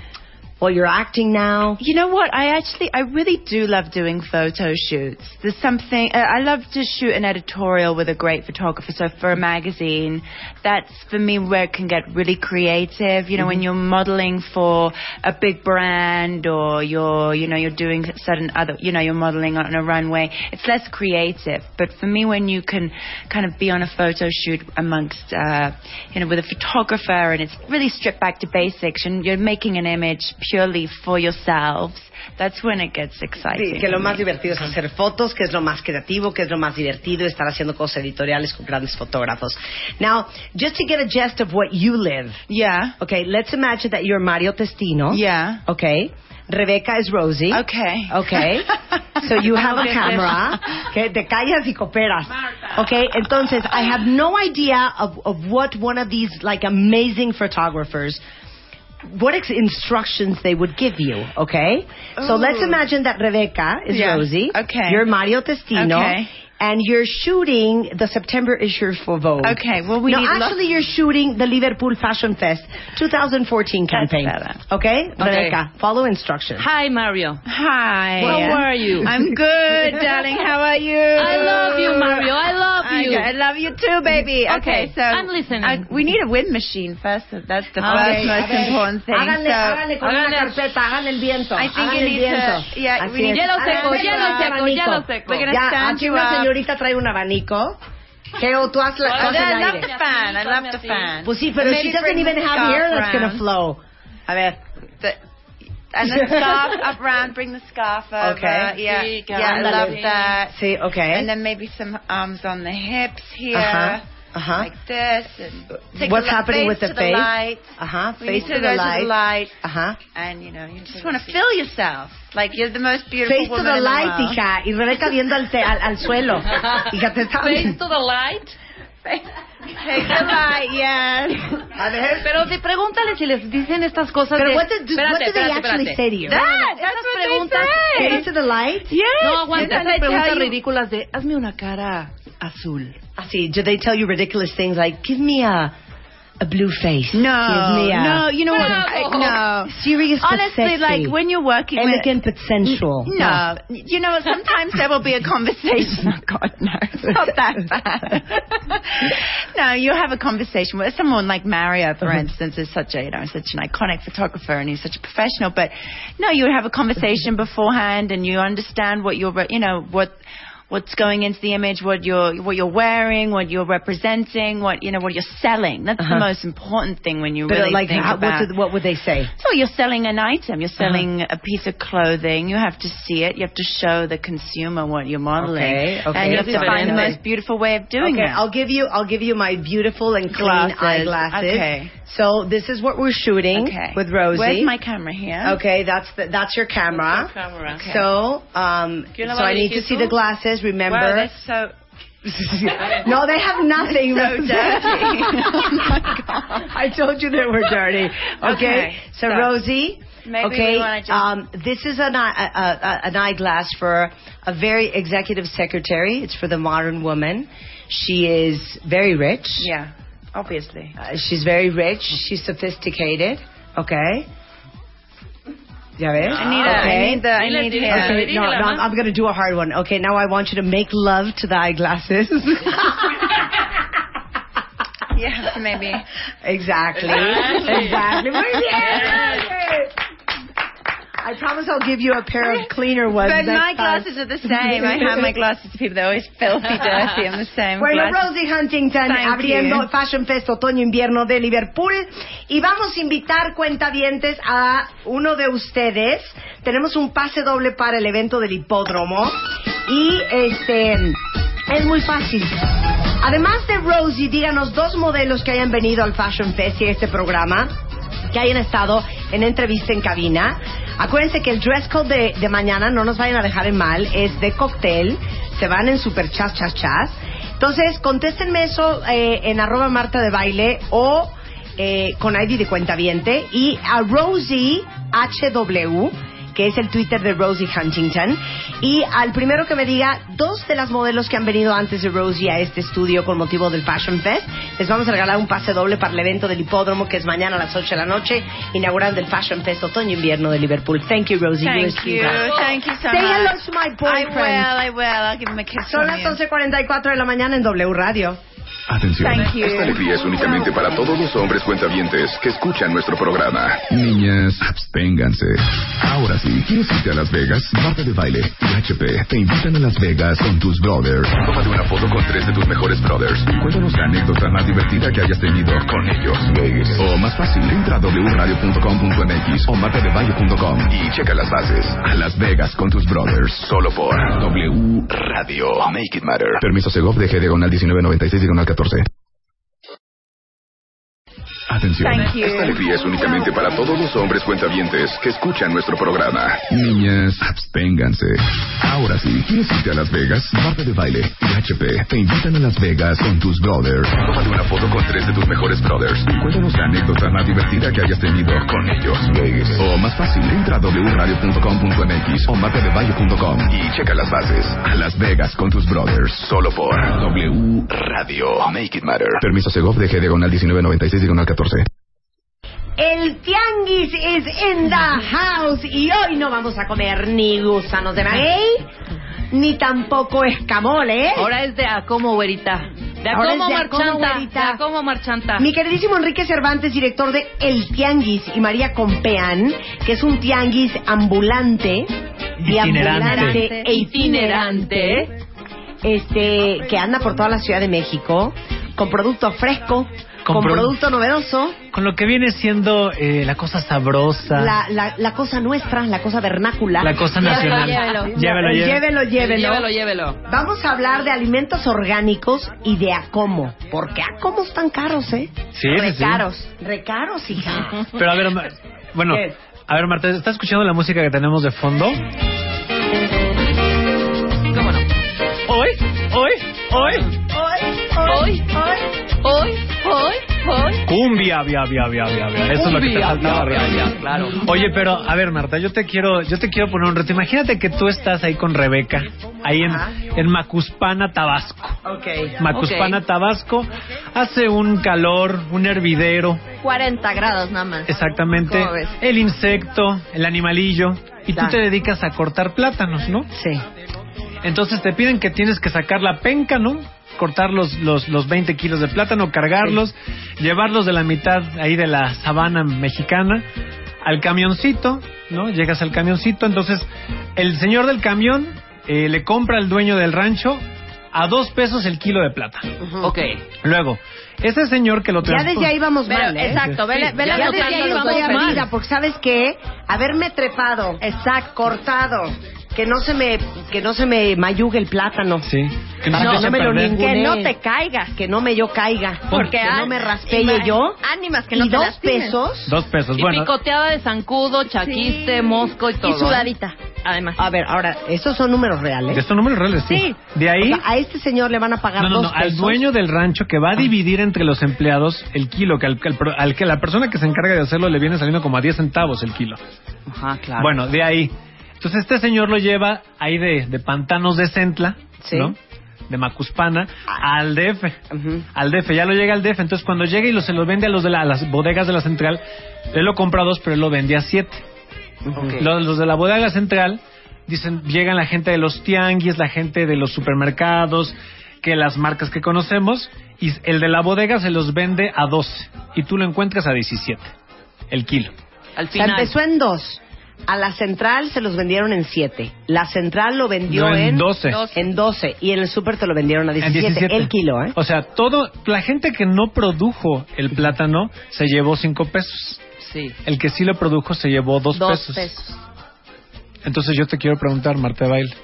Well, you're acting now. You know what? I actually, I really do love doing photo shoots. There's something, uh, I love to shoot an editorial with a great photographer. So for a magazine, that's for me where it can get really creative. You know, when you're modeling for a big brand or you're, you know, you're doing certain other, you know, you're modeling on a runway, it's less creative. But for me, when you can kind of be on a photo shoot amongst, uh, you know, with a photographer and it's really stripped back to basics and you're making an image purely for yourselves, that's when it gets exciting. Sí, que lo más divertido es hacer fotos, que es lo más creativo, que es lo más divertido, estar haciendo cosas editoriales con grandes fotógrafos. Now, just to get a gist of what you live, Yeah. okay, let's imagine that you're Mario Testino. Yeah. Okay. Rebecca is Rosie. Okay. Okay. So you have a camera. Okay, te callas y cooperas. Okay, entonces I have no idea of, of what one of these like amazing photographers what ex- instructions they would give you, okay? So let's oh. imagine that Rebecca is Yeah. Rosie. Okay. You're Mario Testino. Okay. And you're shooting the September issue for Vogue. Okay, well, we no, need lo- actually, you're shooting the Liverpool Fashion Fest 2014 campaign. better. Okay? Rebecca, follow instructions. Hi, Mario. Hi. How are you? I'm good, darling. How are you? I love you, Mario. I love you. Okay, I love you too, baby. Okay, so I'm listening. uh, we need a wind machine first. That's the Okay, first a most important thing. Háganle, so, háganle con una carpeta, háganle el viento. I think háganle you need to- yeah, Así we need- es. Hielo seco, Háganle hielo seco, abanico. hielo seco. We're gonna Ya, stand you up. Señorita trae un abanico. Geo, oh, tú haz la Oh, haz el I love aire. the fan. I love the fan. Pues sí, pero And she doesn't even have scarf hair that's gonna flow. A ver. The, and the scarf up round, bring the scarf over. Okay. Yeah, yeah, I love that. Sí, okay. And then maybe some arms on the hips here. Ajá, Like this. And take What's happening face with the to face? The light. Face to, to the to light. the light. And, you know, you just want to feel yourself. Like you're the most beautiful Face to the in the light, world. hija. Y Rebeca viendo al, te- al, al suelo. Hija, te está Face to the light. Pero de, pregúntale si les dicen estas cosas Pero de... what did, espérate, what did they espérate, actually espérate. say to you? That, that's Esas what preguntas- they Face say. to the light? Yes. No, aguanta, esas preguntas ridículas de hazme una cara azul. Así, do they tell you ridiculous things like, give me a a blue face. No, Give me a no, you know what? I, no. serious Honestly, like when you're working elegant with, but sensual. No, you know, sometimes there will be a conversation. Oh God, no, it's not that bad. no, you'll have a conversation with someone like Mario, for Uh-huh. instance, is such a you know such an iconic photographer and he's such a professional. But no, you have a conversation beforehand and you understand what you're you know what. What's going into the image? What you're what you're wearing? What you're representing? What you know? What you're selling? That's Uh-huh. the most important thing when you But really like, think how, about. what, did, what would they say? So you're selling an item, you're selling Uh-huh. a piece of clothing. You have to see it. You have to show the consumer what you're modeling, Okay, okay. and you have to find the most beautiful way of doing it. okay, that. I'll give you. I'll give you my beautiful and clean Glasses. eyeglasses. Okay. So this is what we're shooting Okay. with Rosie. Where's my camera here? Okay, that's the, that's your camera. Camera. Okay. So, um, so va a I need to see the glasses. Remember? Wow, that's so no, they have nothing. so dirty. oh. I told you they were dirty. Okay, Okay, so, so Rosie. okay, just- um, this is an, eye- a, a, an eyeglass for a very executive secretary. It's for the modern woman. She is very rich. Yeah, obviously. Uh, she's very rich. She's sophisticated. Okay. Ya ves? I need, a, I okay. need the. I need dile, here. Okay, no, no, I'm, I'm going to do a hard one. Okay, now I want you to make love to the eyeglasses. yes, maybe. exactly. exactly. Muy bien. I promise I'll give you a pair of cleaner ones. But my time. glasses are the same. I hand my glasses to people. They're always filthy dirty. I'm the same. Bueno, glasses. Rosie Huntington Thank abriendo you. Fashion Fest Otoño-Invierno de Liverpool y vamos a invitar cuentavientes a uno de ustedes. Tenemos un pase doble para el evento del hipódromo y este es muy fácil. Además de Rosie, díganos dos modelos que hayan venido al Fashion Fest y a este programa que hayan estado en entrevista en cabina. Acuérdense que el dress code de, de mañana, no nos vayan a dejar en mal, es de cóctel. Se van en super chas, chas, chas. Entonces, contéstenme eso eh, en arroba Marta de Baile o eh, con ID de cuentaviente. Y a Rosie HW, que es el Twitter de Rosie Huntington. Y al primero que me diga dos de las modelos que han venido antes de Rosie a este estudio con motivo del Fashion Fest, les vamos a regalar un pase doble para el evento del hipódromo que es mañana a las 8 de la noche, inaugurando el Fashion Fest Otoño-Invierno de Liverpool. Thank you, Rosie. Thank you. Thank you so Say much. hello to my I boyfriend. will. I will. I'll give him a kiss. Son las you. 11.44 de la mañana en W Radio. Atención. Thank you. Esta alegría es únicamente para todos los hombres cuentavientes que escuchan nuestro programa. Niñas, absténganse. Ahora sí, ¿quieres irte a Las Vegas? Marta de Baile y HP te invitan a Las Vegas con tus brothers. Tómate una foto con tres de tus mejores brothers y cuéntanos la anécdota más divertida que hayas tenido con ellos. O más fácil, entra a wradio.com.mx o martadebaile.com y checa las bases. A Las Vegas con tus brothers. Solo por W Radio. Make it matter. Permiso Segov de G diagonal 1996 diagonal 14. 14. Atención. Esta alegría es únicamente para todos los hombres cuentavientes que escuchan nuestro programa. Niñas, absténganse. Ahora sí, ¿quieres irte a Las Vegas? Marta de Baile y HP te invitan a Las Vegas con tus brothers. Tómate una foto con tres de tus mejores brothers y cuéntanos la anécdota más divertida que hayas tenido con ellos. O más fácil, entra a wradio.com.mx o martadebaile.com y checa las bases. A Las Vegas con tus brothers. Solo por W Radio. Make it matter. Permiso Segov de G diagonal 1996 diagonal 14. El tianguis is in the house y hoy no vamos a comer ni gusanos de maguey ni tampoco escamole. ¿eh? Ahora es de a como güerita. De a Ahora como es de a como, marchanta. De a como marchanta. Mi queridísimo Enrique Cervantes, director de El Tianguis, y María Compean, que es un tianguis ambulante, Itinerante. e itinerante, este, que anda por toda la Ciudad de México, con producto fresco, con, Con produ- producto novedoso, Con lo que viene siendo eh, la cosa sabrosa, la, la, la cosa nuestra, la cosa vernácula. la cosa nacional. llévelo. Llévelo, llévelo. llévelo, llévelo. Llévelo, llévelo. Vamos a hablar de alimentos orgánicos y de Acomo. ¿Por qué Acomo están caros, eh? Sí, sí, sí. Recaros, recaros, hija. Pero a ver, bueno, ¿Qué? a ver, Marta, ¿estás escuchando la música que tenemos de fondo? ¿Cómo no? Hoy, hoy, hoy, Hoy, hoy, hoy. Hoy, hoy, vía, vía, vía, vía, vía. Eso es lo que te faltaba. claro. Oye, pero a ver, Marta, yo te quiero, yo te quiero poner un reto. Imagínate que tú estás ahí con Rebeca, ahí en, en Macuspana, Tabasco. Macuspana, Tabasco. Hace un calor, un hervidero, 40 grados nada más. exactamente. El insecto, el animalillo. Y tú te dedicas a cortar plátanos, ¿no? Sí. Entonces te piden que tienes que sacar la penca, ¿no? Cortar los, los, los 20 kilos de plátano, cargarlos, llevarlos de la mitad ahí de la sabana mexicana al camioncito, ¿no? Llegas al camioncito, entonces el señor del camión eh, le compra al dueño del rancho a dos pesos el kilo de plátano. Ok. Luego, ese señor que lo Ya transporta... desde ahí vamos Pero, mal, ¿eh? Exacto, vele, Sí, vele ya Ya desde ahí a mal. vida, porque ¿sabes qué? Haberme trepado, exacto, cortado, que no se me, que no se me mayugue el plátano. Sí. Que no, me lo. Que no te caigas. Que no me yo caiga. Porque que no me raspeye ima- yo. Ánimas que y no te dos lastimen. pesos. Dos pesos, Y bueno. picoteada de zancudo, chaquiste, Sí. mosco y todo. Y sudadita, además. A ver, ahora, estos son números reales. Estos números reales, sí. Sí. De ahí... O sea, a este señor le van a pagar No, no, dos no, al pesos. dueño del rancho que va a dividir entre los empleados el kilo, que al, que al pro- al que la persona que se encarga de hacerlo le viene saliendo como a 10 centavos el kilo. Ajá, claro. Bueno, de ahí. Entonces este señor lo lleva ahí de, de pantanos de Centla, Sí. ¿no? De Macuspana, al DF. Ujú. Al DF, ya lo llega al DF. Entonces cuando llega y lo, se lo vende a los de la- a las bodegas de la central, él lo compra a dos, pero él lo vende a siete. Ok. Los, los de la bodega central dicen, llegan la gente de los tianguis, la gente de los supermercados, que las marcas que conocemos, y el de la bodega se los vende a 12 y tú lo encuentras a 17 el kilo. Al O sea, final. empezó en dos. A la central se los vendieron en siete. La central lo vendió No, en en 12. En 12. Y en el súper te lo vendieron a En 17. 17. El kilo, ¿eh? O sea, todo, la gente que no produjo el plátano se llevó 5 pesos. Sí. El que sí lo produjo se llevó 2 Dos pesos. pesos. Entonces yo te quiero preguntar, Marta de Baile.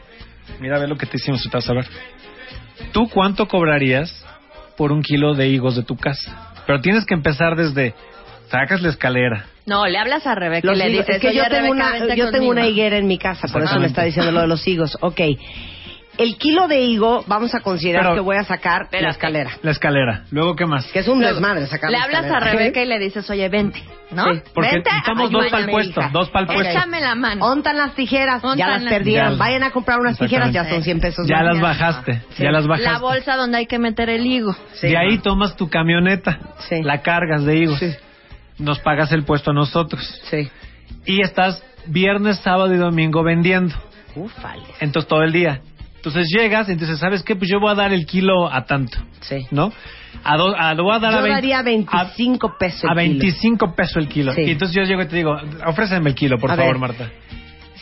Mira, ve lo que te hicimos, te vas a ver. ¿Tú cuánto cobrarías por un kilo de higos de tu casa? Pero tienes que empezar desde, sacas la escalera. No, le hablas a Rebeca Los y le higos- dices, es que yo "Oye, tengo, Rebeca, una, vente yo tengo conmigo". una higuera en mi casa, por eso me está diciendo lo de los higos. Ok. El kilo de higo, vamos a considerar Pero- que voy a sacar la Espérate. escalera. La escalera. Luego, ¿qué más? Que es un Luego, desmadre sacar Le la hablas a. Rebeca y le dices, oye, vente, ¿no? Sí, porque vente, necesitamos dos ayúdame, pa'l puesto, dos pa'l puesto. Échame la mano. Ontan las tijeras, Ontan ya las las- perdieron. Ya. Vayan a comprar unas tijeras, ya son 100 pesos. Ya las bajaste, Sí. ya las bajaste. La bolsa donde hay que meter el higo. Sí. de ahí tomas tu camioneta, Sí. la cargas de higos, Sí. Nos pagas el puesto a nosotros. Sí. Y estás viernes, sábado y domingo vendiendo. Ufale. Entonces todo el día. Entonces llegas y dices, ¿sabes qué? Pues yo voy a dar el kilo a tanto, Sí. ¿no? A do- a- lo voy a dar Yo a, 20 daría 25 pesos. a, a el kilo. 25 pesos el kilo. Sí. Y entonces yo llego y te digo, ofréceme el kilo, por A favor, ver. Marta.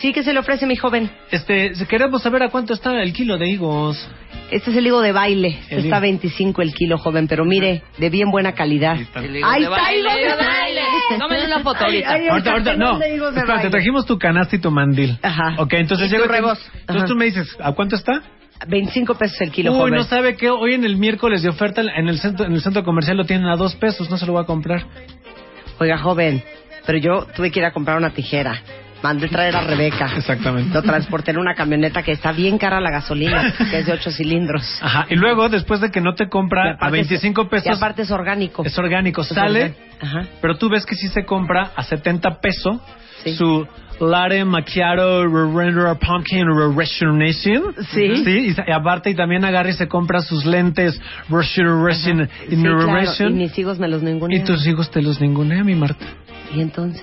Sí, que se le ofrece mi joven. Este, queremos saber a cuánto está el kilo de higos. Este es el higo de baile. El está higo. 25 el kilo, joven, pero mire, de bien buena calidad. Ahí está. El higo de baile, higo de higo de baile. Tómenle una foto ahorita. ay, Ahorita, ahorita, no. Espérate, te trajimos tu canasta y tu mandil. Ajá. Ok, entonces rebos. Entonces Ajá. tú me dices, ¿a cuánto está? 25 pesos el kilo, Uy, joven. no sabe que hoy en el miércoles de oferta en el centro en el centro comercial lo tienen a dos pesos, no se lo voy a comprar. Oiga, joven, pero yo tuve que ir a comprar una tijera. Mandé traer a Rebeca. Exactamente. Lo transporté en una camioneta que está bien cara la gasolina, que es de 8 cilindros. Ajá, y luego después de que no te Y compra a aparte es- 25 Y pesos, aparte es orgánico. es orgánico, Es sale, orgánico. Ajá. pero tú ves que sí se compra a 70 pesos Sí. su latte macchiato render pumpkin restoration. Sí. Sí, y, y aparte y también agarra y se compra sus lentes restoration Sí, claro, y mis hijos me los ningunean. y tus hijos te los ningunean, mi Marta. ¿Y entonces?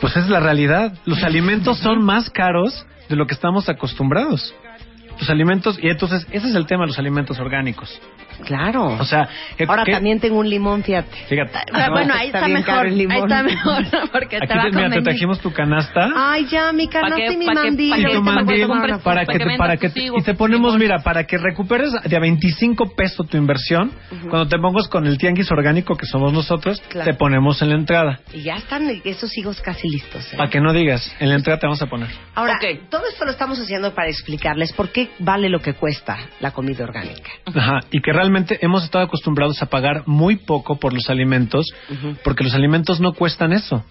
Pues es la realidad. Los alimentos son más caros de lo que estamos acostumbrados. Los alimentos, y entonces ese es el tema de los alimentos orgánicos. Claro. O sea, que- Ahora que- también tengo un limón, fíjate. Fíjate. Pero bueno, ahí Está está, mejor. caro el limón. Ahí está mejor, porque Aquí te va te, a mira, te trajimos tu canasta. Ay, ya, mi canasta y mi mandil. y que- tu mandil para que, te, para que y te ponemos mira para que recuperes de a 25 pesos tu inversión cuando te pongas con el tianguis orgánico que somos nosotros Claro. te ponemos en la entrada Y ya están esos higos casi listos. ¿eh? para que no digas en la entrada te vamos a poner Ahora, Ok. todo esto lo estamos haciendo para explicarles por qué vale lo que cuesta la comida orgánica. Ajá, y que realmente hemos estado acostumbrados a pagar muy poco por los alimentos, porque los alimentos no cuestan eso.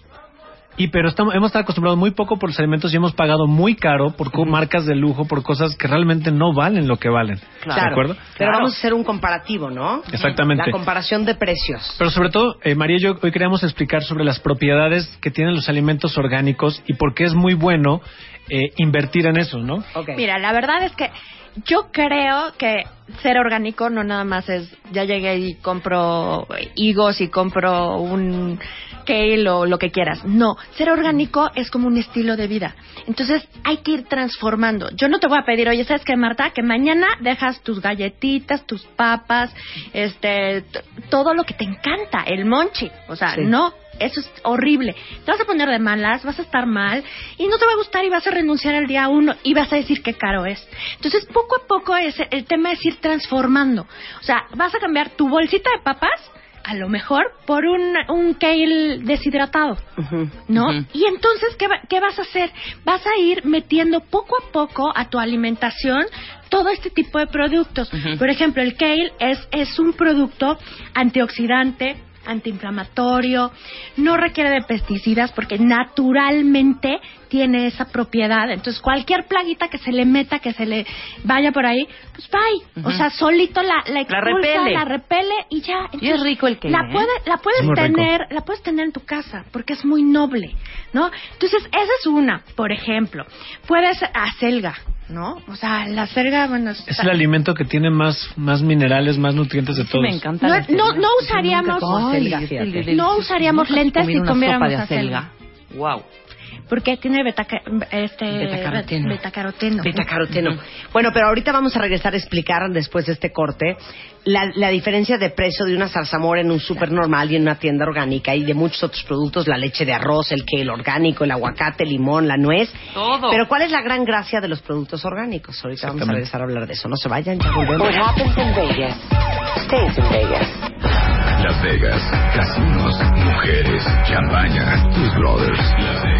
Y pero estamos, hemos estado acostumbrados muy poco por los alimentos y hemos pagado muy caro por co- marcas de lujo, por cosas que realmente no valen lo que valen. ¿De acuerdo? Pero vamos a hacer un comparativo, ¿no? Exactamente. La comparación de precios. Pero sobre todo, eh, María y yo hoy queríamos explicar sobre las propiedades que tienen los alimentos orgánicos y por qué es muy bueno eh, invertir en eso, ¿no? Mira, la verdad es que yo creo que ser orgánico no nada más es ya llegué y compro higos y compro un kale o lo que quieras. No, ser orgánico es como un estilo de vida. Entonces hay que ir transformando. Yo no te voy a pedir, oye, ¿sabes qué, Marta? Que mañana dejas tus galletitas, tus papas, este, todo lo que te encanta, el monchi. O sea, Sí. no, eso es horrible. Te vas a poner de malas, vas a estar mal y no te va a gustar y vas a renunciar al día uno y vas a decir qué caro es. Entonces, poco a poco es, el tema es ir transformando. O sea, vas a cambiar tu bolsita de papas, a lo mejor, por un, un kale deshidratado. ¿no? Y entonces, ¿qué, va- ¿qué vas a hacer? Vas a ir metiendo poco a poco a tu alimentación todo este tipo de productos. Por ejemplo, el kale es, es un producto antioxidante, antiinflamatorio, no requiere de pesticidas porque naturalmente tiene esa propiedad. Entonces, cualquier plaguita que se le meta, que se le vaya por ahí, pues bye. O sea, solito la, la expulsa, repele. la repele y ya. Y es rico el kale, La, ¿eh? puede, la puedes rico. tener, la puedes tener en tu casa porque es muy noble, ¿no? Entonces, esa es una, por ejemplo. Puedes acelga, ¿no? O sea, la acelga, bueno, Es está- el alimento que tiene más, más minerales, más nutrientes de todos. Me encanta. no, la no, usaríamos, Ay, acelga, es no usaríamos lentes si comiéramos acelga. Wow. Porque tiene betaca, este, Betacaroteno. betacaroteno. Betacaroteno. Bueno, pero ahorita vamos a regresar a explicar después de este corte la, la diferencia de precio de una zarzamora en un súper normal y en una tienda orgánica y de muchos otros productos, la leche de arroz, el kale orgánico, el aguacate, el limón, la nuez. Todo. Pero ¿cuál es la gran gracia de los productos orgánicos? Ahorita vamos a regresar a hablar de eso. No se vayan, ya volvemos. What happens in Vegas stays in Vegas. Las Vegas, casinos, mujeres, champaña, tus brothers, Las Vegas,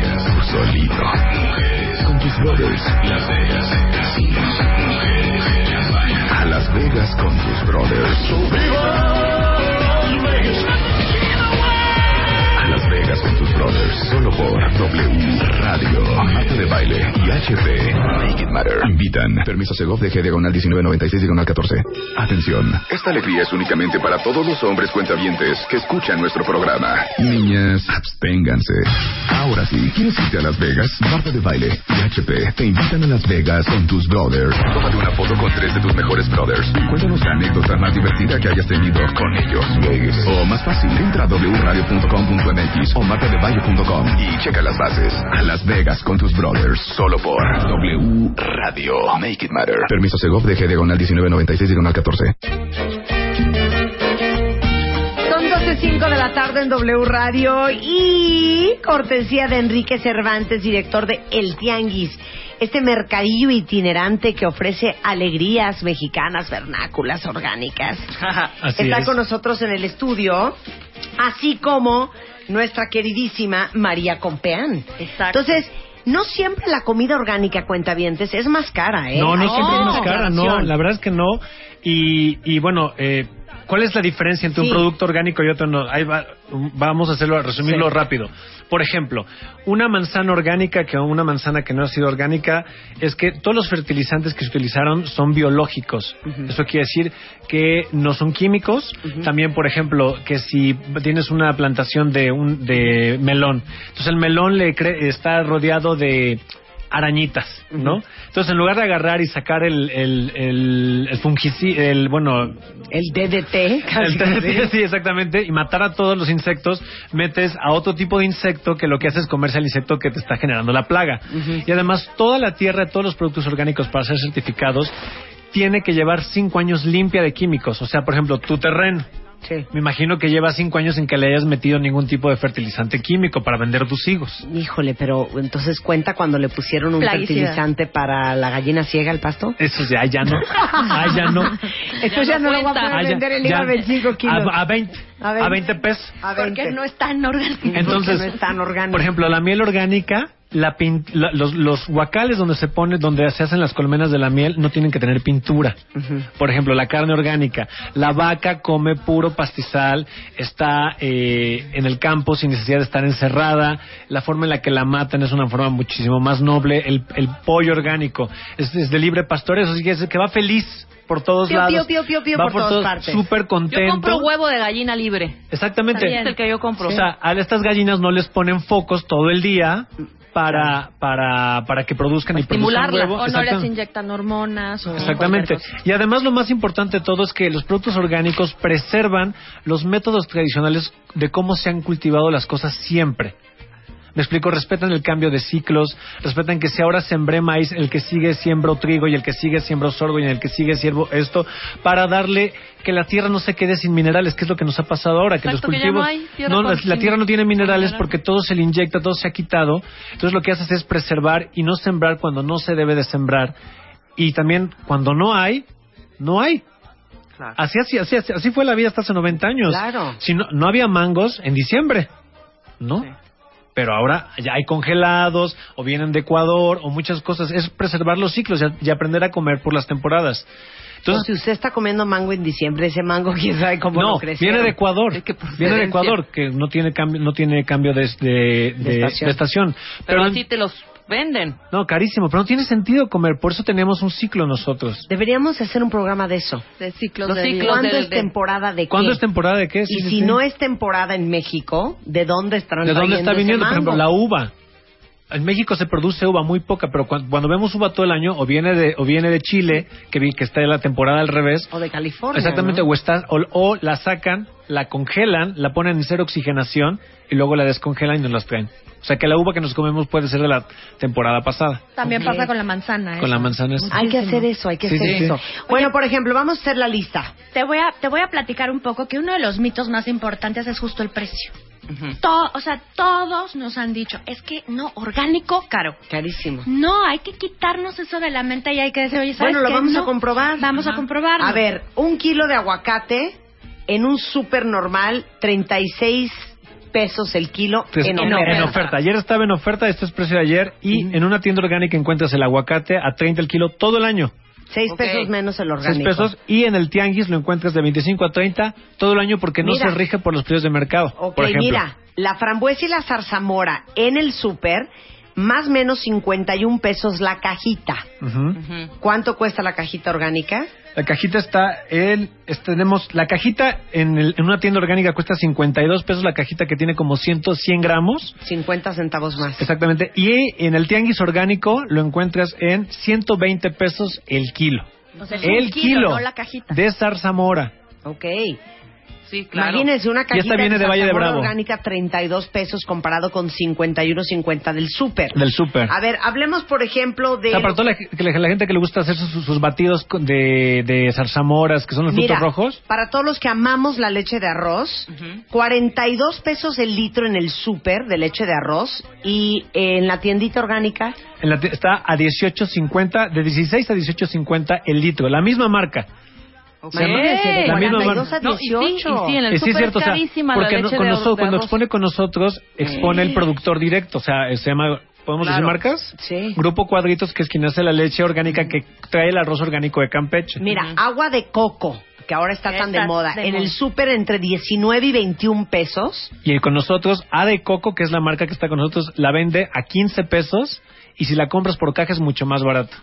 solito, mujeres, con tus brothers, Las Vegas, casinos, mujeres, champaña, a Las Vegas con tus brothers. A brothers, solo por W Radio, Marta de Baile y HP, Make It Matter. Invitan, permiso Segov de G diagonal 1996 diagonal 14. Atención, esta alegría es únicamente para todos los hombres cuentavientes que escuchan nuestro programa. Niñas, absténganse. Ahora sí, ¿quieres irte a Las Vegas? Marta de Baile y HP te invitan a Las Vegas con tus brothers. Tómate una foto con tres de tus mejores brothers. Cuéntanos la anécdota más divertida que hayas tenido con ellos. Vegas. O más fácil, entra a wradio.com.mx o y checa las bases. A Las Vegas con tus brothers. Solo por W Radio. Make it matter. Permiso Segov de G diagonal 1996 diagonal 14. Son 12.05 de la tarde en W Radio y cortesía de Enrique Cervantes, director de El Tianguis, este mercadillo itinerante que ofrece alegrías mexicanas, vernáculas, orgánicas. Así Está es. con nosotros en el estudio, así como nuestra queridísima María Compeán. Exacto. Entonces, no siempre la comida orgánica, cuentavientes, es más cara, ¿eh? No, no siempre es más cara, no, la verdad es que no. Y, y bueno, eh, ¿cuál es la diferencia entre Sí. un producto orgánico y otro no? Ahí va- vamos a hacerlo, a resumirlo Sí. rápido. Por ejemplo, una manzana orgánica que una manzana que no ha sido orgánica es que todos los fertilizantes que se utilizaron son biológicos. Eso quiere decir que no son químicos. También, por ejemplo, que si tienes una plantación de un de melón, entonces el melón le cre- está rodeado de arañitas, ¿no? Entonces, en lugar de agarrar y sacar el el el, el fungici- el bueno, El DDT, casi, el. TNT, sí, exactamente, y matar a todos los insectos, metes a otro tipo de insecto que lo que hace es comerse al insecto que te está generando la plaga. Y además, toda la tierra, todos los productos orgánicos para ser certificados, tiene que llevar cinco años limpia de químicos. O sea, por ejemplo, tu terreno. Sí. Me imagino que lleva cinco años sin que le hayas metido ningún tipo de fertilizante químico para vender tus higos. Híjole, pero entonces cuenta cuando le pusieron un Plaguicida. fertilizante para la gallina ciega al pasto. Eso ya, ya no. Ay, ya no. Entonces ya no lo voy a poder ya- vender el ya- a 25 kilos. A, a 20. A A 20. 20 pesos. A Porque 20. no es tan orgánico. Entonces, no es tan orgánico. por ejemplo, la miel orgánica la pin- la- los, los guacales donde se pone, donde se hacen las colmenas de la miel, no tienen que tener pintura. Por ejemplo, la carne orgánica. La vaca come puro pastizal, está eh, en el campo sin necesidad de estar encerrada. La forma en la que la matan es una forma muchísimo más noble. El, el pollo orgánico es, es de libre pastoreo, así que, es- que va feliz por todos Pío, lados. pío, pío, pío, pío va por todas todos partes. súper Yo contento. compro huevo de gallina libre. Exactamente. Este es el que yo compro. O sea, a estas gallinas no les ponen focos todo el día para para para que produzcan y produzcan huevo. O no les Exactamente. inyectan hormonas. O Exactamente. Y además lo más importante de todo es que los productos orgánicos preservan los métodos tradicionales de cómo se han cultivado las cosas siempre. Me explico, respetan el cambio de ciclos, respetan que si ahora sembré maíz, el que sigue siembro trigo y el que sigue siembro sorgo y el que sigue siervo esto, para darle que la tierra no se quede sin minerales, que es lo que nos ha pasado ahora, que Exacto, los que ya no cultivos, hay tierra no, con- la, tierra no tiene minerales porque todo se le inyecta, todo se ha quitado. Entonces lo que haces es preservar y no sembrar cuando no se debe de sembrar. Y también cuando no hay, no hay. Así, así, así, así, así fue la vida hasta hace 90 años. Claro. Si no, no había mangos en diciembre, ¿no? Pero ahora ya hay congelados, o vienen de Ecuador, o muchas cosas. Es preservar los ciclos y, y aprender a comer por las temporadas. Entonces, si usted está comiendo mango en diciembre, ese mango, quién sabe cómo no, lo viene de Ecuador. ¿De qué Viene de? Ecuador, que no tiene cambio, no tiene cambio de, de, de- estación. de estación. Pero Pero, así te los venden. no, carísimo, pero no tiene sentido comer. Por eso tenemos un ciclo nosotros. Deberíamos hacer un programa de eso. De ciclos Los de ciclos. ¿Cuándo del- es del- temporada de qué? ¿Cuándo es temporada de qué? Sí, y sí, si sí. no es temporada en México, ¿de dónde estarán ¿De dónde está ese viniendo? Por ejemplo, mango? la uva. En México se produce uva muy poca, pero cuando, cuando vemos uva todo el año, o viene de, o viene de Chile, que, vi- que está en la temporada al revés. O de California, Exactamente, ¿no? o, está, o, o la sacan, la congelan, la ponen en cero oxigenación y luego la descongelan y nos las traen. O sea que la uva que nos comemos puede ser de la temporada pasada. También pasa con la manzana. Con eso. la manzana es- Hay que hacer eso, hay que Sí, hacer sí, sí. eso. Bueno, por ejemplo, vamos a hacer la lista. Te voy a te voy a platicar un poco que uno de los mitos más importantes es justo el precio. To- o sea, todos nos han dicho, es que no orgánico caro. Carísimo. No, hay que quitarnos eso de la mente y hay que decir, oye, ¿sabes Bueno, lo qué? vamos No. a comprobar. Vamos a comprobarlo. A ver, un kilo de aguacate en un súper normal, 36 pesos el kilo Pues, en, en, oferta. en oferta. Ayer estaba en oferta, este es precio de ayer, y en una tienda orgánica encuentras el aguacate a 30 el kilo todo el año. 6 Ok. pesos menos el 6 orgánico. pesos y en el tianguis lo encuentras de 25 a 30 todo el año porque no Mira. se rige por los precios de mercado. Ok, por ejemplo. mira, la frambuesa y la zarzamora en el súper, más o menos 51 pesos la cajita. ¿Cuánto cuesta la cajita orgánica? La cajita está es- tenemos la cajita en, el- en una tienda orgánica cuesta 52 pesos la cajita que tiene como 100 100 gramos 50 centavos más. exactamente y en el tianguis orgánico lo encuentras en 120 pesos el kilo. O sea, es el un kilo, no la cajita. de zarzamora. Ok. Sí, claro. Imagínense una cajita viene de Valle de Bravo. orgánica 32 pesos comparado con 51.50 del súper. Del súper. A ver, hablemos por ejemplo de O sea, para toda la, la- la gente que le gusta hacer sus, sus batidos de, de zarzamoras, que son los Mira, frutos rojos, para todos los que amamos la leche de arroz, 42 pesos el litro en el súper de leche de arroz y en la tiendita orgánica en la está a 18.50, de 16 a 18.50 el litro, la misma marca. Imagínense, de La misma 42 a marca. No, y sí, y 18. sí, en el Eh, sí, súper es cierto, o sea, carísima la porque no- leche con de, nosotros- de cuando expone con nosotros, expone el productor directo, o sea, se llama, ¿podemos decir marcas? Sí. Grupo Cuadritos, que es quien hace la leche orgánica que trae el arroz orgánico de Campeche. Mira, agua de coco, que ahora está tan de moda, de en moda. el súper entre 19 y 21 pesos. Y con nosotros, A de Coco, que es la marca que está con nosotros, la vende a 15 pesos y si la compras por caja es mucho más barato.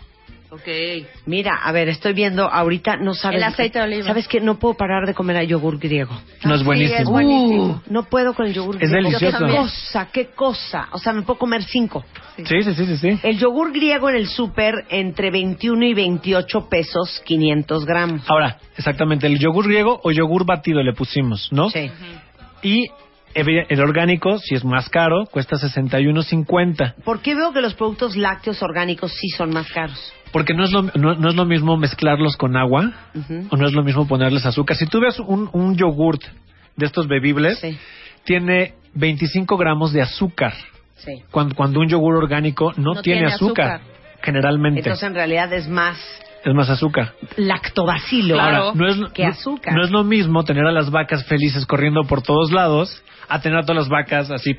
Ok. Mira, a ver, estoy viendo ahorita, no sabes. El aceite de oliva. ¿Sabes qué? No puedo parar de comer a yogur griego. No es buenísimo. es buenísimo. No puedo con el yogur Es griego. delicioso. Qué cosa, qué cosa. O sea, me puedo comer cinco. Sí, sí, sí, sí. sí. El yogur griego en el súper entre 21 y 28 pesos, 500 gramos. Ahora, exactamente, el yogur griego o yogur batido le pusimos, ¿no? Sí. Y el orgánico, si es más caro, cuesta 61.50. ¿Por qué veo que los productos lácteos orgánicos sí son más caros? Porque no es, lo, no, no es lo mismo mezclarlos con agua o no es lo mismo ponerles azúcar. Si tú ves un, un yogurt de estos bebibles, Sí, tiene 25 gramos de azúcar. sí. Cuando, cuando un yogur orgánico no, No tiene, tiene azúcar, azúcar. generalmente. Entonces, en realidad es más es más azúcar. lactobacilo Claro. Ahora, no es, que no- azúcar. no es lo mismo tener a las vacas felices corriendo por todos lados a tener a todas las vacas así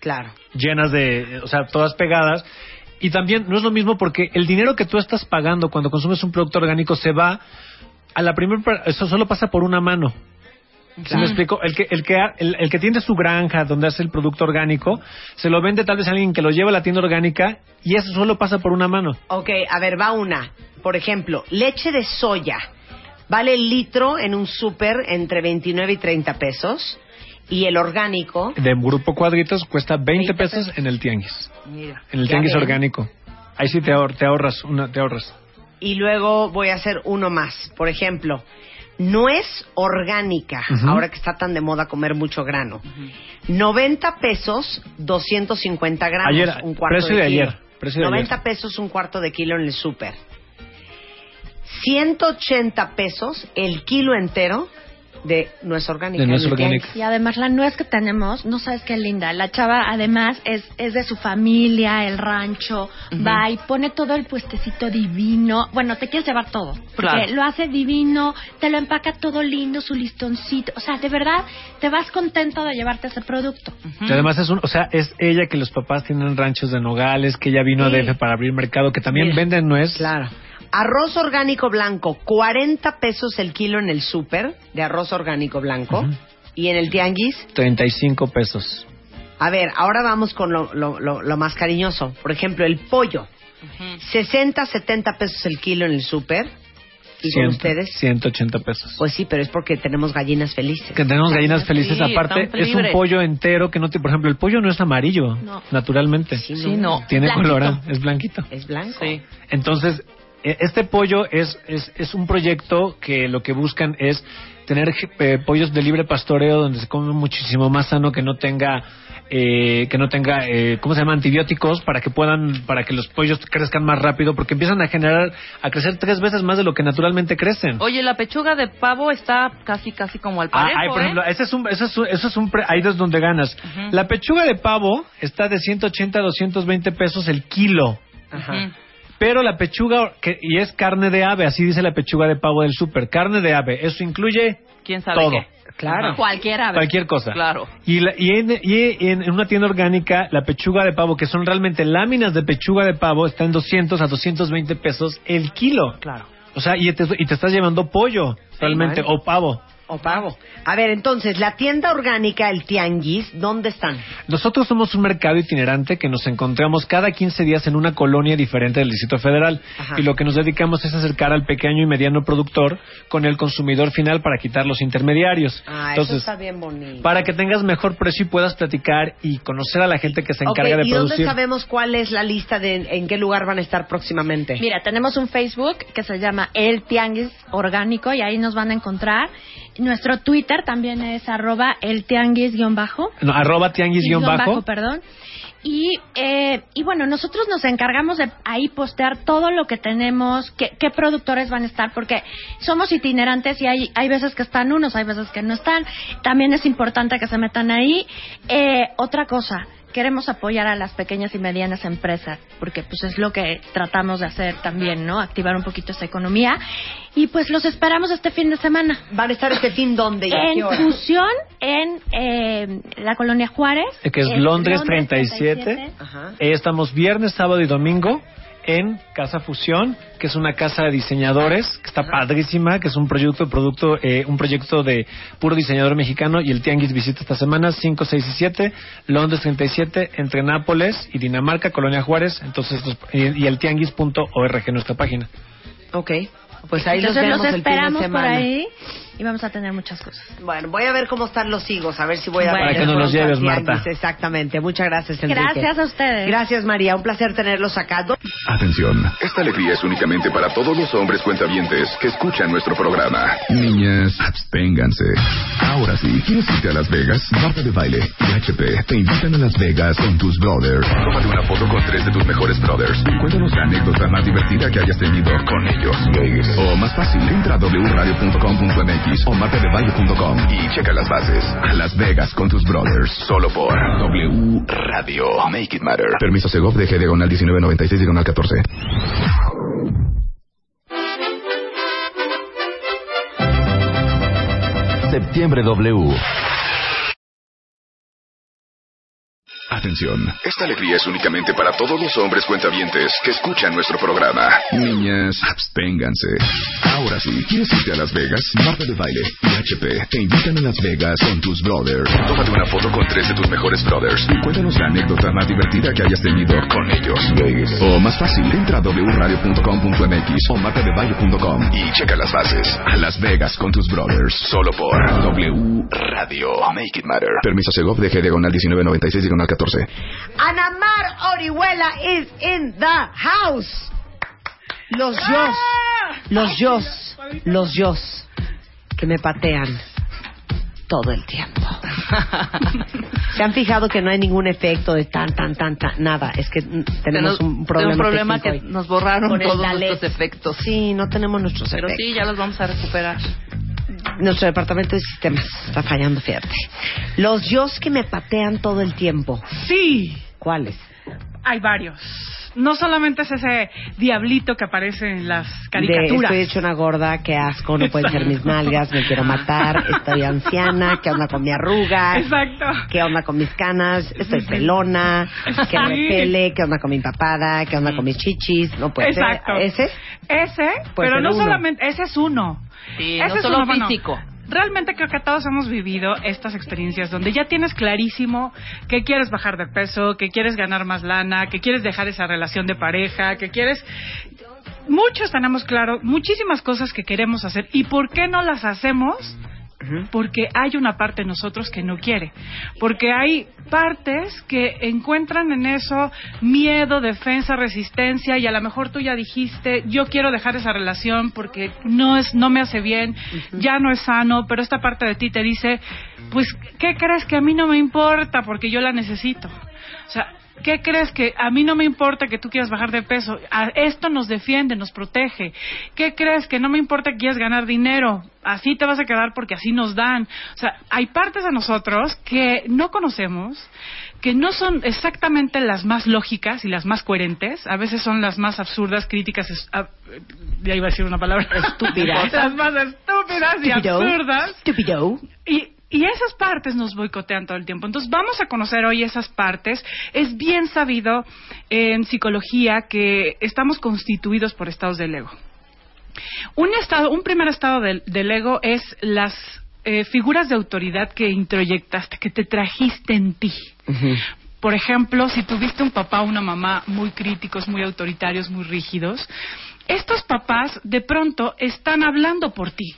Claro. llenas de, o sea, todas pegadas. Y también no es lo mismo porque el dinero que tú estás pagando cuando consumes un producto orgánico se va a la primera, eso solo pasa por una mano. ¿Sí Claro. me explico? El que, el, que, el que tiene su granja donde hace el producto orgánico, se lo vende tal vez a alguien que lo lleva a la tienda orgánica y eso solo pasa por una mano. Ok, a ver, va una. Por ejemplo, leche de soya. Vale el litro en un súper entre 29 y 30 pesos. Y el orgánico, De Grupo Cuadritos cuesta 20 pesos en el tianguis. mira. En el tianguis ven. orgánico. Ahí sí te, ahor- te ahorras, una, te ahorras. Y luego voy a hacer uno más. Por ejemplo, nuez orgánica. Ujú. Ahora que está tan de moda comer mucho grano. 90 pesos, 250 gramos. Ayer, un cuarto precio de kilo. ayer, precio de 90 ayer. pesos, un cuarto de kilo en el súper. 180 pesos el kilo entero de nuez orgánica. De nuez orgánica. Y además la nuez que tenemos, no sabes qué linda. La chava además es, es de su familia, el rancho, va y pone todo el puestecito divino. Bueno, te quieres llevar todo. Porque Claro. lo hace divino, te lo empaca todo lindo, su listoncito. O sea, de verdad, te vas contento de llevarte ese producto. Y además es un, o sea, es ella que los papás tienen ranchos de nogales, que ella vino Sí. a DF para abrir mercado, que también Mira. venden nuez. Claro. Arroz orgánico blanco, 40 pesos el kilo en el súper de arroz orgánico blanco. Y en el tianguis, 35 pesos. a ver, ahora vamos con lo, lo- lo- lo más cariñoso. Por ejemplo, el pollo. 60, 70 pesos el kilo en el súper. ¿Y con Ciento- ustedes? 180 pesos. Pues sí, pero es porque tenemos gallinas felices. Que tenemos gallinas felices. Sí, Aparte, es un pollo entero que no te. Por ejemplo, el pollo no es amarillo, No. naturalmente. Sí, Sí, no. Tiene Blanquito. color, es blanquito. Es blanco. Sí. Entonces, este pollo es, es, es un proyecto que lo que buscan es tener eh, pollos de libre pastoreo donde se come muchísimo más sano que no tenga eh, que no tenga eh, cómo se llama antibióticos para que puedan para que los pollos crezcan más rápido porque empiezan a generar a crecer tres veces más de lo que naturalmente crecen Oye, la pechuga de pavo está casi, casi como al Ah, parejo, ay, por ¿eh? ejemplo, ese es un, ese es un, eso es un pre- ahí es donde ganas. La pechuga de pavo está de 180 a 220 pesos el kilo. Ajá. Pero la pechuga, que, y es carne de ave, así dice la pechuga de pavo del súper, carne de ave, eso incluye ¿Quién sabe todo, qué? Claro. Ajá. Cualquiera. cualquier cosa. Claro. Y, la- y en, y en- en una tienda orgánica, la pechuga de pavo, que son realmente láminas de pechuga de pavo, está en 200 a 220 pesos el kilo. Claro. O sea, y te, y te estás llevando pollo, realmente, o pavo. O pavo. A ver, entonces, la tienda orgánica, el tianguis, ¿dónde están? Nosotros somos un mercado itinerante que nos encontramos cada 15 días en una colonia diferente del Distrito Federal Ajá. y lo que nos dedicamos es acercar al pequeño y mediano productor con el consumidor final para quitar los intermediarios. Ah, eso está bien bonito. para que tengas mejor precio y puedas platicar y conocer a la gente que se encarga de ¿y dónde producir. sabemos cuál es la lista de en qué lugar van a estar próximamente? Mira, tenemos un Facebook que se llama El Tianguis Orgánico y ahí nos van a encontrar. Nuestro Twitter también es arroba el tianguis guion bajo. No, arroba tianguis guion bajo. perdón. Y, eh, y bueno, nosotros nos encargamos de ahí postear todo lo que tenemos, qué, qué productores van a estar, porque somos itinerantes y hay, hay veces que están unos, hay veces que no están. También es importante que se metan ahí. Eh, otra cosa, queremos apoyar a las pequeñas y medianas empresas, porque pues es lo que tratamos de hacer también, ¿no? Activar un poquito esa economía. Y pues los esperamos este fin de semana. ¿Van a estar este fin dónde y a qué En hora? fusión en eh, la colonia Juárez. Eh, que es Londres 37. Ajá. Eh, estamos viernes, sábado y domingo en Casa Fusión, que es una casa de diseñadores, que está padrísima, que es un proyecto, producto, eh, un proyecto de puro diseñador mexicano y el Tianguis visita esta semana 5, 6 y 7, Londres 37, entre Nápoles y Dinamarca, Colonia Juárez, entonces y, y el tianguis.org, nuestra página. Ok. Pues ahí los Entonces vemos los el fin de esperamos por semana. ahí y vamos a tener muchas cosas. Bueno, voy a ver cómo están los higos, a ver si voy a Bueno. ver Para que nos los lleves. Marta. Exactamente. Muchas gracias, Enrique. Gracias a ustedes. Gracias, María. Un placer tenerlos acá. Atención, esta alegría es únicamente para todos los hombres cuentavientes que escuchan nuestro programa. Niñas, absténganse. Ahora sí, ¿quieres irte a Las Vegas? Marta de Baile y HP te invitan a Las Vegas con tus brothers. Tómate una foto con tres de tus mejores brothers y cuéntanos la anécdota más divertida que hayas tenido con ellos. O más fácil, entra a wradio.com.mx o martadebaile.com y checa las bases. A Las Vegas con tus brothers. Solo por W Radio. Make it matter. Permiso Segov de G diagonal 1996 diagonal 14. Septiembre W. Atención, esta alegría es únicamente para todos los hombres cuentavientes que escuchan nuestro programa. Niñas, absténganse. Ahora sí, ¿quieres irte a Las Vegas? Marta de Baile y HP te invitan a Las Vegas con tus brothers. Tómate una foto con tres de tus mejores brothers y cuéntanos la anécdota más divertida que hayas tenido con ellos. O más fácil, entra a wradio.com.mx o martadebaile.com y checa las bases. A Las Vegas con tus brothers, solo por W Radio. Make it matter. Permiso Segov de G diagonal 1996 diagonal 14. Anamar Orihuela is in the house. Los yos, los yos, los yos que me patean todo el tiempo. ¿Se han fijado que no hay ningún efecto de tan, tan, tan, tan? Nada, es que tenemos un problema, tenemos un problema que hoy. nos borraron Con todos nuestros efectos. Sí, no tenemos nuestros Pero efectos. sí, ya los vamos a recuperar. Nuestro departamento de sistemas está fallando, fíjate. Los yos que me patean todo el tiempo. Sí, ¿Cuáles? hay varios. No solamente es ese diablito que aparece en las De, caricaturas. estoy hecho una gorda, qué asco, no pueden ser mis nalgas, me quiero matar, estoy anciana, qué onda con mi arruga, Exacto. qué onda con mis canas, estoy pelona, qué repele, qué onda con mi papada, qué onda con mis chichis, no puede Exacto. ser. ¿Ese? Ese, Puede pero ser no uno. solamente, ese es uno. Sí, Ese no es solo uno, bueno, físico. Realmente creo que todos hemos vivido estas experiencias donde ya tienes clarísimo que quieres bajar de peso, que quieres ganar más lana, que quieres dejar esa relación de pareja, que quieres... Muchos tenemos claro muchísimas cosas que queremos hacer y por qué no las hacemos porque hay una parte de nosotros que no quiere, porque hay partes que encuentran en eso miedo, defensa, resistencia y a lo mejor tú ya dijiste, yo quiero dejar esa relación porque no es no me hace bien, ya no es sano, pero esta parte de ti te dice, pues ¿qué crees que a mí no me importa porque yo la necesito? O sea, ¿Qué crees que a mí no me importa que tú quieras bajar de peso? A- esto nos defiende, nos protege. ¿Qué crees que no me importa que quieras ganar dinero? Así te vas a quedar porque así nos dan. O sea, hay partes de nosotros que no conocemos, que no son exactamente las más lógicas y las más coherentes. A veces son las más absurdas, críticas, es- ah, ya iba a decir una palabra. Estúpidas. las más estúpidas y absurdas. Estúpido. Y, y esas partes nos boicotean todo el tiempo. Entonces vamos a conocer hoy esas partes. Es bien sabido en psicología que estamos constituidos por estados del ego. Un estado, un primer estado del, del ego es las eh, figuras de autoridad que introyectaste, que te trajiste en ti. Por ejemplo, si tuviste un papá o una mamá muy críticos, muy autoritarios, muy rígidos, estos papás de pronto están hablando por ti.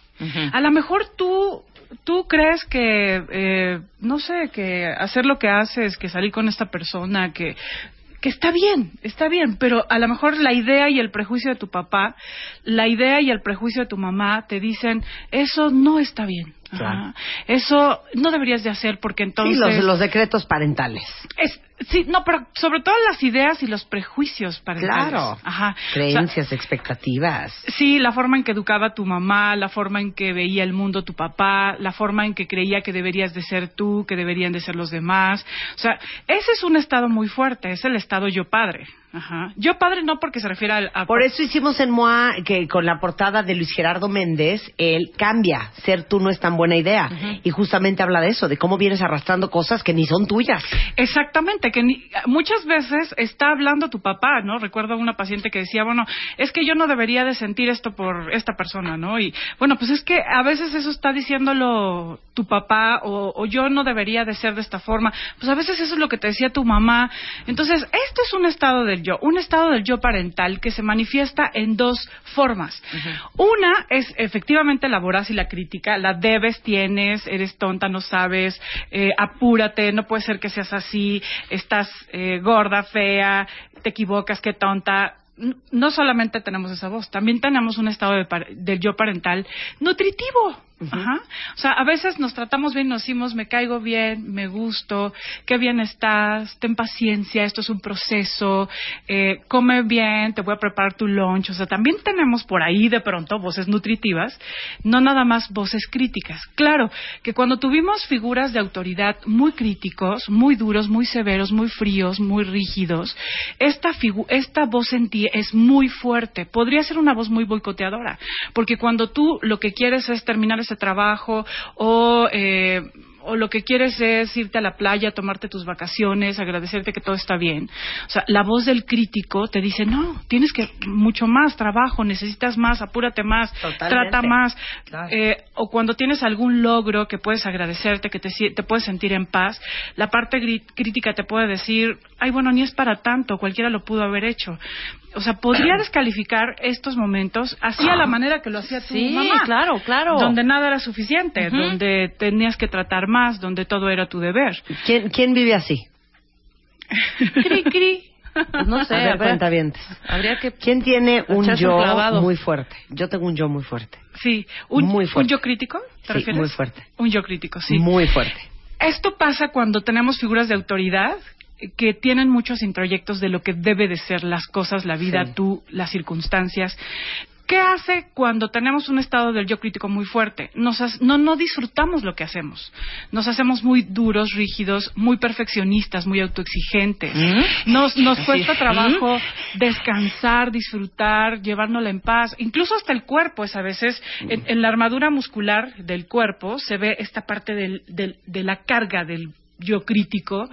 A lo mejor tú tú crees que eh, no sé que hacer lo que haces, que salir con esta persona, que que está bien, está bien, pero a lo mejor la idea y el prejuicio de tu papá, la idea y el prejuicio de tu mamá te dicen eso no está bien. Ajá. Eso no deberías de hacer porque entonces Sí, los, los decretos parentales. es, sí, no, pero sobre todo las ideas y los prejuicios parentales. Claro. Ajá. Creencias, expectativas. Sí, la forma en que educaba tu mamá, la forma en que veía el mundo tu papá, la forma en que creía que deberías de ser tú, que deberían de ser los demás. O sea, ese es un estado muy fuerte, es el estado yo padre. Ajá. Yo padre no porque se refiere al... a- Por eso hicimos en MOA que con la portada de Luis Gerardo Méndez, él cambia, ser tú no es tan buena idea. Y justamente habla de eso, de cómo vienes arrastrando cosas que ni son tuyas. Exactamente, que ni- muchas veces está hablando tu papá, ¿no? Recuerdo una paciente que decía, bueno, es que yo no debería de sentir esto por esta persona, ¿no? Y bueno, pues es que a veces eso está diciéndolo tu papá o, o yo no debería de ser de esta forma. Pues a veces eso es lo que te decía tu mamá. Entonces, esto es un estado del yo, un estado del yo parental que se manifiesta en dos formas. Una es efectivamente la voraz y la crítica, la debes, tienes, eres tonta, no sabes, eh, apúrate, no puede ser que seas así, estás eh, gorda, fea, te equivocas, qué tonta. No solamente tenemos esa voz, también tenemos un estado de par- del yo parental nutritivo. Ajá. O sea, a veces nos tratamos bien, nos decimos, me caigo bien, me gusto, qué bien estás, ten paciencia, esto es un proceso, eh, come bien, te voy a preparar tu lunch. O sea, también tenemos por ahí de pronto voces nutritivas, no nada más voces críticas. Claro, que cuando tuvimos figuras de autoridad muy críticos, muy duros, muy severos, muy fríos, muy rígidos, esta, figu- esta voz en ti es muy fuerte. Podría ser una voz muy boicoteadora, porque cuando tú lo que quieres es terminar ese trabajo o... eh, o lo que quieres es irte a la playa, tomarte tus vacaciones, agradecerte que todo está bien. O sea, la voz del crítico te dice, no, tienes que mucho más trabajo, necesitas más, apúrate más, Totalmente. trata más. Claro. Eh, o cuando tienes algún logro que puedes agradecerte, que te, puedes sentir en paz, la parte crítica te puede decir, ay, bueno, ni es para tanto, cualquiera lo pudo haber hecho. O sea, podría descalificar estos momentos así a la manera que lo hacía tu Sí, mamá. claro, claro. Donde nada era suficiente, donde tenías que tratar más, donde todo era tu deber. ¿Quién, quién vive así? Cri, cri. Pues no sé, a ver, habría que ¿Quién tiene un yo un muy fuerte? Yo tengo un yo muy fuerte. Sí, un, Muy un fuerte. yo crítico, ¿te Sí, refieres? muy fuerte. Un yo crítico, sí. Muy fuerte. Esto pasa cuando tenemos figuras de autoridad que tienen muchos introyectos de lo que debe de ser las cosas, la vida, Sí. tú, las circunstancias. ¿Qué hace cuando tenemos un estado del yo crítico muy fuerte? Nos no, no disfrutamos lo que hacemos. Nos hacemos muy duros, rígidos, muy perfeccionistas, muy autoexigentes. Nos, nos cuesta trabajo descansar, disfrutar, llevárnosla en paz. Incluso hasta el cuerpo es a veces, en, en la armadura muscular del cuerpo se ve esta parte del- del- de la carga del yo crítico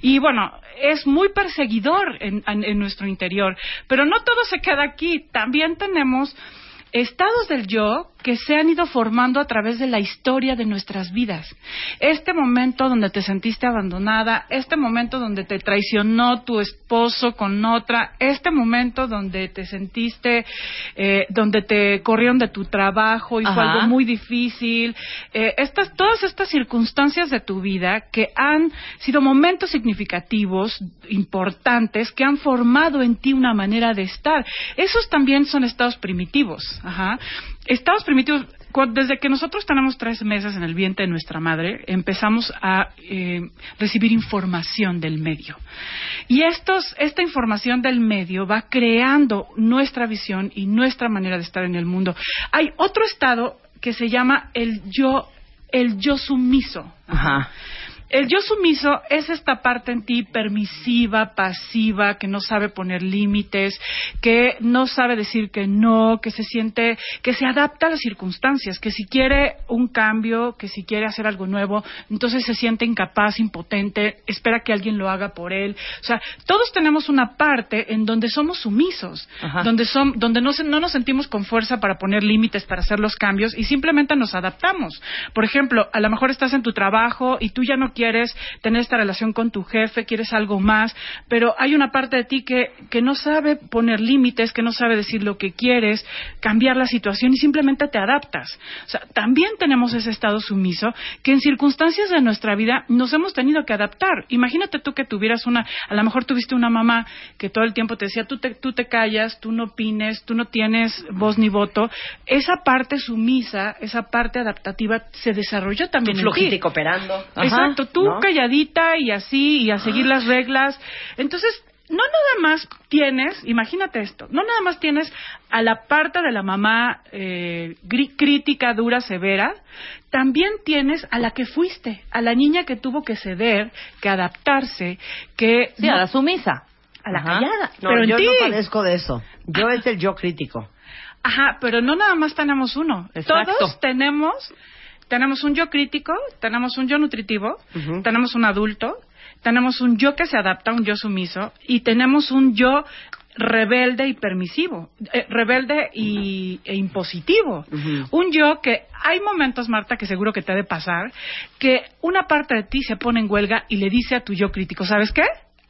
y bueno es muy perseguidor en, nuestro interior. Pero no todo se queda aquí. También tenemos estados del yo que se han ido formando a través de la historia de nuestras vidas. Este momento donde te sentiste abandonada, este momento donde te traicionó tu esposo con otra, este momento donde te sentiste, eh, donde te corrieron de tu trabajo y fue algo muy difícil, eh, estas, todas estas circunstancias de tu vida que han sido momentos significativos, importantes, que han formado en ti una manera de estar. Esos también son estados primitivos. Ajá. Estados primitivos. cu- Desde que nosotros tenemos tres meses en el vientre de nuestra madre, empezamos a eh, recibir información del medio. Y estos, esta información del medio va creando nuestra visión y nuestra manera de estar en el mundo. Hay otro estado que se llama el yo, el yo sumiso. Ajá. El yo sumiso es esta parte en ti permisiva, pasiva, que no sabe poner límites, que no sabe decir que no, que se siente, que se adapta a las circunstancias, que si quiere un cambio, que si quiere hacer algo nuevo, entonces se siente incapaz, impotente, espera que alguien lo haga por él. O sea, todos tenemos una parte en donde somos sumisos, Ajá. donde, son, donde no, se- no nos sentimos con fuerza para poner límites, para hacer los cambios y simplemente nos adaptamos. Por ejemplo, a lo mejor estás en tu trabajo y tú ya no quieres tener esta relación con tu jefe, quieres algo más, pero hay una parte de ti que, que no sabe poner límites, que no sabe decir lo que quieres, cambiar la situación y simplemente te adaptas. O sea, también tenemos ese estado sumiso que en circunstancias de nuestra vida nos hemos tenido que adaptar. Imagínate tú que tuvieras una, a lo mejor tuviste una mamá que todo el tiempo te decía, tú te, tú te callas, tú no opines, tú no tienes voz ni voto. Esa parte sumisa, esa parte adaptativa se desarrolló también en ti. Y cooperando. Exacto, tú ¿no? calladita y así, y a seguir las reglas. Entonces, no nada más tienes, imagínate esto, no nada más tienes a la parte de la mamá eh, crítica, dura, severa, también tienes a la que fuiste, a la niña que tuvo que ceder, que adaptarse, que... Sí, a la sumisa. a la Ajá. callada. No, pero en yo ti. no padezco de eso. Yo es el yo crítico. Ajá, pero no nada más tenemos uno. Exacto. Todos tenemos, tenemos un yo crítico, tenemos un yo nutritivo, tenemos un adulto, tenemos un yo que se adapta, un yo sumiso, y tenemos un yo rebelde y permisivo, eh, rebelde y, e impositivo. Un yo que hay momentos, Marta, que seguro que te ha de pasar, que una parte de ti se pone en huelga y le dice a tu yo crítico, ¿sabes qué?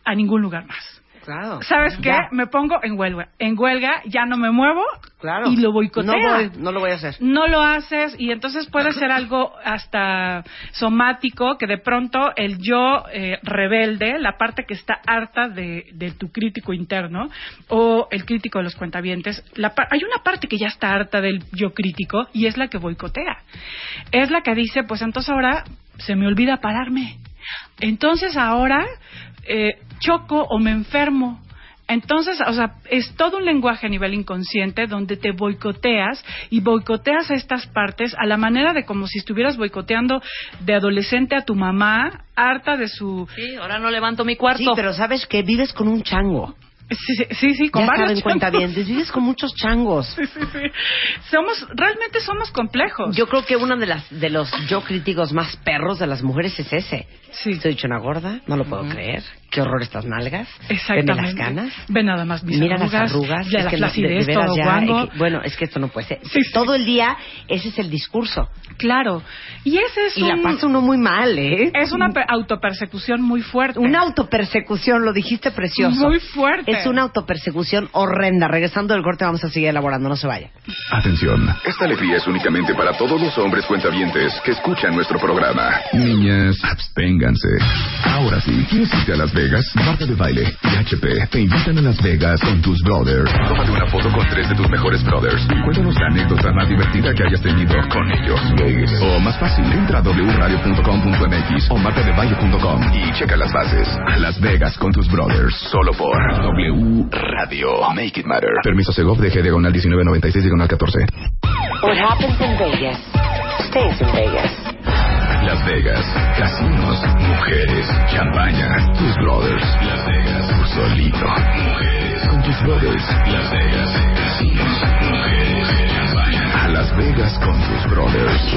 A ningún lugar más. Claro. ¿Sabes qué? Ya. Me pongo en huelga. En huelga ya no me muevo Claro. y lo boicotea. No, voy, no lo voy a hacer. No lo haces y entonces puede ser algo hasta somático que de pronto el yo eh, rebelde, la parte que está harta de, de tu crítico interno o el crítico de los cuentavientes, la hay una parte que ya está harta del yo crítico y es la que boicotea. Es la que dice, pues entonces ahora se me olvida pararme. Entonces ahora eh, choco o me enfermo. Entonces, o sea, es todo un lenguaje a nivel inconsciente donde te boicoteas y boicoteas a estas partes a la manera de como si estuvieras boicoteando de adolescente a tu mamá, harta de su... Sí, ahora no levanto mi cuarto. Sí, pero sabes que vives con un chango. Sí, sí, sí, con ya varios saben, cuenta bien, vives con muchos changos. Sí, sí, sí. Somos, realmente somos complejos. Yo creo que uno de las de los yo críticos más perros de las mujeres es ese. Sí. Estoy hecho una gorda, no lo puedo creer. Qué horror estas nalgas. Exactamente. Veme las canas. Ve nada más mis Mira arrugas. las arrugas. Ya es la que de- de todo ya, guango. eh, que- bueno, es que esto no puede ser. Sí, sí. Todo el día ese es el discurso. Claro. Y ese es Y un... la pasa uno muy mal, ¿eh? Es una pe- autopersecución muy fuerte. Una autopersecución, lo dijiste precioso. Muy fuerte. Es una autopersecución horrenda. Regresando del corte vamos a seguir elaborando, no se vaya. Atención, esta alegría es únicamente para todos los hombres cuentavientes que escuchan nuestro programa. Niñas, absténganse. Ahora sí, ¿quieres irte a Las Vegas? Marta de Baile y HP te invitan a Las Vegas con tus brothers. Tómate una foto con tres de tus mejores brothers y cuéntanos la anécdota más divertida que hayas tenido con ellos. O más fácil, entra a wradio.com.mx o martadebaile.com y checa las bases. Las Vegas con tus brothers, solo por W Radio. Make it matter. Permiso Segov de G diagonal 1996 diagonal 14. What happens in Vegas stays in Vegas. Las Vegas, casinos, mujeres, champaña, tus brothers. Las Vegas, tú solito, mujeres, con tus brothers. Las Vegas, casinos, mujeres, champaña. A Las Vegas con tus brothers.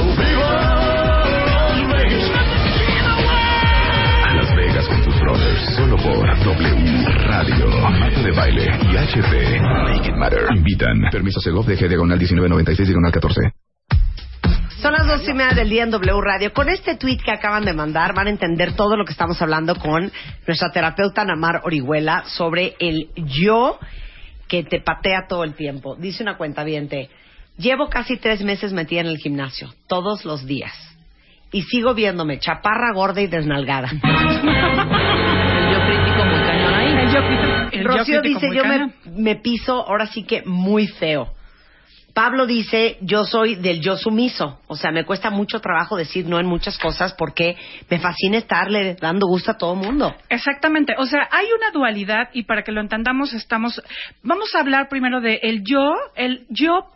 A Las Vegas con tus brothers, solo por W Radio. Marta de Baile y HP. Make it matter. Invitan. Permiso Segov de G diagonal 1996 diagonal 14. Son las dos y media del día en W Radio. Con este tweet que acaban de mandar van a entender todo lo que estamos hablando con nuestra terapeuta Namar Orihuela sobre el yo que te patea todo el tiempo. Dice una cuenta llevo casi tres meses metida en el gimnasio, todos los días. Y sigo viéndome chaparra, gorda y desnalgada. El yo crítico muy cañón ahí. El yo crítico- el yo Rocío dice, muy yo me, cañón". me piso ahora sí que muy feo. Pablo dice, yo soy del yo sumiso. O sea, me cuesta mucho trabajo decir no en muchas cosas porque me fascina estarle dando gusto a todo mundo. Exactamente, o sea, hay una dualidad y para que lo entendamos estamos, vamos a hablar primero de el yo, el yo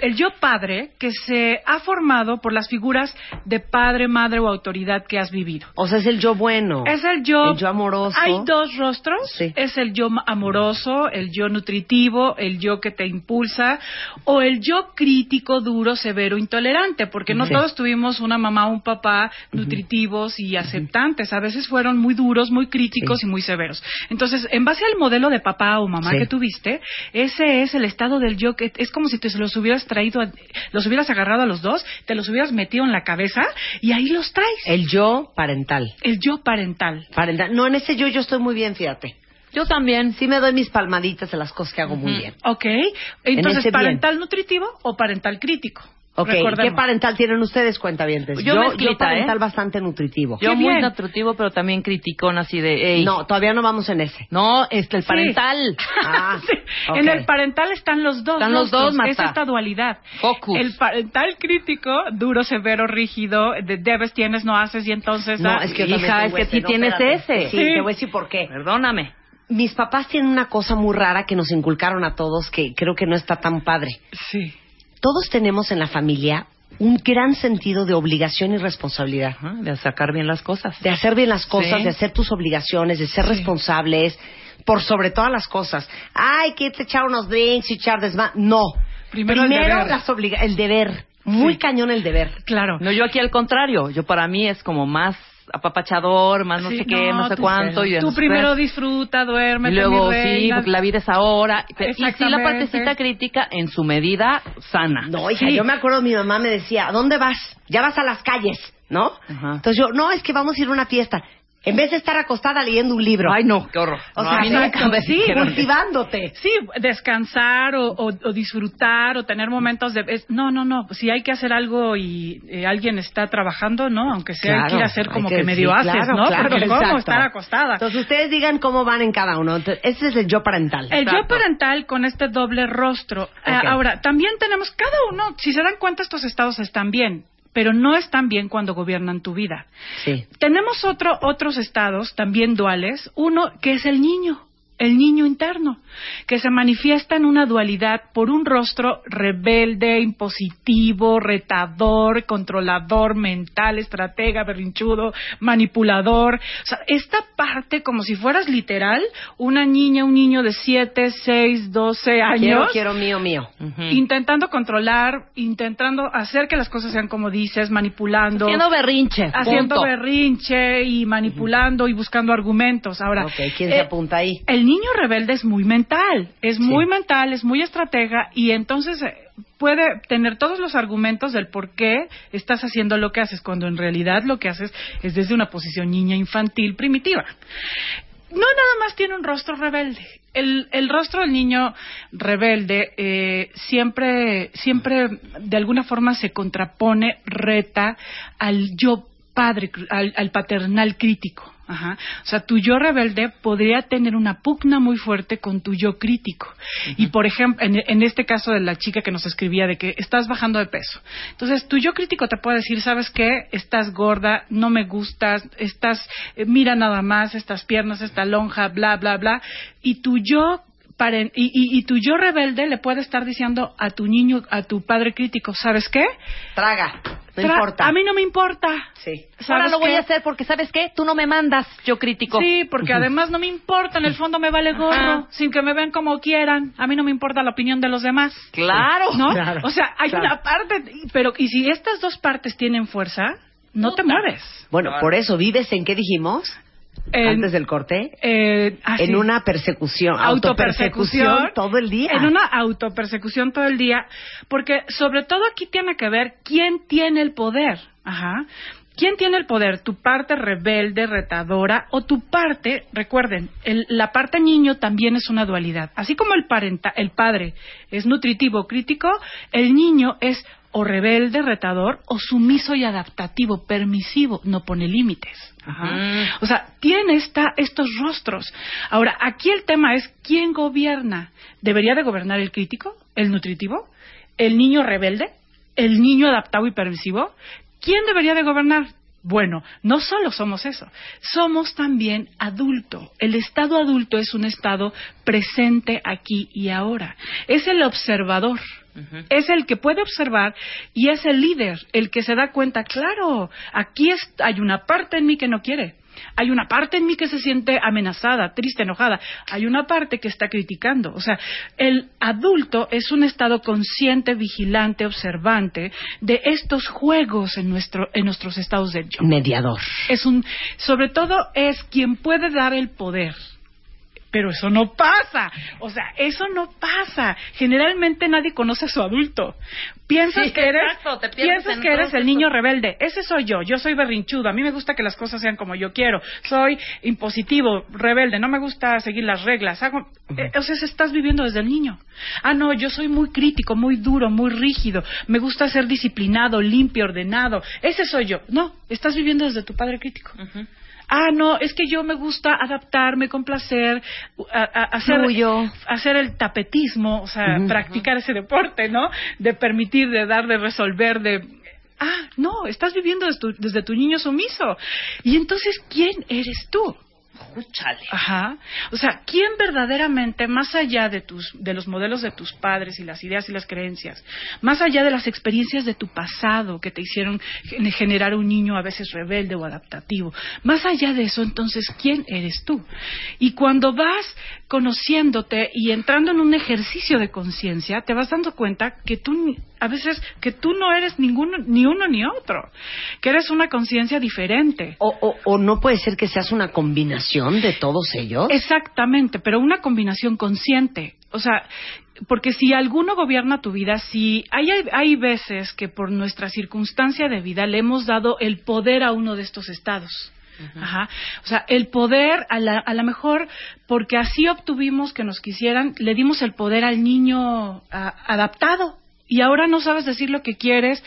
el yo padre que se ha formado por las figuras de padre, madre o autoridad que has vivido. O sea, es el yo bueno. Es el yo. El yo amoroso. Hay dos rostros. Sí. Es el yo amoroso, el yo nutritivo, el yo que te impulsa, o el yo crítico, duro, severo, intolerante, porque no Sí. todos tuvimos una mamá o un papá nutritivos y aceptantes. A veces fueron muy duros, muy críticos Sí. y muy severos. Entonces, en base al modelo de papá o mamá que tuviste, ese es el estado del yo que es como si te los hubieras traído, a- los hubieras agarrado a los dos, te los hubieras metido en la cabeza y ahí los traes. El yo parental. El yo parental. Parental. No, en ese yo yo estoy muy bien, fíjate. Yo también. Sí me doy mis palmaditas de las cosas que hago muy bien. Ok. Entonces, bien. ¿parental nutritivo o parental crítico? Ok, ¿qué parental tienen ustedes, cuentavientes? Yo yo, mezclita, yo parental ¿eh? bastante nutritivo. Yo Qué muy bien. nutritivo, pero también criticón así de, ey. No, todavía no vamos en ese. No, este, el Sí. parental. Ah, Sí. En el parental están los dos. Están los dos, Marta. Es esta dualidad. Focus. El parental crítico, duro, severo, rígido, de debes, tienes, no haces y entonces... No, ah, es que Hija, es que sí no, tienes espérate. ese. Sí, Sí. te voy a decir por qué. Perdóname. Mis papás tienen una cosa muy rara que nos inculcaron a todos que creo que no está tan padre. Sí. Todos tenemos en la familia un gran sentido de obligación y responsabilidad. Ajá, de sacar bien las cosas. De hacer bien las cosas, Sí. de hacer tus obligaciones, de ser responsables, por sobre todas las cosas. Ay, que te echar unos drinks y echar desma... No. Primero el deber. las obliga- el deber. Muy Sí. cañón el deber. Claro. No, yo aquí al contrario. Yo para mí es como más apapachador, más no Sí, sé qué, no, sé tú- cuánto. Y Tú después- primero disfruta, duerme, Y luego, sí, porque la vida es ahora. Y sí, la partecita crítica en su medida sana. No, hija, Sí. yo me acuerdo, mi mamá me decía, ¿a dónde vas? Ya vas a las calles, ¿no? Ajá. Entonces yo, no, es que vamos a ir a una fiesta. En vez de estar acostada leyendo un libro. Ay, no, qué horror. O No, sea, a mí nunca me sí, dijeron eso. cultivándote. Sí, descansar o, o- o disfrutar o tener momentos de... es- no, no, no. Si hay que hacer algo y eh, alguien está trabajando, ¿no? Aunque sea, hay que ir a hacer como que- que, medio sí, haces, claro, ¿no? claro, Porque exacto. cómo estar acostada. Entonces ustedes digan cómo van en cada uno. Entonces, ese es el yo parental. El yo parental con este doble rostro. Ok. ahora, también tenemos cada uno, si se dan cuenta, estos estados están bien, pero no están bien cuando gobiernan tu vida. Sí. Tenemos otro, otros estados también duales. Uno que es el niño. El niño interno, que se manifiesta en una dualidad por un rostro rebelde, impositivo, retador, controlador, mental, estratega, berrinchudo, manipulador. O sea, esta parte, como si fueras literal, una niña, un niño de 7, 6, 12 años. Quiero, quiero mío, mío. Intentando controlar, intentando hacer que las cosas sean como dices, manipulando. Haciendo berrinche, Haciendo punto. berrinche y manipulando y buscando argumentos. Ahora, Ok, ¿quién se eh, apunta ahí? el niño rebelde es muy mental, es muy mental, es muy estratega y entonces eh, puede tener todos los argumentos del por qué estás haciendo lo que haces, cuando en realidad lo que haces es desde una posición niña infantil primitiva. No nada más tiene un rostro rebelde. El, el rostro del niño rebelde eh, siempre, siempre de alguna forma se contrapone, reta al yo padre, al paternal crítico. Ajá. O sea, tu yo rebelde podría tener una pugna muy fuerte con tu yo crítico. Y por ejemplo, en, en este caso de la chica que nos escribía de que estás bajando de peso. Entonces, tu yo crítico te puede decir, ¿sabes qué? Estás gorda, no me gustas, estás, eh, mira nada más estas piernas, esta lonja, bla, bla, bla. Y tu yo paren- y, y, y tu yo rebelde le puede estar diciendo a tu niño, a tu padre crítico, ¿sabes qué? Traga, no Tra- importa. A mí no me importa. Sí. Ahora ¿Sabes lo voy qué? a hacer porque, ¿sabes qué? Tú no me mandas, yo crítico. Sí, porque además no me importa, en el fondo me vale gorro, Ajá. sin que me vean como quieran. A mí no me importa la opinión de los demás. Claro. ¿No? Claro, o sea, hay claro. una parte, pero y si estas dos partes tienen fuerza, no te mueves. Bueno, por eso vives en qué dijimos En- antes del corte. Eh, ah, en sí. una persecución, autopersecución todo el día. En una autopersecución todo el día, porque sobre todo aquí tiene que ver quién tiene el poder. Ajá. ¿Quién tiene el poder? ¿Tu parte rebelde, retadora o tu parte, recuerden, el- la parte niño también es una dualidad. Así como el, parenta, el padre es nutritivo, crítico, el niño es o rebelde, retador o sumiso y adaptativo, permisivo, no pone límites. Ajá. O sea, tiene esta, estos rostros. Ahora, aquí el tema es quién gobierna. ¿Debería de gobernar el crítico, el nutritivo, el niño rebelde, el niño adaptado y permisivo? ¿Quién debería de gobernar? Bueno, no solo somos eso, somos también adulto. El estado adulto es un estado presente aquí y ahora. Es el observador. Es el que puede observar y es el líder, el que se da cuenta, claro, aquí es- hay una parte en mí que no quiere. Hay una parte en mí que se siente amenazada, triste, enojada. Hay una parte que está criticando. O sea, el adulto es un estado consciente, vigilante, observante de estos juegos en, nuestro, en nuestros estados de yo. Mediador. Es un, sobre todo es quien puede dar el poder. Pero eso no pasa. O sea, eso no pasa. Generalmente nadie conoce a su adulto. Piensas Sí, que eres, exacto, te pierdes piensas en que eres el niño rebelde. Ese soy yo. Yo soy berrinchudo. A mí me gusta que las cosas sean como yo quiero. Soy impositivo, rebelde. No me gusta seguir las reglas. Hago, eh, o sea, estás viviendo desde el niño. Ah, no, yo soy muy crítico, muy duro, muy rígido. Me gusta ser disciplinado, limpio, ordenado. Ese soy yo. No, estás viviendo desde tu padre crítico. Ah, no, es que yo me gusta adaptarme, complacer, a- a- hacer, el tapetismo, o sea, practicar ese deporte, ¿no? De permitir, de dar, de resolver, de... Ah, no, estás viviendo desde tu, desde tu niño sumiso. Y entonces, ¿quién eres tú? Ajá. O sea, ¿quién verdaderamente, más allá de tus, de los modelos de tus padres y las ideas y las creencias, más allá de las experiencias de tu pasado que te hicieron gen- generar un niño a veces rebelde o adaptativo, más allá de eso, entonces, ¿quién eres tú? Y cuando vas conociéndote y entrando en un ejercicio de conciencia, te vas dando cuenta que tú, ni- a veces, que tú no eres ninguno, ni uno ni otro, que eres una conciencia diferente. O, o, o no puede ser que seas una combinación de todos ellos. Exactamente, pero una combinación consciente. O sea, porque si alguno gobierna tu vida, si hay, hay, hay veces que por nuestra circunstancia de vida le hemos dado el poder a uno de estos estados. Ajá. O sea, el poder, a la, a lo mejor, porque así obtuvimos que nos quisieran, le dimos el poder al niño a- adaptado. y ahora no sabes decir lo que quieres,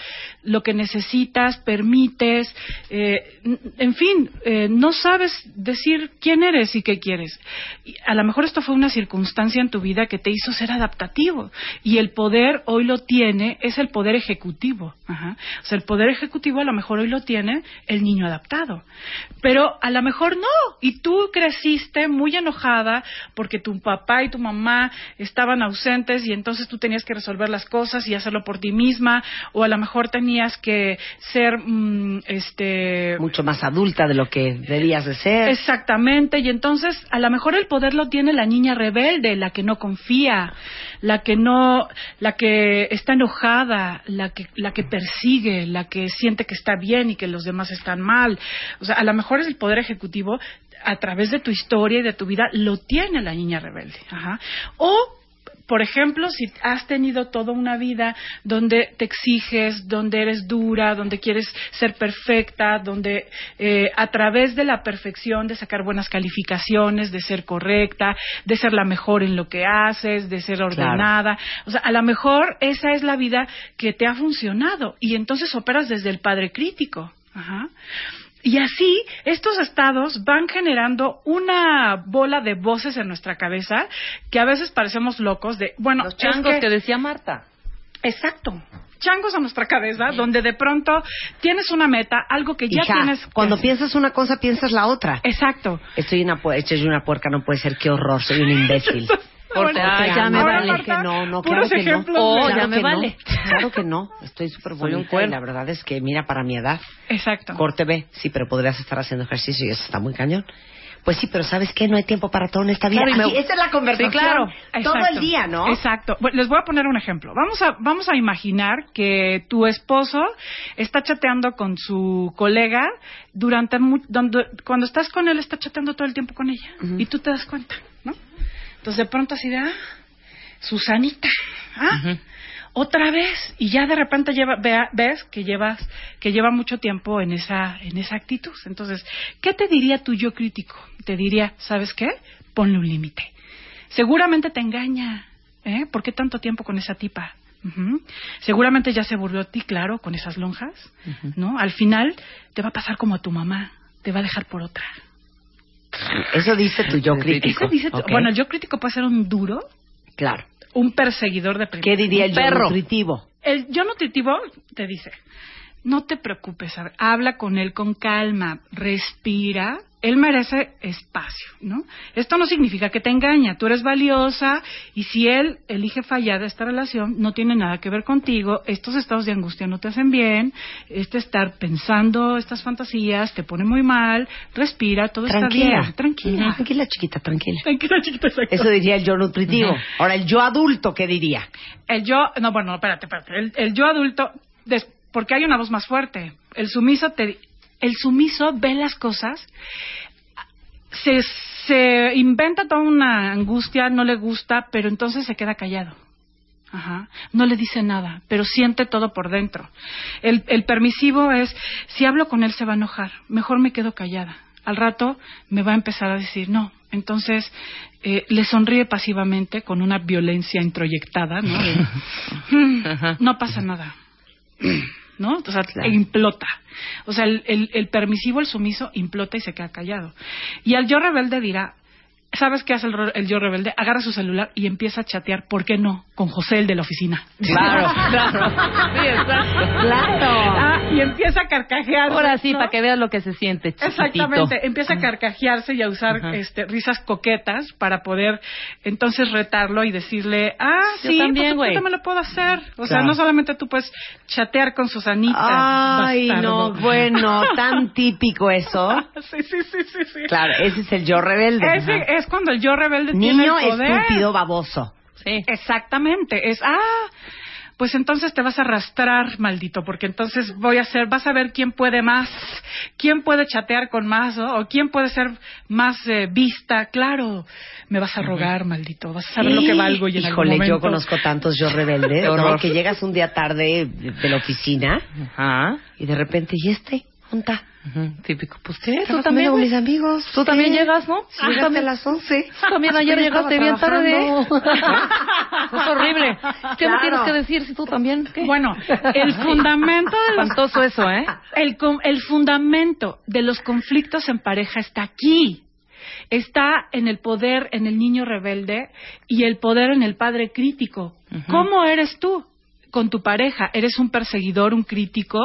lo que necesitas, permites, eh, en fin, eh, no sabes decir quién eres y qué quieres. Y a lo mejor esto fue una circunstancia en tu vida que te hizo ser adaptativo y el poder hoy lo tiene, es el poder ejecutivo. O sea, el poder ejecutivo a lo mejor hoy lo tiene el niño adaptado, pero a lo mejor no. Y tú creciste muy enojada porque tu papá y tu mamá estaban ausentes y entonces tú tenías que resolver las cosas y hacerlo por ti misma, o a lo mejor tenías que ser, mm, este, Mucho más adulta de lo que debías de ser. Exactamente, y entonces a lo mejor el poder lo tiene la niña rebelde, la que no confía, la que no, la que está enojada, la que, la que persigue, la que siente que está bien y que los demás están mal. O sea, a lo mejor es el poder ejecutivo a través de tu historia y de tu vida lo tiene la niña rebelde. Ajá. O por ejemplo, si has tenido toda una vida donde te exiges, donde eres dura, donde quieres ser perfecta, donde eh, a través de la perfección, de sacar buenas calificaciones, de ser correcta, de ser la mejor en lo que haces, de ser ordenada, o sea, a lo mejor esa es la vida que te ha funcionado y entonces operas desde el padre crítico. Ajá. Y así, estos estados van generando una bola de voces en nuestra cabeza que a veces parecemos locos de, bueno, Los es changos que- que decía Marta. Exacto. Changos a nuestra cabeza, donde de pronto tienes una meta, algo que ya Hija, tienes. que cuando piensas una cosa, piensas la otra. Exacto. Estoy una, pu- estoy una puerca, no puede ser, qué horror, soy un imbécil. Ay, ya me vale. Marta, que no, no, claro que no. Oh, ya me no. vale. Claro que no, estoy súper bonita y la verdad es que, mira, para mi edad, Exacto. corte B, sí, pero podrías estar haciendo ejercicio y eso está muy cañón. Pues sí, pero ¿sabes qué? No hay tiempo para todo en esta vida. Claro, me- esa es la conversación. Sí, claro. Todo el día, ¿no? Exacto. Bueno, les voy a poner un ejemplo. Vamos a, vamos a imaginar que tu esposo está chateando con su colega durante donde, cuando estás con él está chateando todo el tiempo con ella y tú te das cuenta, ¿no? Entonces de pronto así de, ah, Susanita, ah, otra vez y ya de repente lleva, vea- ves que llevas que lleva mucho tiempo en esa en esa actitud. Entonces, ¿qué te diría tu yo crítico? Te diría, ¿sabes qué? Ponle un límite. Seguramente te engaña, ¿eh? ¿Por qué tanto tiempo con esa tipa? Seguramente ya se burló de ti, claro, con esas lonjas, ¿no? Al final te va a pasar como a tu mamá, te va a dejar por otra. Eso dice tu yo crítico. Eso dice tu- ¿ok? Bueno, el yo crítico puede ser un duro, Claro. un perseguidor de ¿Qué diría el yo nutritivo? El yo nutritivo te dice, no te preocupes, habla con él con calma, respira. Él merece espacio, ¿no? Esto no significa que te engaña, tú eres valiosa y si él elige fallar de esta relación, no tiene nada que ver contigo, estos estados de angustia no te hacen bien, este estar pensando estas fantasías te pone muy mal, respira, todo Tranquila. está bien, tranquila. Tranquila, chiquita, tranquila. Tranquila, chiquita, exacto. Eso diría el yo nutritivo. Ahora, el yo adulto, ¿qué diría? El yo, no, bueno, espérate, espérate. El, el yo adulto, des- porque hay una voz más fuerte. El sumiso te, el sumiso ve las cosas, se, se inventa toda una angustia, no le gusta, pero entonces se queda callado. Ajá. No le dice nada, pero siente todo por dentro. El, el permisivo es, si hablo con él se va a enojar, mejor me quedo callada. Al rato me va a empezar a decir no. Entonces eh, le sonríe pasivamente con una violencia introyectada, ¿no? De, "Mm, no pasa nada. ¿No? O sea, implota. O sea, el, el- el permisivo, el sumiso, implota y se queda callado. Y el yo rebelde dirá, ¿sabes qué hace el, ro- el yo rebelde? Agarra su celular y empieza a chatear, ¿por qué no? Con José, el de la oficina. Claro, claro. Sí, exacto. Claro. Ah, y empieza a carcajear. Ahora sí, ¿no? para que veas lo que se siente, chiquitito. Exactamente, empieza a carcajearse y a usar Ajá. este, risas coquetas para poder entonces retarlo y decirle, ah, Yo sí, también, pues güey. yo también lo puedo hacer. O sea, no solamente tú puedes chatear con Susanita. Ay, bastardo. no, bueno, tan típico eso. sí, sí, sí, sí, sí. Claro, ese es el yo rebelde. Ese. Es cuando el yo rebelde tiene Niño el poder. estúpido baboso. Sí. Exactamente, es, ah, pues entonces te vas a arrastrar, maldito, porque entonces voy a hacer, vas a ver quién puede más, quién puede chatear con más, ¿no? o quién puede ser más eh, vista, claro, me vas a rogar, maldito, vas a saber lo que valgo y en algún Híjole, momento... yo conozco tantos yo rebeldes, ¿no? Que llegas un día tarde de de la oficina Ajá. y de repente, ¿y este? Junta. Ujú, Típico. Pues qué, Estaba tú también. con mis amigos. Tú también Sí. llegas, ¿no? Sí, llegaste a las 11. Tú también ayer llegaste bien tarde. trabajando. es horrible. ¿Qué me Claro. tienes que decir si tú también? ¿Qué? Bueno, el fundamento de los Espantoso eso, ¿eh? El, el fundamento de los conflictos en pareja está aquí. Está en el poder en el niño rebelde y el poder en el padre crítico. ¿Cómo eres tú con tu pareja? ¿Eres un perseguidor, un crítico?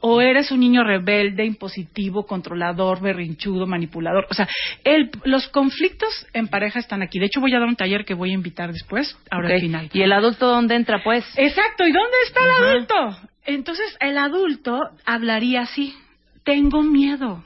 ¿O eres un niño rebelde, impositivo, controlador, berrinchudo, manipulador? O sea, el- los conflictos en pareja están aquí. De hecho, voy a dar un taller que voy a invitar después, ahora al final. ¿Y el adulto dónde entra, pues? Exacto, ¿y dónde está el adulto? Entonces, el adulto hablaría así, tengo miedo.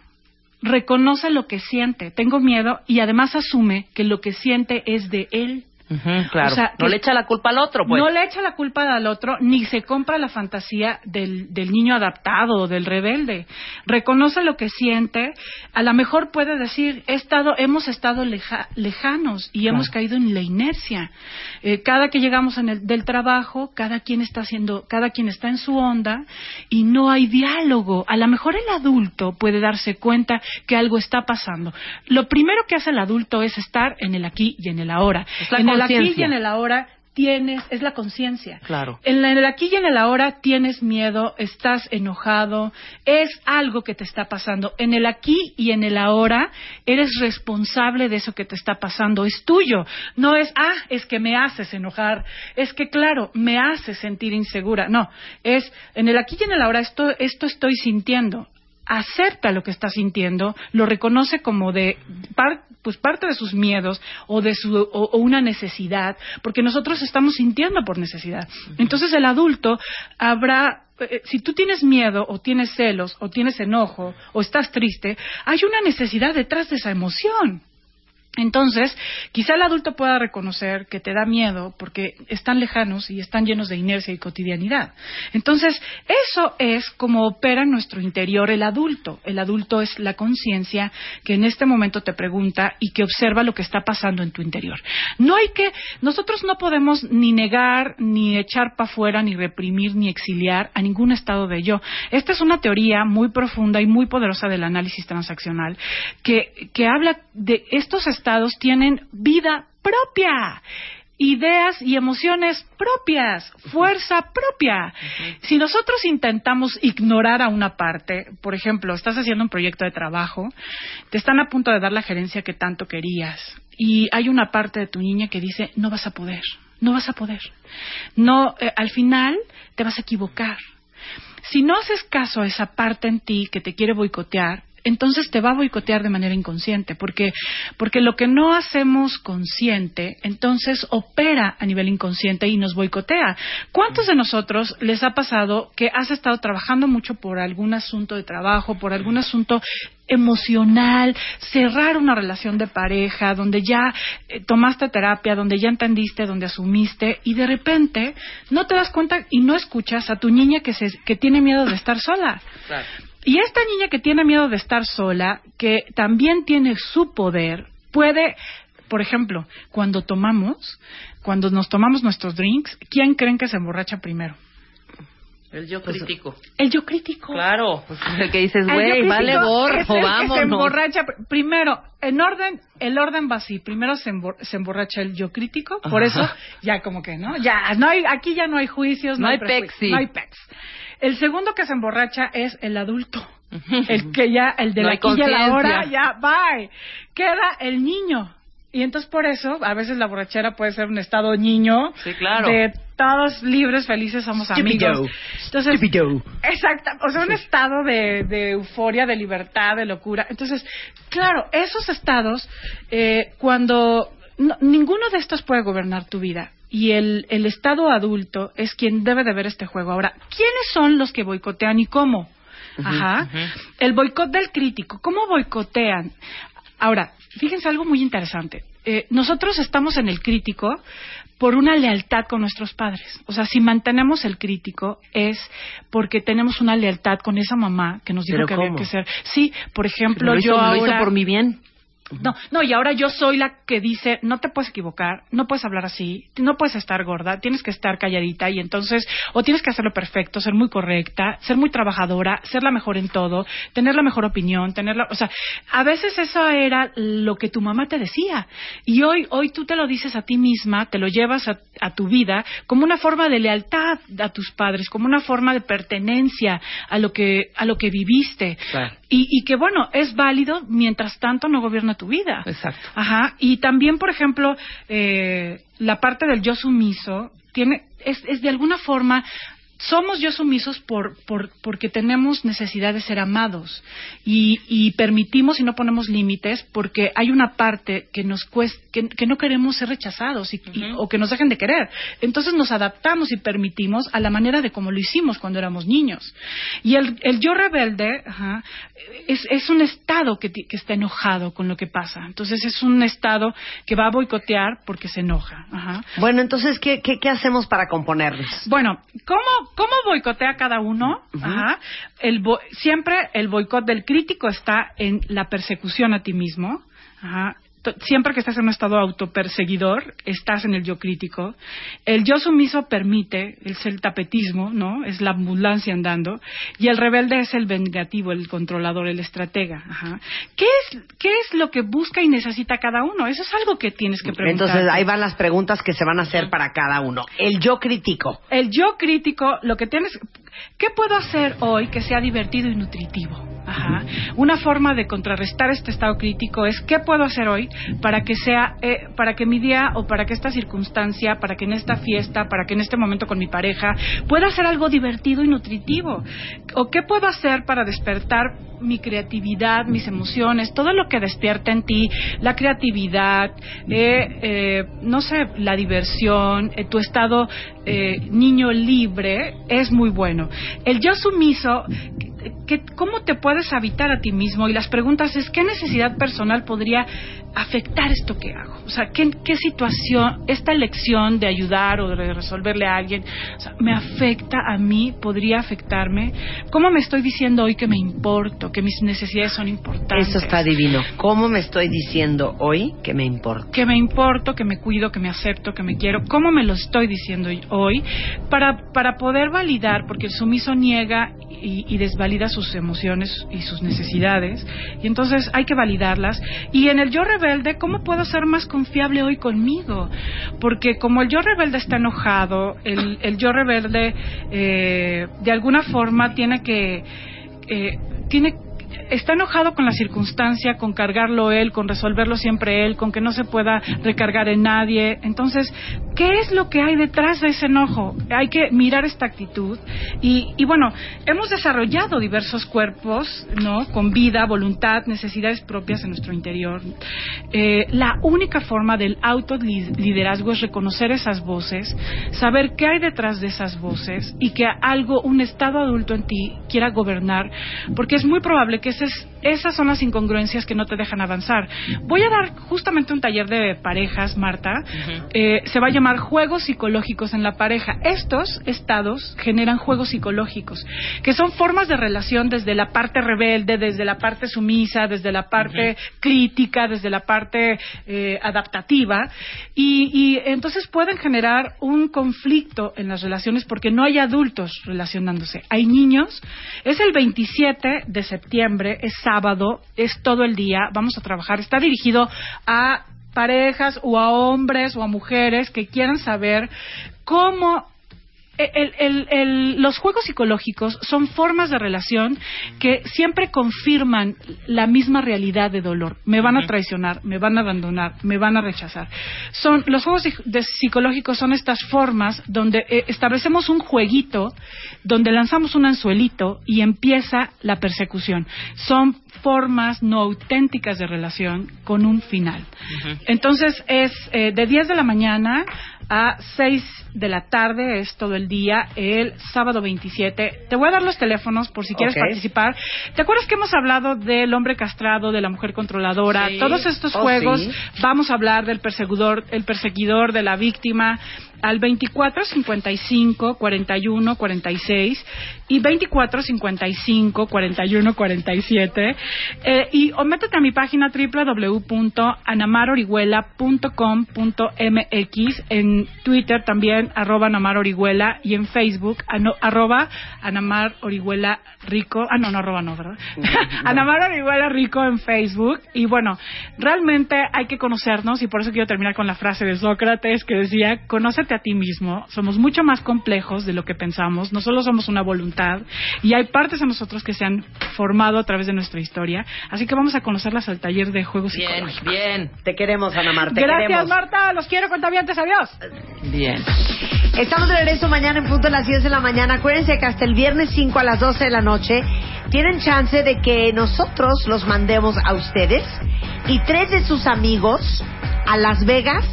Reconoce lo que siente, tengo miedo y además asume que lo que siente es de él. Ujú, claro. O sea, no le echa la culpa al otro, pues. No le echa la culpa al otro, ni se compra la fantasía del, del niño adaptado o del rebelde. Reconoce lo que siente. A lo mejor puede decir, he estado, hemos estado leja- lejanos y hemos caído en la inercia. Eh, cada que llegamos en el, del trabajo, cada quien está haciendo, cada quien está en su onda y no hay diálogo. A lo mejor el adulto puede darse cuenta que algo está pasando. Lo primero que hace el adulto es estar en el aquí y en el ahora. Es la en el aquí y en el ahora tienes, es la conciencia. Claro. En, la- en el aquí y en el ahora tienes miedo, estás enojado, es algo que te está pasando. En el aquí y en el ahora eres responsable de eso que te está pasando, es tuyo. No es, ah, es que me haces enojar, es que claro, me haces sentir insegura. No, es en el aquí y en el ahora esto, esto estoy sintiendo. Acepta lo que está sintiendo, lo reconoce como de par- pues parte de sus miedos o de su o, o una necesidad, porque nosotros estamos sintiendo por necesidad. Entonces el adulto habrá eh, si tú tienes miedo o tienes celos o tienes enojo o estás triste, hay una necesidad detrás de esa emoción. Entonces, quizá el adulto pueda reconocer que te da miedo porque están lejanos y están llenos de inercia y cotidianidad. Entonces, eso es como opera en nuestro interior el adulto. El adulto es la conciencia que en este momento te pregunta y que observa lo que está pasando en tu interior. No hay que, nosotros no podemos ni negar, ni echar para afuera, ni reprimir, ni exiliar a ningún estado de yo. Esta es una teoría muy profunda y muy poderosa del análisis transaccional que, que habla de estos estados tienen vida propia ideas y emociones propias, fuerza propia. Si nosotros intentamos ignorar a una parte, por ejemplo, estás haciendo un proyecto de trabajo, te están a punto de dar la gerencia que tanto querías y hay una parte de tu niña que dice, no vas a poder, no vas a poder. No, eh, al final te vas a equivocar. Si no haces caso a esa parte en ti que te quiere boicotear, entonces te va a boicotear de manera inconsciente, porque, porque lo que no hacemos consciente, entonces opera a nivel inconsciente y nos boicotea. ¿Cuántos de nosotros les ha pasado que has estado trabajando mucho por algún asunto de trabajo, por algún asunto emocional, cerrar una relación de pareja, donde ya eh, tomaste terapia, donde ya entendiste, donde asumiste, y de repente no te das cuenta y no escuchas a tu niña que, se, que tiene miedo de estar sola? Y esta niña que tiene miedo de estar sola, que también tiene su poder, puede, por ejemplo, cuando tomamos, cuando nos tomamos nuestros drinks, ¿quién creen que se emborracha primero? El yo crítico. El yo crítico. Claro. Pues el que dices, güey, vale gorro, que se emborracha pr- primero, en orden, el orden va así. Primero se, embor- se emborracha el yo crítico, por Ajá. eso ya como que, ¿no? Ya, no hay, aquí ya no hay juicios, no, No hay pexi. No hay pex. El segundo que se emborracha es el adulto. El que ya, el de No la aquí y la hora, ya, bye. Queda el niño. Y entonces por eso, a veces la borrachera puede ser un estado niño. Sí, claro. De todos libres, felices, somos amigos. Entonces, Exacto, o sea, un estado de, de euforia, de libertad, de locura. Entonces, claro, esos estados, eh, cuando no- ninguno de estos puede gobernar tu vida. Y el, el estado adulto es quien debe de ver este juego. Ahora, ¿quiénes son los que boicotean y cómo? Ajá. El boicot del crítico. ¿Cómo boicotean? Ahora, fíjense algo muy interesante. Eh, nosotros estamos en el crítico por una lealtad con nuestros padres. O sea, si mantenemos el crítico es porque tenemos una lealtad con esa mamá que nos dijo ¿Pero que había que ser. Sí, por ejemplo, Lo hizo- yo lo ahora hizo por mi bien. No, no, y ahora yo soy la que dice, no te puedes equivocar, no puedes hablar así, no puedes estar gorda, tienes que estar calladita y entonces, o tienes que hacerlo perfecto, ser muy correcta, ser muy trabajadora, ser la mejor en todo, tener la mejor opinión, tener la, o sea, a veces eso era lo que tu mamá te decía. Y hoy, hoy tú te lo dices a ti misma, te lo llevas a, a tu vida como una forma de lealtad a tus padres, como una forma de pertenencia a lo que, a lo que viviste. Y, y que bueno, es válido mientras tanto no gobierna tu vida. Exacto. Ajá. Y también, por ejemplo, eh, la parte del yo sumiso tiene, es, es de alguna forma somos yo sumisos por, por, porque tenemos necesidad de ser amados y, y permitimos y no ponemos límites porque hay una parte que nos cuesta, que, que no queremos ser rechazados y, y- o que nos dejen de querer. Entonces nos adaptamos y permitimos a la manera de como lo hicimos cuando éramos niños. Y el, el yo rebelde ajá, es, es un estado que, está enojado con lo que pasa. Entonces es un estado que va a boicotear porque se enoja. Ajá. Bueno, entonces, ¿qué, qué, qué hacemos para componernos? Bueno, ¿cómo, cómo boicotea cada uno? Ajá. El bo- siempre el boicot del crítico está en la persecución a ti mismo. Ajá. Siempre que estás en un estado autoperseguidor, estás en el yo crítico. El yo sumiso permite, es el tapetismo, ¿no? Es la ambulancia andando. Y el rebelde es el vengativo, el controlador, el estratega. Ajá. ¿Qué es, ¿Qué es lo que busca y necesita cada uno? Eso es algo que tienes que preguntar. Entonces, ahí van las preguntas que se van a hacer para cada uno. El yo crítico. El yo crítico, lo que tienes, ¿qué puedo hacer hoy que sea divertido y nutritivo? Ajá. Una forma de contrarrestar este estado crítico es qué puedo hacer hoy para que sea, eh, para que mi día o para que esta circunstancia, para que en esta fiesta, para que en este momento con mi pareja pueda ser algo divertido y nutritivo. O qué puedo hacer para despertar mi creatividad, mis emociones, todo lo que despierta en ti, la creatividad, eh, eh, no sé, la diversión, eh, tu estado eh, niño libre es muy bueno. El yo sumiso, que, ¿cómo te puedes habitar a ti mismo? Y las preguntas es, ¿qué necesidad personal podría afectar esto que hago? O sea, ¿qué, qué situación, esta elección de ayudar o de resolverle a alguien, o sea, me afecta a mí, podría afectarme? ¿Cómo me estoy diciendo hoy que me importo, que mis necesidades son importantes? Eso está divino. ¿Cómo me estoy diciendo hoy que me importa? que me importo, que me cuido, que me acepto, que me quiero, cómo me lo estoy diciendo hoy, para, para poder validar, porque el sumiso niega y, y desvalida sus emociones y sus necesidades, y entonces hay que validarlas. Y en el yo rebelde, ¿cómo puedo ser más confiable hoy conmigo? Porque como el yo rebelde está enojado, el, el yo rebelde eh, de alguna forma tiene que... eh, tiene está enojado con la circunstancia, con cargarlo él, con resolverlo siempre él, con que no se pueda recargar en nadie. Entonces, ¿qué es lo que hay detrás de ese enojo? Hay que mirar esta actitud. Y, y bueno, hemos desarrollado diversos cuerpos, ¿no? Con vida, voluntad, necesidades propias en nuestro interior. Eh, la única forma del autoliderazgo es reconocer esas voces, saber qué hay detrás de esas voces y que algo, un estado adulto en ti quiera gobernar, porque es muy probable que esas, esas son las incongruencias que no te dejan avanzar. Voy a dar justamente un taller de parejas, Marta. Eh, se va a llamar Juegos Psicológicos en la Pareja. Estos estados generan juegos psicológicos, que son formas de relación desde la parte rebelde, desde la parte sumisa, desde la parte crítica, desde la parte eh, adaptativa. Y, y entonces pueden generar un conflicto en las relaciones porque no hay adultos relacionándose. Hay niños. Es el 27 de septiembre, es sábado, es todo el día. Vamos a trabajar. Está dirigido a parejas o a hombres o a mujeres que quieran saber cómo el- el- el- los juegos psicológicos son formas de relación que siempre confirman la misma realidad de dolor. Me van a traicionar, me van a abandonar, me van a rechazar. Son los juegos de- psicológicos son estas formas donde eh, establecemos un jueguito, donde lanzamos un anzuelito y empieza la persecución. Son formas no auténticas de relación con un final. Entonces es eh, de 10 de la mañana a 6 de la tarde, es todo el día el sábado 27. Te voy a dar los teléfonos por si quieres participar. ¿Te acuerdas que hemos hablado del hombre castrado, de la mujer controladora? Sí. Todos estos Oh, juegos sí. vamos a hablar del perseguidor, el perseguidor de la víctima al 24 55 41 46 y 24 55 41 47 eh, y o métete a mi página www.anamarorihuela.com.mx en Twitter también arroba Anamar Orihuela y en Facebook ano- arroba Anamar Orihuela Rico. Ah no no arroba no verdad Anamar Orihuela Rico en Facebook. Y bueno realmente hay que conocernos y por eso quiero terminar con la frase de Sócrates que decía conócete a ti mismo. Somos mucho más complejos de lo que pensamos. No solo somos una voluntad y hay partes de nosotros que se han formado a través de nuestra historia. Así que vamos a conocerlas al taller de juegos Bien, psicológicos bien. Te queremos, Ana Marta. te gracias queremos. Marta. Los quiero cuentavientes adiós. Bien. Estamos de regreso mañana en punto a las 10 de la mañana. Acuérdense que hasta el viernes 5 a las 12 de la noche tienen chance de que nosotros los mandemos a ustedes y tres de sus amigos a Las Vegas,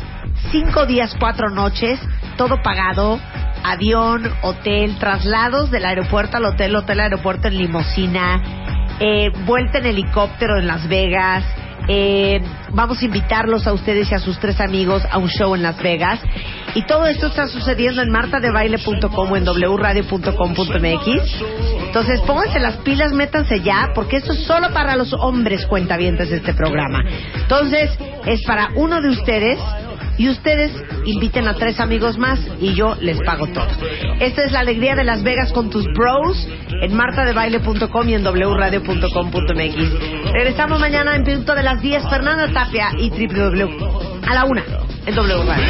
cinco días, cuatro noches, todo pagado, avión, hotel, traslados del aeropuerto al hotel, hotel aeropuerto en limosina, eh, vuelta en helicóptero en Las Vegas. Eh, vamos a invitarlos a ustedes y a sus tres amigos a un show en Las Vegas. Y todo esto está sucediendo en martadebaile.com o en wradio.com.mx. Entonces pónganse las pilas, métanse ya, porque esto es solo para los hombres cuentavientes de este programa. Entonces es para uno de ustedes y ustedes inviten a tres amigos más y yo les pago todo. Esta es la alegría de Las Vegas con tus bros en martadebaile.com y en wradio.com.mx. Regresamos mañana en punto de las 10. Fernanda Tapia y www. A la una en W Radio.